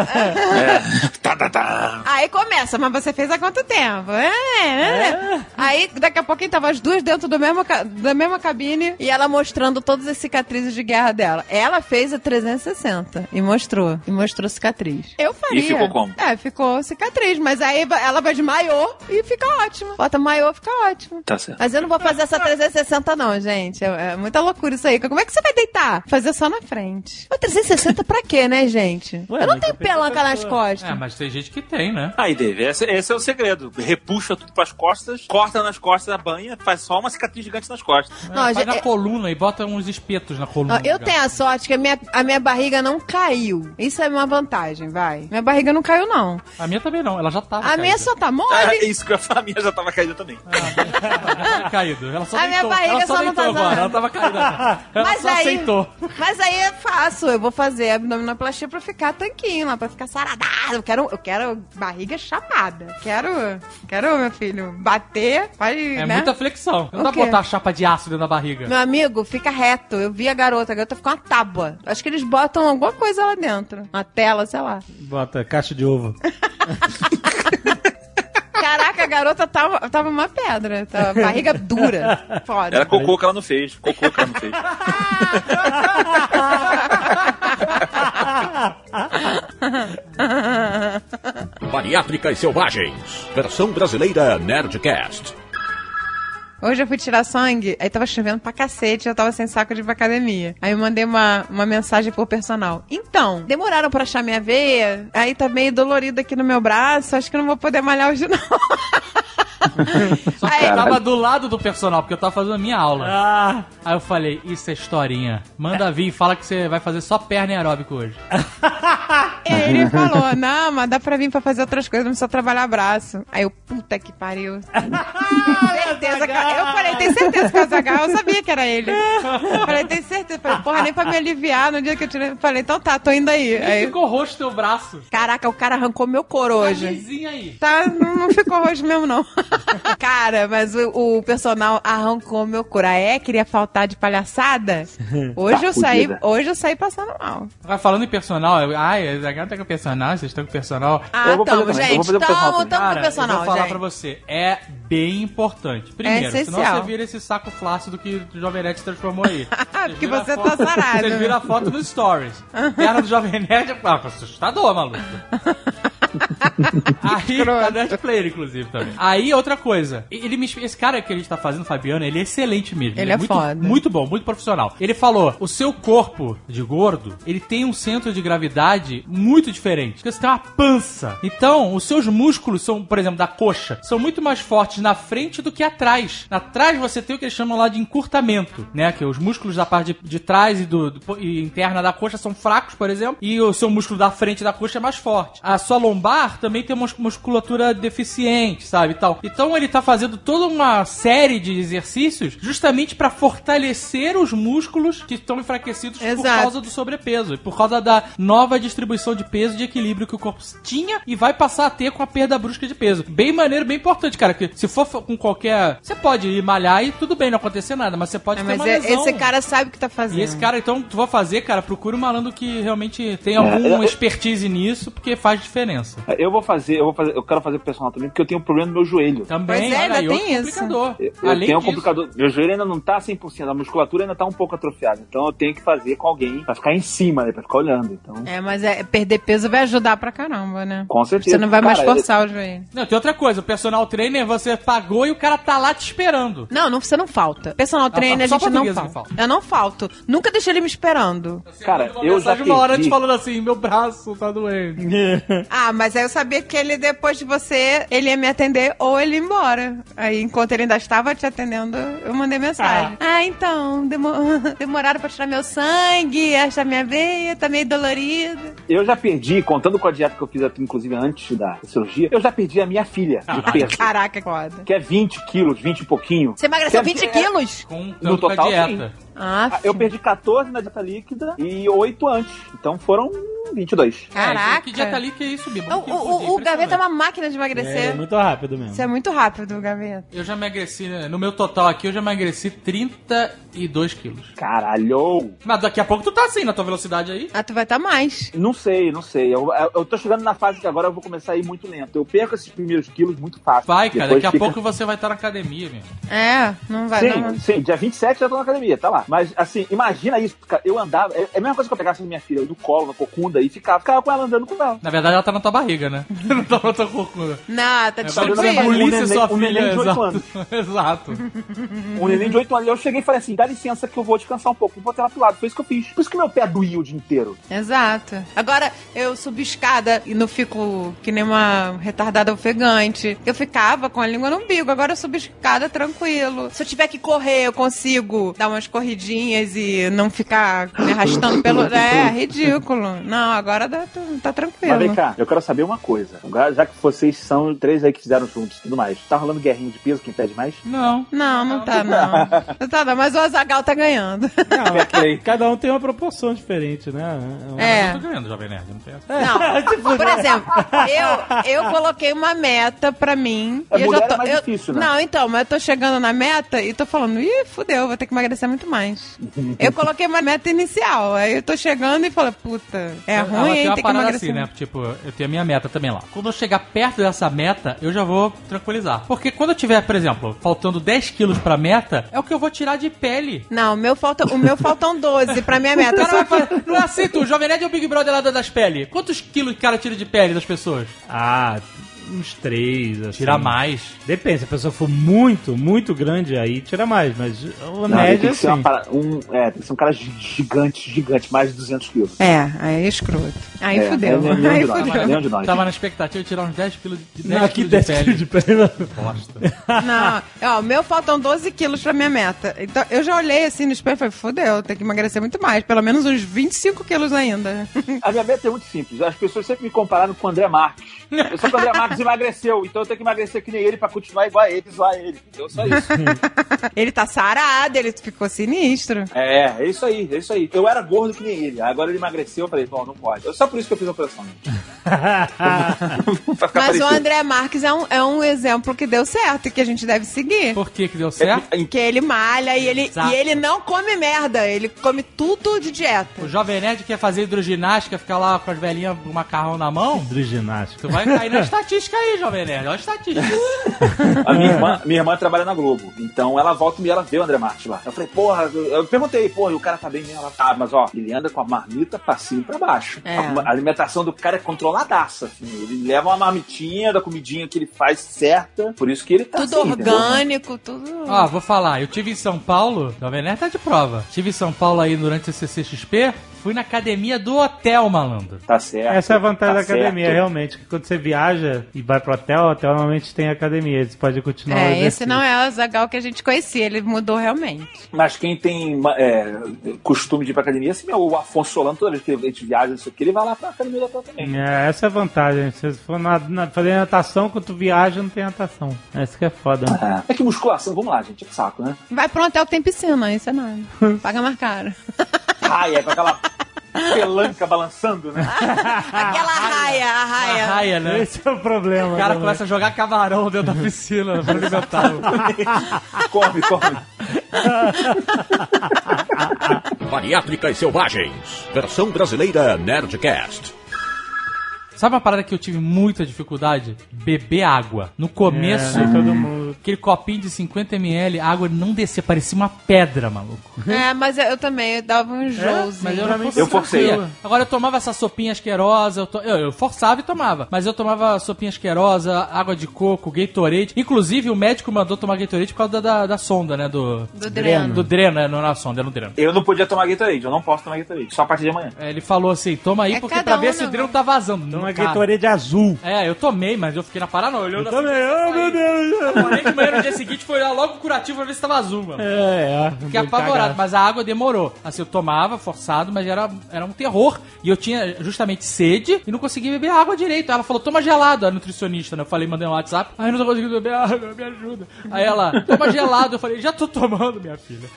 D: Tá, tá, tá.
C: aí começa, mas você fez há quanto tempo? É, é, é. Aí daqui a pouquinho tava as duas dentro do mesmo, da mesma cabine e ela mostrando todas as cicatrizes de guerra dela. Ela fez a 360 e mostrou. E mostrou cicatriz. Eu faria.
D: E ficou como?
C: É, ficou cicatriz, mas aí ela vai de maiô e fica ótimo. Bota maiô, fica ótimo.
D: Tá certo.
C: Mas eu não vou fazer essa 360 não, gente. É, é muita loucura isso aí. Como é que você vai deitar? Fazer só na frente. Mas 360 pra quê, né, gente?
B: Ué,
C: eu não tenho pelanca nas costas.
E: É, mas tem gente que tem, né?
D: Aí, Dave, esse, esse é o segredo. Repuxa tudo pras costas, corta nas costas da banha, faz só uma cicatriz gigante nas costas.
C: Não,
E: Faz
C: gente,
E: na
C: é-
E: coluna e bota uns espetos na coluna.
C: Ó, eu tenho a sorte que a minha, a minha barriga não caiu. Isso é uma vantagem, vai. Minha barriga não caiu, não.
E: A minha também não, ela já tava.
C: A minha
E: caída.
C: só tá
D: É,
C: mole.
D: isso que eu ia falar, a minha já tava caída também.
E: Tinha caído. Ela só
C: A minha
E: deitou.
C: barriga
E: ela só,
C: só não tá
E: agora. Ela tava caída. Ela
C: Mas
E: só
C: aí,
E: aceitou.
C: mas aí é fácil. Eu vou fazer abdominoplastia pra ficar tanquinho lá, pra ficar saradada. Eu quero, eu quero barriga chapada. Quero, quero, meu filho, bater, pode,
E: É
C: né?
E: muita flexão. Não
C: O
E: dá
C: quê?
E: pra botar a chapa de aço dentro da barriga.
C: Meu amigo, fica reto. Eu vi a garota, a garota ficou uma tábua. Acho que eles botam alguma coisa lá dentro. Uma tela, sei lá.
B: Bota caixa de ovo.
C: Caraca, a garota tava, tava uma pedra. Tava barriga dura. Foda.
D: Era cocô que ela não fez. Cocô que ela não fez.
H: Bariátricas Selvagens. Versão brasileira Nerdcast.
C: Hoje eu fui tirar sangue, aí tava chovendo pra cacete, eu tava sem saco de ir pra academia. Aí eu mandei uma, uma mensagem pro personal. Então, demoraram pra achar minha veia, aí tá meio dolorido aqui no meu braço, acho que não vou poder malhar hoje não.
E: Só que eu tava do lado do personal, porque eu tava fazendo a minha aula.
B: Ah,
E: Aí eu falei, isso é historinha. Manda vir e fala que você vai fazer só perna e aeróbico hoje.
C: E aí ele falou, não, mas dá pra vir pra fazer outras coisas, não precisa trabalhar braço. Aí eu, puta que pariu. certeza, que- eu falei, tem certeza que o Azaghal, eu sabia que era ele. falei, tem certeza. Falei, porra, nem pra me aliviar no dia que eu tirei. Falei, então tá, tô indo aí. aí
E: Ficou roxo teu braço.
C: caraca, o cara arrancou meu couro hoje.
E: Vizinha aí.
C: Tá, não, não ficou roxo mesmo, não. Cara, mas o, o personal arrancou meu couro. Ah, é? Queria faltar de palhaçada? Hoje
D: Tá
C: eu saí, hoje eu saí passando mal.
E: Vai falando em personal. eu- Ai, a Zagal tá com personal, vocês estão com personal.
C: Ah, tamo,
D: vou
C: gente.
D: fazer o personal
C: Tamo, tamo com
E: Cara,
C: o personal,
E: eu vou falar
C: gente.
E: pra você, é bem importante. Primeiro, senão
C: essencial.
E: você vira esse saco flácido que o Jovem Nerd se transformou aí. Vocês
C: Que
E: viram a
C: você
E: foto-
C: tá sarado.
E: Vocês viram a foto nos stories. Perna do Jovem Nerd, ah, assustador, maluco. Aí, tá Nerd Player, inclusive, também. Aí, outra coisa. Ele me, esse cara que a gente tá fazendo, Fabiano, ele é excelente mesmo.
C: Ele é
E: muito,
C: foda.
E: Muito bom, muito profissional. Ele falou, o seu corpo de gordo, ele tem um centro de gravidade muito diferente. Porque você tem uma pança. Então, os seus músculos são, por exemplo, da coxa, são muito mais fortes na frente do que atrás. Atrás você tem o que eles chamam lá de encurtamento, né? Que os músculos da parte de, de trás e, do, do- e interna da coxa são fracos, por exemplo, e o seu músculo da frente da coxa é mais forte. A sua lombar também tem uma musculatura deficiente, sabe, e tal. Então ele tá fazendo toda uma série de exercícios justamente pra fortalecer os músculos que estão enfraquecidos por
C: Exato.
E: causa do sobrepeso e por causa da nova distribuição de peso e de equilíbrio que o corpo tinha e vai passar a ter com a perda brusca de peso. Bem maneiro, bem importante, cara, que se for com qualquer, você pode ir malhar e tudo bem, não acontecer nada, mas você pode
C: É,
E: ter
C: mas
E: uma
C: é-
E: lesão.
C: esse cara sabe o que tá fazendo.
E: E esse cara, então, tu vai fazer, cara, procura um malandro que realmente tem alguma
D: eu-
E: expertise nisso, porque faz diferença.
D: Eu vou fazer, eu vou fazer, eu quero fazer personal também, porque eu tenho um problema no meu joelho.
E: Também,
C: é, ainda tem isso.
E: complicador.
D: Eu, eu
E: Além
D: tenho um complicador. Meu joelho ainda não tá 100%, a musculatura ainda tá um pouco atrofiada. Então eu tenho que fazer com alguém pra ficar em cima, né? Pra ficar olhando. Então,
C: É, mas é, perder peso vai ajudar pra caramba, né?
D: com certeza.
C: Você não vai mais
D: Cara,
C: forçar o joelho.
E: Não, tem outra coisa, o personal trainer você pagou e o cara tá lá te esperando.
C: Não, não, você não falta. Personal trainer a gente não falta.
E: falta.
C: Eu não falto. Nunca deixei ele me esperando.
D: Cara, eu já
E: mensagem uma hora
D: perdi.
E: te falando assim, meu braço tá doendo.
C: Ah, mas aí eu sabia que ele, depois de você, ele ia me atender ou ele ia embora. Aí, enquanto ele ainda estava te atendendo, eu mandei mensagem. Ah, então, demo- demoraram pra tirar meu sangue, achar minha veia, tá meio dolorida.
D: Eu já perdi, contando com a dieta que eu fiz, inclusive antes da cirurgia, eu já perdi a minha filha de peso.
C: Caraca, que foda.
D: Que é 20 quilos, 20 e pouquinho.
C: Você emagreceu
D: Que é-
C: 20 quilos?
E: Com
D: No total,
E: dieta.
C: Ah,
D: Eu perdi 14 na dieta líquida e 8 antes. Então foram 22.
C: Caraca.
E: É, que dieta ali que é isso, Bibo?
C: O, o, o, Gaveta é uma máquina de emagrecer.
B: É muito rápido mesmo.
C: Isso é muito rápido, Gaveta.
E: Eu já emagreci, né, no meu total aqui, eu já emagreci 32 quilos.
D: Caralho!
E: Mas daqui a pouco tu tá assim, na tua velocidade aí.
C: Ah, tu vai estar mais.
D: Não sei, não sei. Eu, eu- tô chegando na fase que agora eu vou começar a ir muito lento. Eu perco esses primeiros quilos muito fácil.
E: Vai, cara,
D: Depois
E: daqui a
D: fica-
E: pouco você vai estar na academia, meu.
C: É, não vai
D: Sim,
C: não.
D: sim, dia 27 já tô na academia, tá lá. Mas, assim, imagina isso, cara. Eu andava, é é a mesma coisa que eu pegasse minha filha no colo, na cocunda, e ficava, ficava com ela andando com ela.
E: Na verdade, ela tá na tua barriga, né? Não tá na tua corcunda.
C: Não, tá
E: É
C: tranquilo.
D: barriga.
E: polícia
D: um
E: sua
D: um
E: filha,
D: neném de oito
E: exato.
D: anos.
E: exato.
D: Um neném de 8 anos. Eu cheguei e falei assim: dá licença que eu vou descansar um pouco. Vou botar ela pro lado. Foi isso que eu fiz. Por isso que meu pé doía o dia inteiro.
C: Exato. Agora, eu subo escada e não fico que nem uma retardada ofegante. Eu ficava com a língua no umbigo, agora eu subo escada tranquilo. Se eu tiver que correr, eu consigo dar umas corridinhas e não ficar me arrastando pelo... É, ridículo. Não, agora dá, tá tranquilo.
D: Mas vem cá, eu quero saber uma coisa. Agora, já que vocês são três aí que fizeram juntos e tudo mais, tá rolando guerrinha de peso? Quem pede mais?
E: Não.
C: Não, não tá, não. Não tá, não. Mas o Azagal tá ganhando.
B: Não, cada um tem uma proporção diferente, né?
C: É.
E: Eu tô ganhando, Jovem Nerd, não tem essa.
C: Não, por exemplo, eu, eu coloquei uma meta pra mim.
D: É,
C: e eu já tô,
D: é mais
C: eu-
D: difícil, né?
C: Não, então, mas eu tô chegando na meta e tô falando, ih, fudeu, vou ter que emagrecer muito mais. eu coloquei uma meta inicial, aí eu tô chegando e falo, puta, é
E: Ela
C: ruim,
E: tem
C: hein,
E: uma
C: tem
E: parada assim, né? Tipo, eu tenho a minha meta também lá. Quando eu chegar perto dessa meta, eu já vou tranquilizar. Porque quando eu tiver, por exemplo, faltando 10 quilos pra meta, é o que eu vou tirar de pele.
C: Não, o meu, falta, o meu faltam 12 pra minha meta.
E: O cara
C: que-
E: não aceito, o Jovem Nerd é o Big Brother lá das peles. Quantos quilos o cara tira de pele das pessoas?
B: Ah, uns três, assim.
E: Tira mais.
B: Depende, se a pessoa for muito, muito grande, aí tira mais, mas a
D: Não,
B: média,
D: tem que ser
B: assim.
D: para- um, é, tem que ser um cara gi- gigante, gigante, mais de 200 quilos.
C: É, aí é escroto. Aí
D: É,
C: fudeu.
D: é nenhum
C: aí
D: de
C: fudeu.
D: de nós.
E: Tava na expectativa de tirar uns 10 quilos de 10
B: Não, aqui
E: quilos de
B: 10
E: pele.
B: quilos de pele.
E: Bosta.
C: Não, ó, o meu faltam 12 quilos pra minha meta. Então, eu já olhei assim no espelho e falei, fudeu, tem que emagrecer muito mais. Pelo menos uns 25 quilos ainda.
D: A minha meta é muito simples. As pessoas sempre me compararam com o André Marques. Eu que o André Marques emagreceu, então eu tenho que emagrecer que nem ele pra continuar igual a ele, zoar ele. Entendeu? Só isso.
C: ele tá sarado, ele ficou sinistro.
D: É, é isso aí, é isso aí. Eu era gordo que nem ele. Agora ele emagreceu, eu falei, bom, não pode. Só por isso que eu fiz a operação.
C: Mas o
D: parecido.
C: André Marques é um, é um exemplo que deu certo e que a gente deve seguir.
E: Por que que deu certo?
D: É,
C: Que ele malha e ele,
E: Exato.
C: e ele não come merda, ele come tudo de dieta.
E: O Jovem Nerd quer fazer hidroginástica, ficar lá com as velhinhas com o macarrão na mão.
B: Hidroginástica.
E: Tu vai cair na estatística aí, Jovem Nerd. Olha a estatística.
D: A minha irmã, minha irmã trabalha na Globo, então ela volta e ela vê o André Marques lá. Eu falei, porra, eu, perguntei, porra, e o cara tá bem mesmo? Ela tá, mas ó, ele anda com a marmita pra cima e pra baixo.
C: É.
D: A, a alimentação do cara é controladaça, assim. Ele leva uma marmitinha da comidinha que ele faz certa, por isso que ele tá
C: Tudo
D: assim, entendeu?
C: orgânico, tudo.
E: Ó, vou falar, eu tive em São Paulo, Jovem Nerd tá de prova. Tive em São Paulo aí durante a CCXP, fui na academia do hotel, malandro.
D: Tá certo.
B: Essa é a vantagem
D: tá
B: da academia,
D: certo.
B: realmente. Que quando você viaja e vai pro hotel, o hotel normalmente tem academia. Você pode continuar
C: É, esse não é o Zagal que a gente conhecia, ele mudou realmente.
D: Mas quem tem é, costume de ir pra academia, assim, o Afonso Solano, toda vez que a gente viaja, isso aqui, ele vai lá pra academia do hotel também.
B: É, essa é a vantagem. Se você for na, na- fazer natação, quando tu viaja, não tem natação. Essa que é foda. né?
D: É. É que musculação, vamos lá, gente, é que saco, né?
C: Vai pra um hotel que tem piscina, isso é nada. Paga mais caro.
D: Ai, é com aquela pelanca balançando, né?
C: Aquela raia, a
E: A
C: raia.
E: raia, né?
B: Esse é o problema.
E: O cara
B: né?
E: começa a jogar camarão dentro da piscina pra alimentá-lo.
D: come, come.
H: Bariátricas Selvagens. Versão brasileira Nerdcast.
E: Sabe uma parada que eu tive muita dificuldade? Beber água. No começo,
B: É, todo mundo.
E: aquele copinho de 50ml, a água não descia, parecia uma pedra, maluco.
C: É, mas eu também eu dava um
E: Mas
C: enjoozinho.
E: eu, não
D: Eu forcei.
E: Agora eu tomava essa sopinha asquerosa, eu, to- eu, eu forçava e tomava. Mas eu tomava sopinha asquerosa, água de coco, Gatorade. Inclusive o médico mandou tomar Gatorade por causa da, da, da sonda, né? Do,
C: Do dreno.
E: do dreno, é, não era sonda, era no dreno.
D: Eu não podia tomar Gatorade, eu não posso tomar Gatorade, só a partir de amanhã.
E: É, ele falou assim, toma aí,
C: É
E: porque pra
C: um,
E: ver se
C: né,
E: o dreno
C: mano?
E: tá vazando.
B: Uma Gatorade azul.
E: É, eu tomei, mas eu fiquei na parada, não, olhando
B: Eu também. Oh, meu Deus.
E: Porém, de manhã no dia seguinte foi olhar logo o curativo pra ver se tava azul, mano.
B: É, é.
E: Fiquei apavorado, mas a água demorou. Assim, eu tomava forçado, mas era, era um terror. E eu tinha justamente sede e não conseguia beber água direito. Ela falou, toma gelado, a nutricionista, né? Eu falei, mandei um WhatsApp. Ai, não tô conseguindo beber água, me ajuda. Aí ela, toma gelado. Eu falei, já tô tomando, minha filha.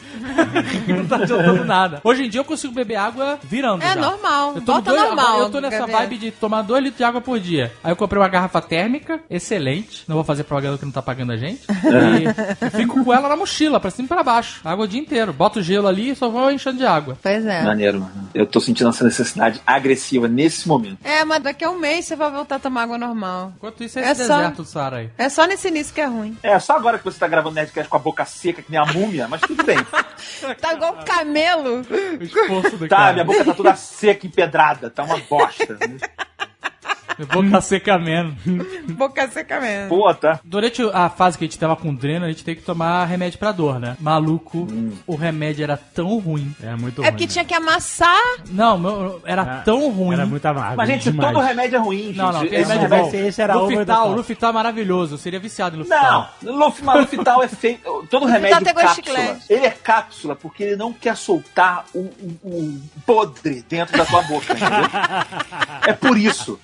E: não tá adiantando nada. Hoje em dia eu consigo beber água virando.
C: É
E: já.
C: normal.
E: Eu, tomo
C: Bota
E: dois,
C: normal.
E: eu tô nessa vibe de tomar 2 litros de água por dia. Aí eu comprei uma garrafa térmica, excelente. Não vou fazer propaganda que não tá pagando a gente. E eu fico com ela na mochila, pra cima e pra baixo. Água o dia inteiro. Boto o gelo ali e só vou enchendo de água.
C: Pois é.
D: Maneiro, mano. Eu tô sentindo essa necessidade agressiva nesse momento.
C: É, mas daqui a um mês você vai voltar a tomar água normal.
E: Enquanto isso é
C: É
E: esse
C: só-
E: deserto do Saara aí.
C: É só nesse início que é ruim.
D: É, só agora que você tá gravando Nerdcast com a boca seca, que nem a múmia, mas tudo bem.
C: Tá igual um camelo.
E: O esforço do
D: Tá,
E: cara.
D: minha boca tá toda seca, empedrada, tá uma bosta.
E: Boca seca menos.
C: Boca seca mesmo.
D: Pô, tá.
E: Durante a fase que a gente tava com dreno, a gente tem que tomar remédio pra dor, né? Maluco, o remédio era tão ruim.
B: É muito
C: É
B: ruim.
C: porque tinha que amassar.
E: Não, meu, era
B: né?
E: tão ruim.
B: Era muito amargo.
D: Mas, gente,
B: demais.
D: todo remédio é ruim, gente.
E: Não, não,
D: Esse
E: remédio
D: remédio-
E: bom.
B: esse- era
E: Lufital. Lufital é maravilhoso. Eu seria viciado em Lufital.
D: Não, Luf- mas Lufital é feito. Todo remédio
C: de
D: cápsula. Ele é cápsula porque ele não quer soltar o, o- o podre dentro da tua boca, entendeu? É por isso.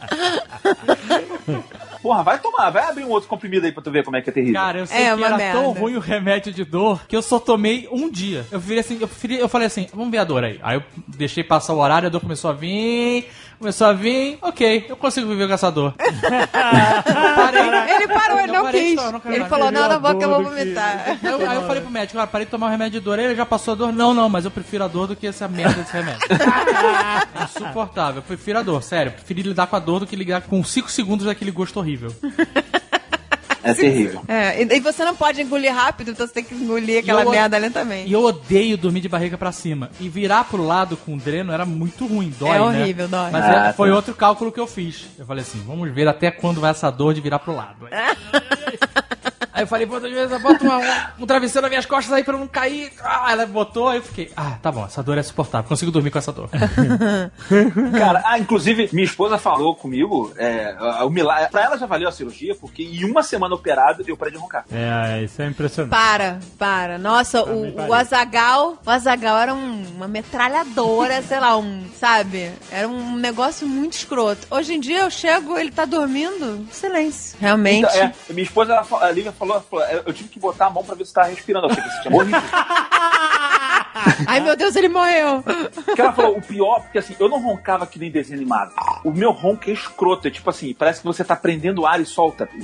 D: Porra, vai tomar, vai abrir um outro comprimido aí pra tu ver como é que é terrível.
E: Cara, eu sei
C: É
E: que era
C: merda.
E: tão ruim o remédio de dor que eu só tomei um dia. Eu preferi assim, eu, preferi, eu falei assim, vamos ver a dor aí. Aí eu deixei passar o horário, a dor começou a vir, começou a vir, ok, eu consigo viver com essa dor. parei.
C: Ele parou, ele não
E: de
C: quis.
E: tomar, não
C: Ele
E: mais.
C: falou, não, não vou que eu vou
B: que-
C: vomitar.
E: Aí eu, aí eu falei pro médico, cara, parei de tomar o remédio de dor. Ele já passou a dor? Não, não, mas eu prefiro a dor do que essa merda desse remédio. insuportável. Eu prefiro a dor, sério. Eu preferi lidar com a dor do que lidar com 5 segundos daquele gosto horrível.
D: É terrível.
C: É, e, e você não pode engolir rápido, então você tem que engolir aquela
E: eu-
C: merda lentamente.
E: E eu odeio dormir de barriga pra cima. E virar pro lado com o dreno era muito ruim, dói,
C: É
E: né?
C: horrível, dói.
E: Mas
D: Ah,
E: é- foi
D: tá.
E: outro cálculo que eu fiz. Eu falei assim, vamos ver até quando vai essa dor de virar pro lado. Aí eu falei, bota, bota uma- um, um travesseiro nas minhas costas aí pra eu não cair. Ah, ela botou, aí eu fiquei, ah, tá bom, essa dor é suportável, consigo dormir com essa dor.
D: Cara, ah, inclusive, minha esposa falou comigo, é, o milagre, pra ela já valeu a cirurgia, porque em uma semana operada eu parei de roncar.
B: É, isso é impressionante.
C: Para, para. Nossa, o, o Azagal, o Azagal era um- uma metralhadora, sei lá, um, sabe? Era um negócio muito escroto. Hoje em dia eu chego, ele tá dormindo, silêncio. Realmente.
D: Então, é, minha esposa, a Lívia falou, ela falou, eu tive que botar a mão pra ver se tava respirando. Eu achei que você tinha morrido.
C: Ai, meu Deus, ele morreu.
D: Porque ela falou, o pior, porque assim, eu não roncava que nem desenho animado. O meu ronco é escroto, é tipo assim, parece que você tá prendendo ar e solta.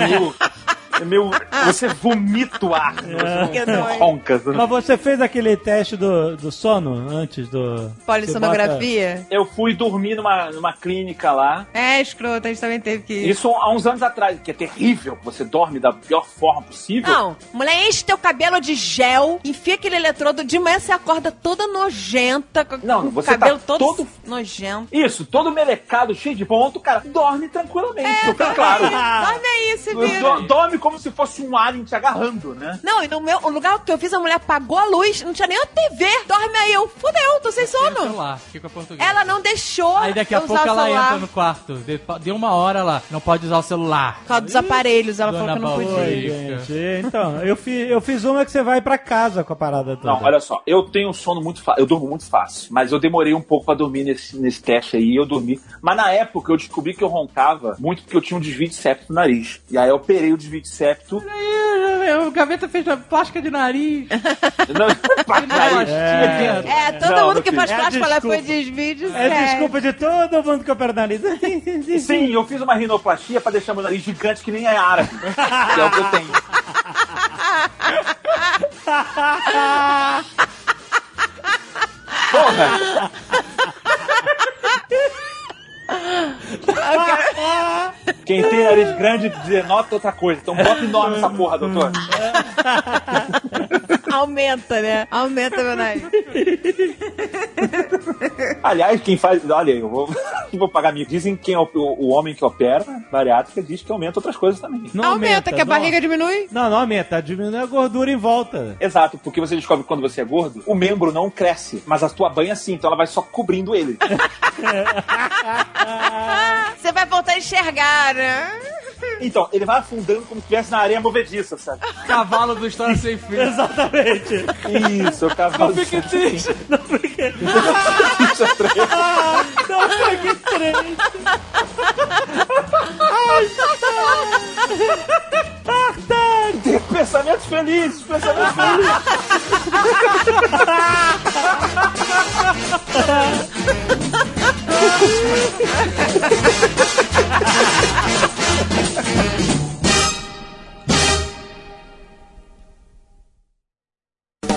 D: É É meio você vomita o ar. Você
C: dói.
D: ronca.
B: Mas você fez aquele teste do, do sono antes do.
C: Polissonografia?
D: Eu fui dormir numa, numa clínica lá.
C: É escroto, a gente também teve que ir.
D: Isso há uns anos atrás, que é terrível. Você dorme da pior forma possível.
C: Não, mulher, enche teu cabelo de gel, enfia aquele eletrodo, de manhã você acorda toda nojenta, com
D: Não,
C: com
D: você tá
C: cabelo todo,
D: todo-
C: nojento.
D: Isso, todo melecado, cheio de ponto, cara, dorme tranquilamente, fica claro.
C: Dorme aí, se vira.
D: Do- Dorme como como se fosse um alien te agarrando, né?
C: Não, e no meu o lugar que eu fiz, a mulher apagou a luz, não tinha nem a TV. Dorme aí, eu, fudeu, tô sem sono.
E: celular, fica português.
C: Ela não deixou
E: Aí daqui a pouco ela
C: celular.
E: entra no quarto. De- Deu uma hora lá, não pode usar o celular.
C: Por causa dos aparelhos, ela
E: Dona
C: falou que eu não podia.
B: Oi, gente. Então, eu fiz, eu fiz uma que você vai pra casa com a parada toda.
D: Não, olha só, eu tenho sono muito fácil, eu durmo muito fácil, mas eu demorei um pouco pra dormir nesse, nesse teste aí, eu dormi. Mas na época eu descobri que eu roncava muito porque eu tinha um desvio de septo no nariz. E aí eu operei o desvio de septo.
E: Aí, o Gaveta fez a plástica de nariz.
D: Não, nariz.
B: É.
C: É, todo
D: Não,
C: mundo que faz.
B: É
C: plástica,
B: desculpa.
C: foi desvídeo.
B: É desculpa de todo mundo que opera o nariz.
D: Sim, eu fiz uma rinoplastia pra deixar meu nariz gigante que nem é árabe. que é o que eu tenho. Porra! Quem tem nariz grande denota outra coisa. Então bota enorme essa porra, doutor.
C: Aumenta, né? Aumenta meu nariz.
D: Aliás, quem faz. Olha, eu vou, eu vou pagar minha. Dizem que quem é o, o, homem que opera bariátrica diz que aumenta outras coisas também.
B: Não
C: aumenta, que a
B: não-
C: barriga diminui.
B: Não, não aumenta, diminui a gordura em volta.
D: Exato, porque você descobre que quando você é gordo, o membro não cresce, mas a tua banha sim, então ela vai só cobrindo ele.
C: Você vai voltar a enxergar, né?
D: Então, ele vai afundando como se estivesse na areia movediça, sabe?
E: Cavalo do História Sem Fim.
B: Exatamente.
D: Isso, eu cavalo.
E: Não fique triste.
B: Não fique triste. Tartar.
D: Pensamentos felizes, pensamentos felizes.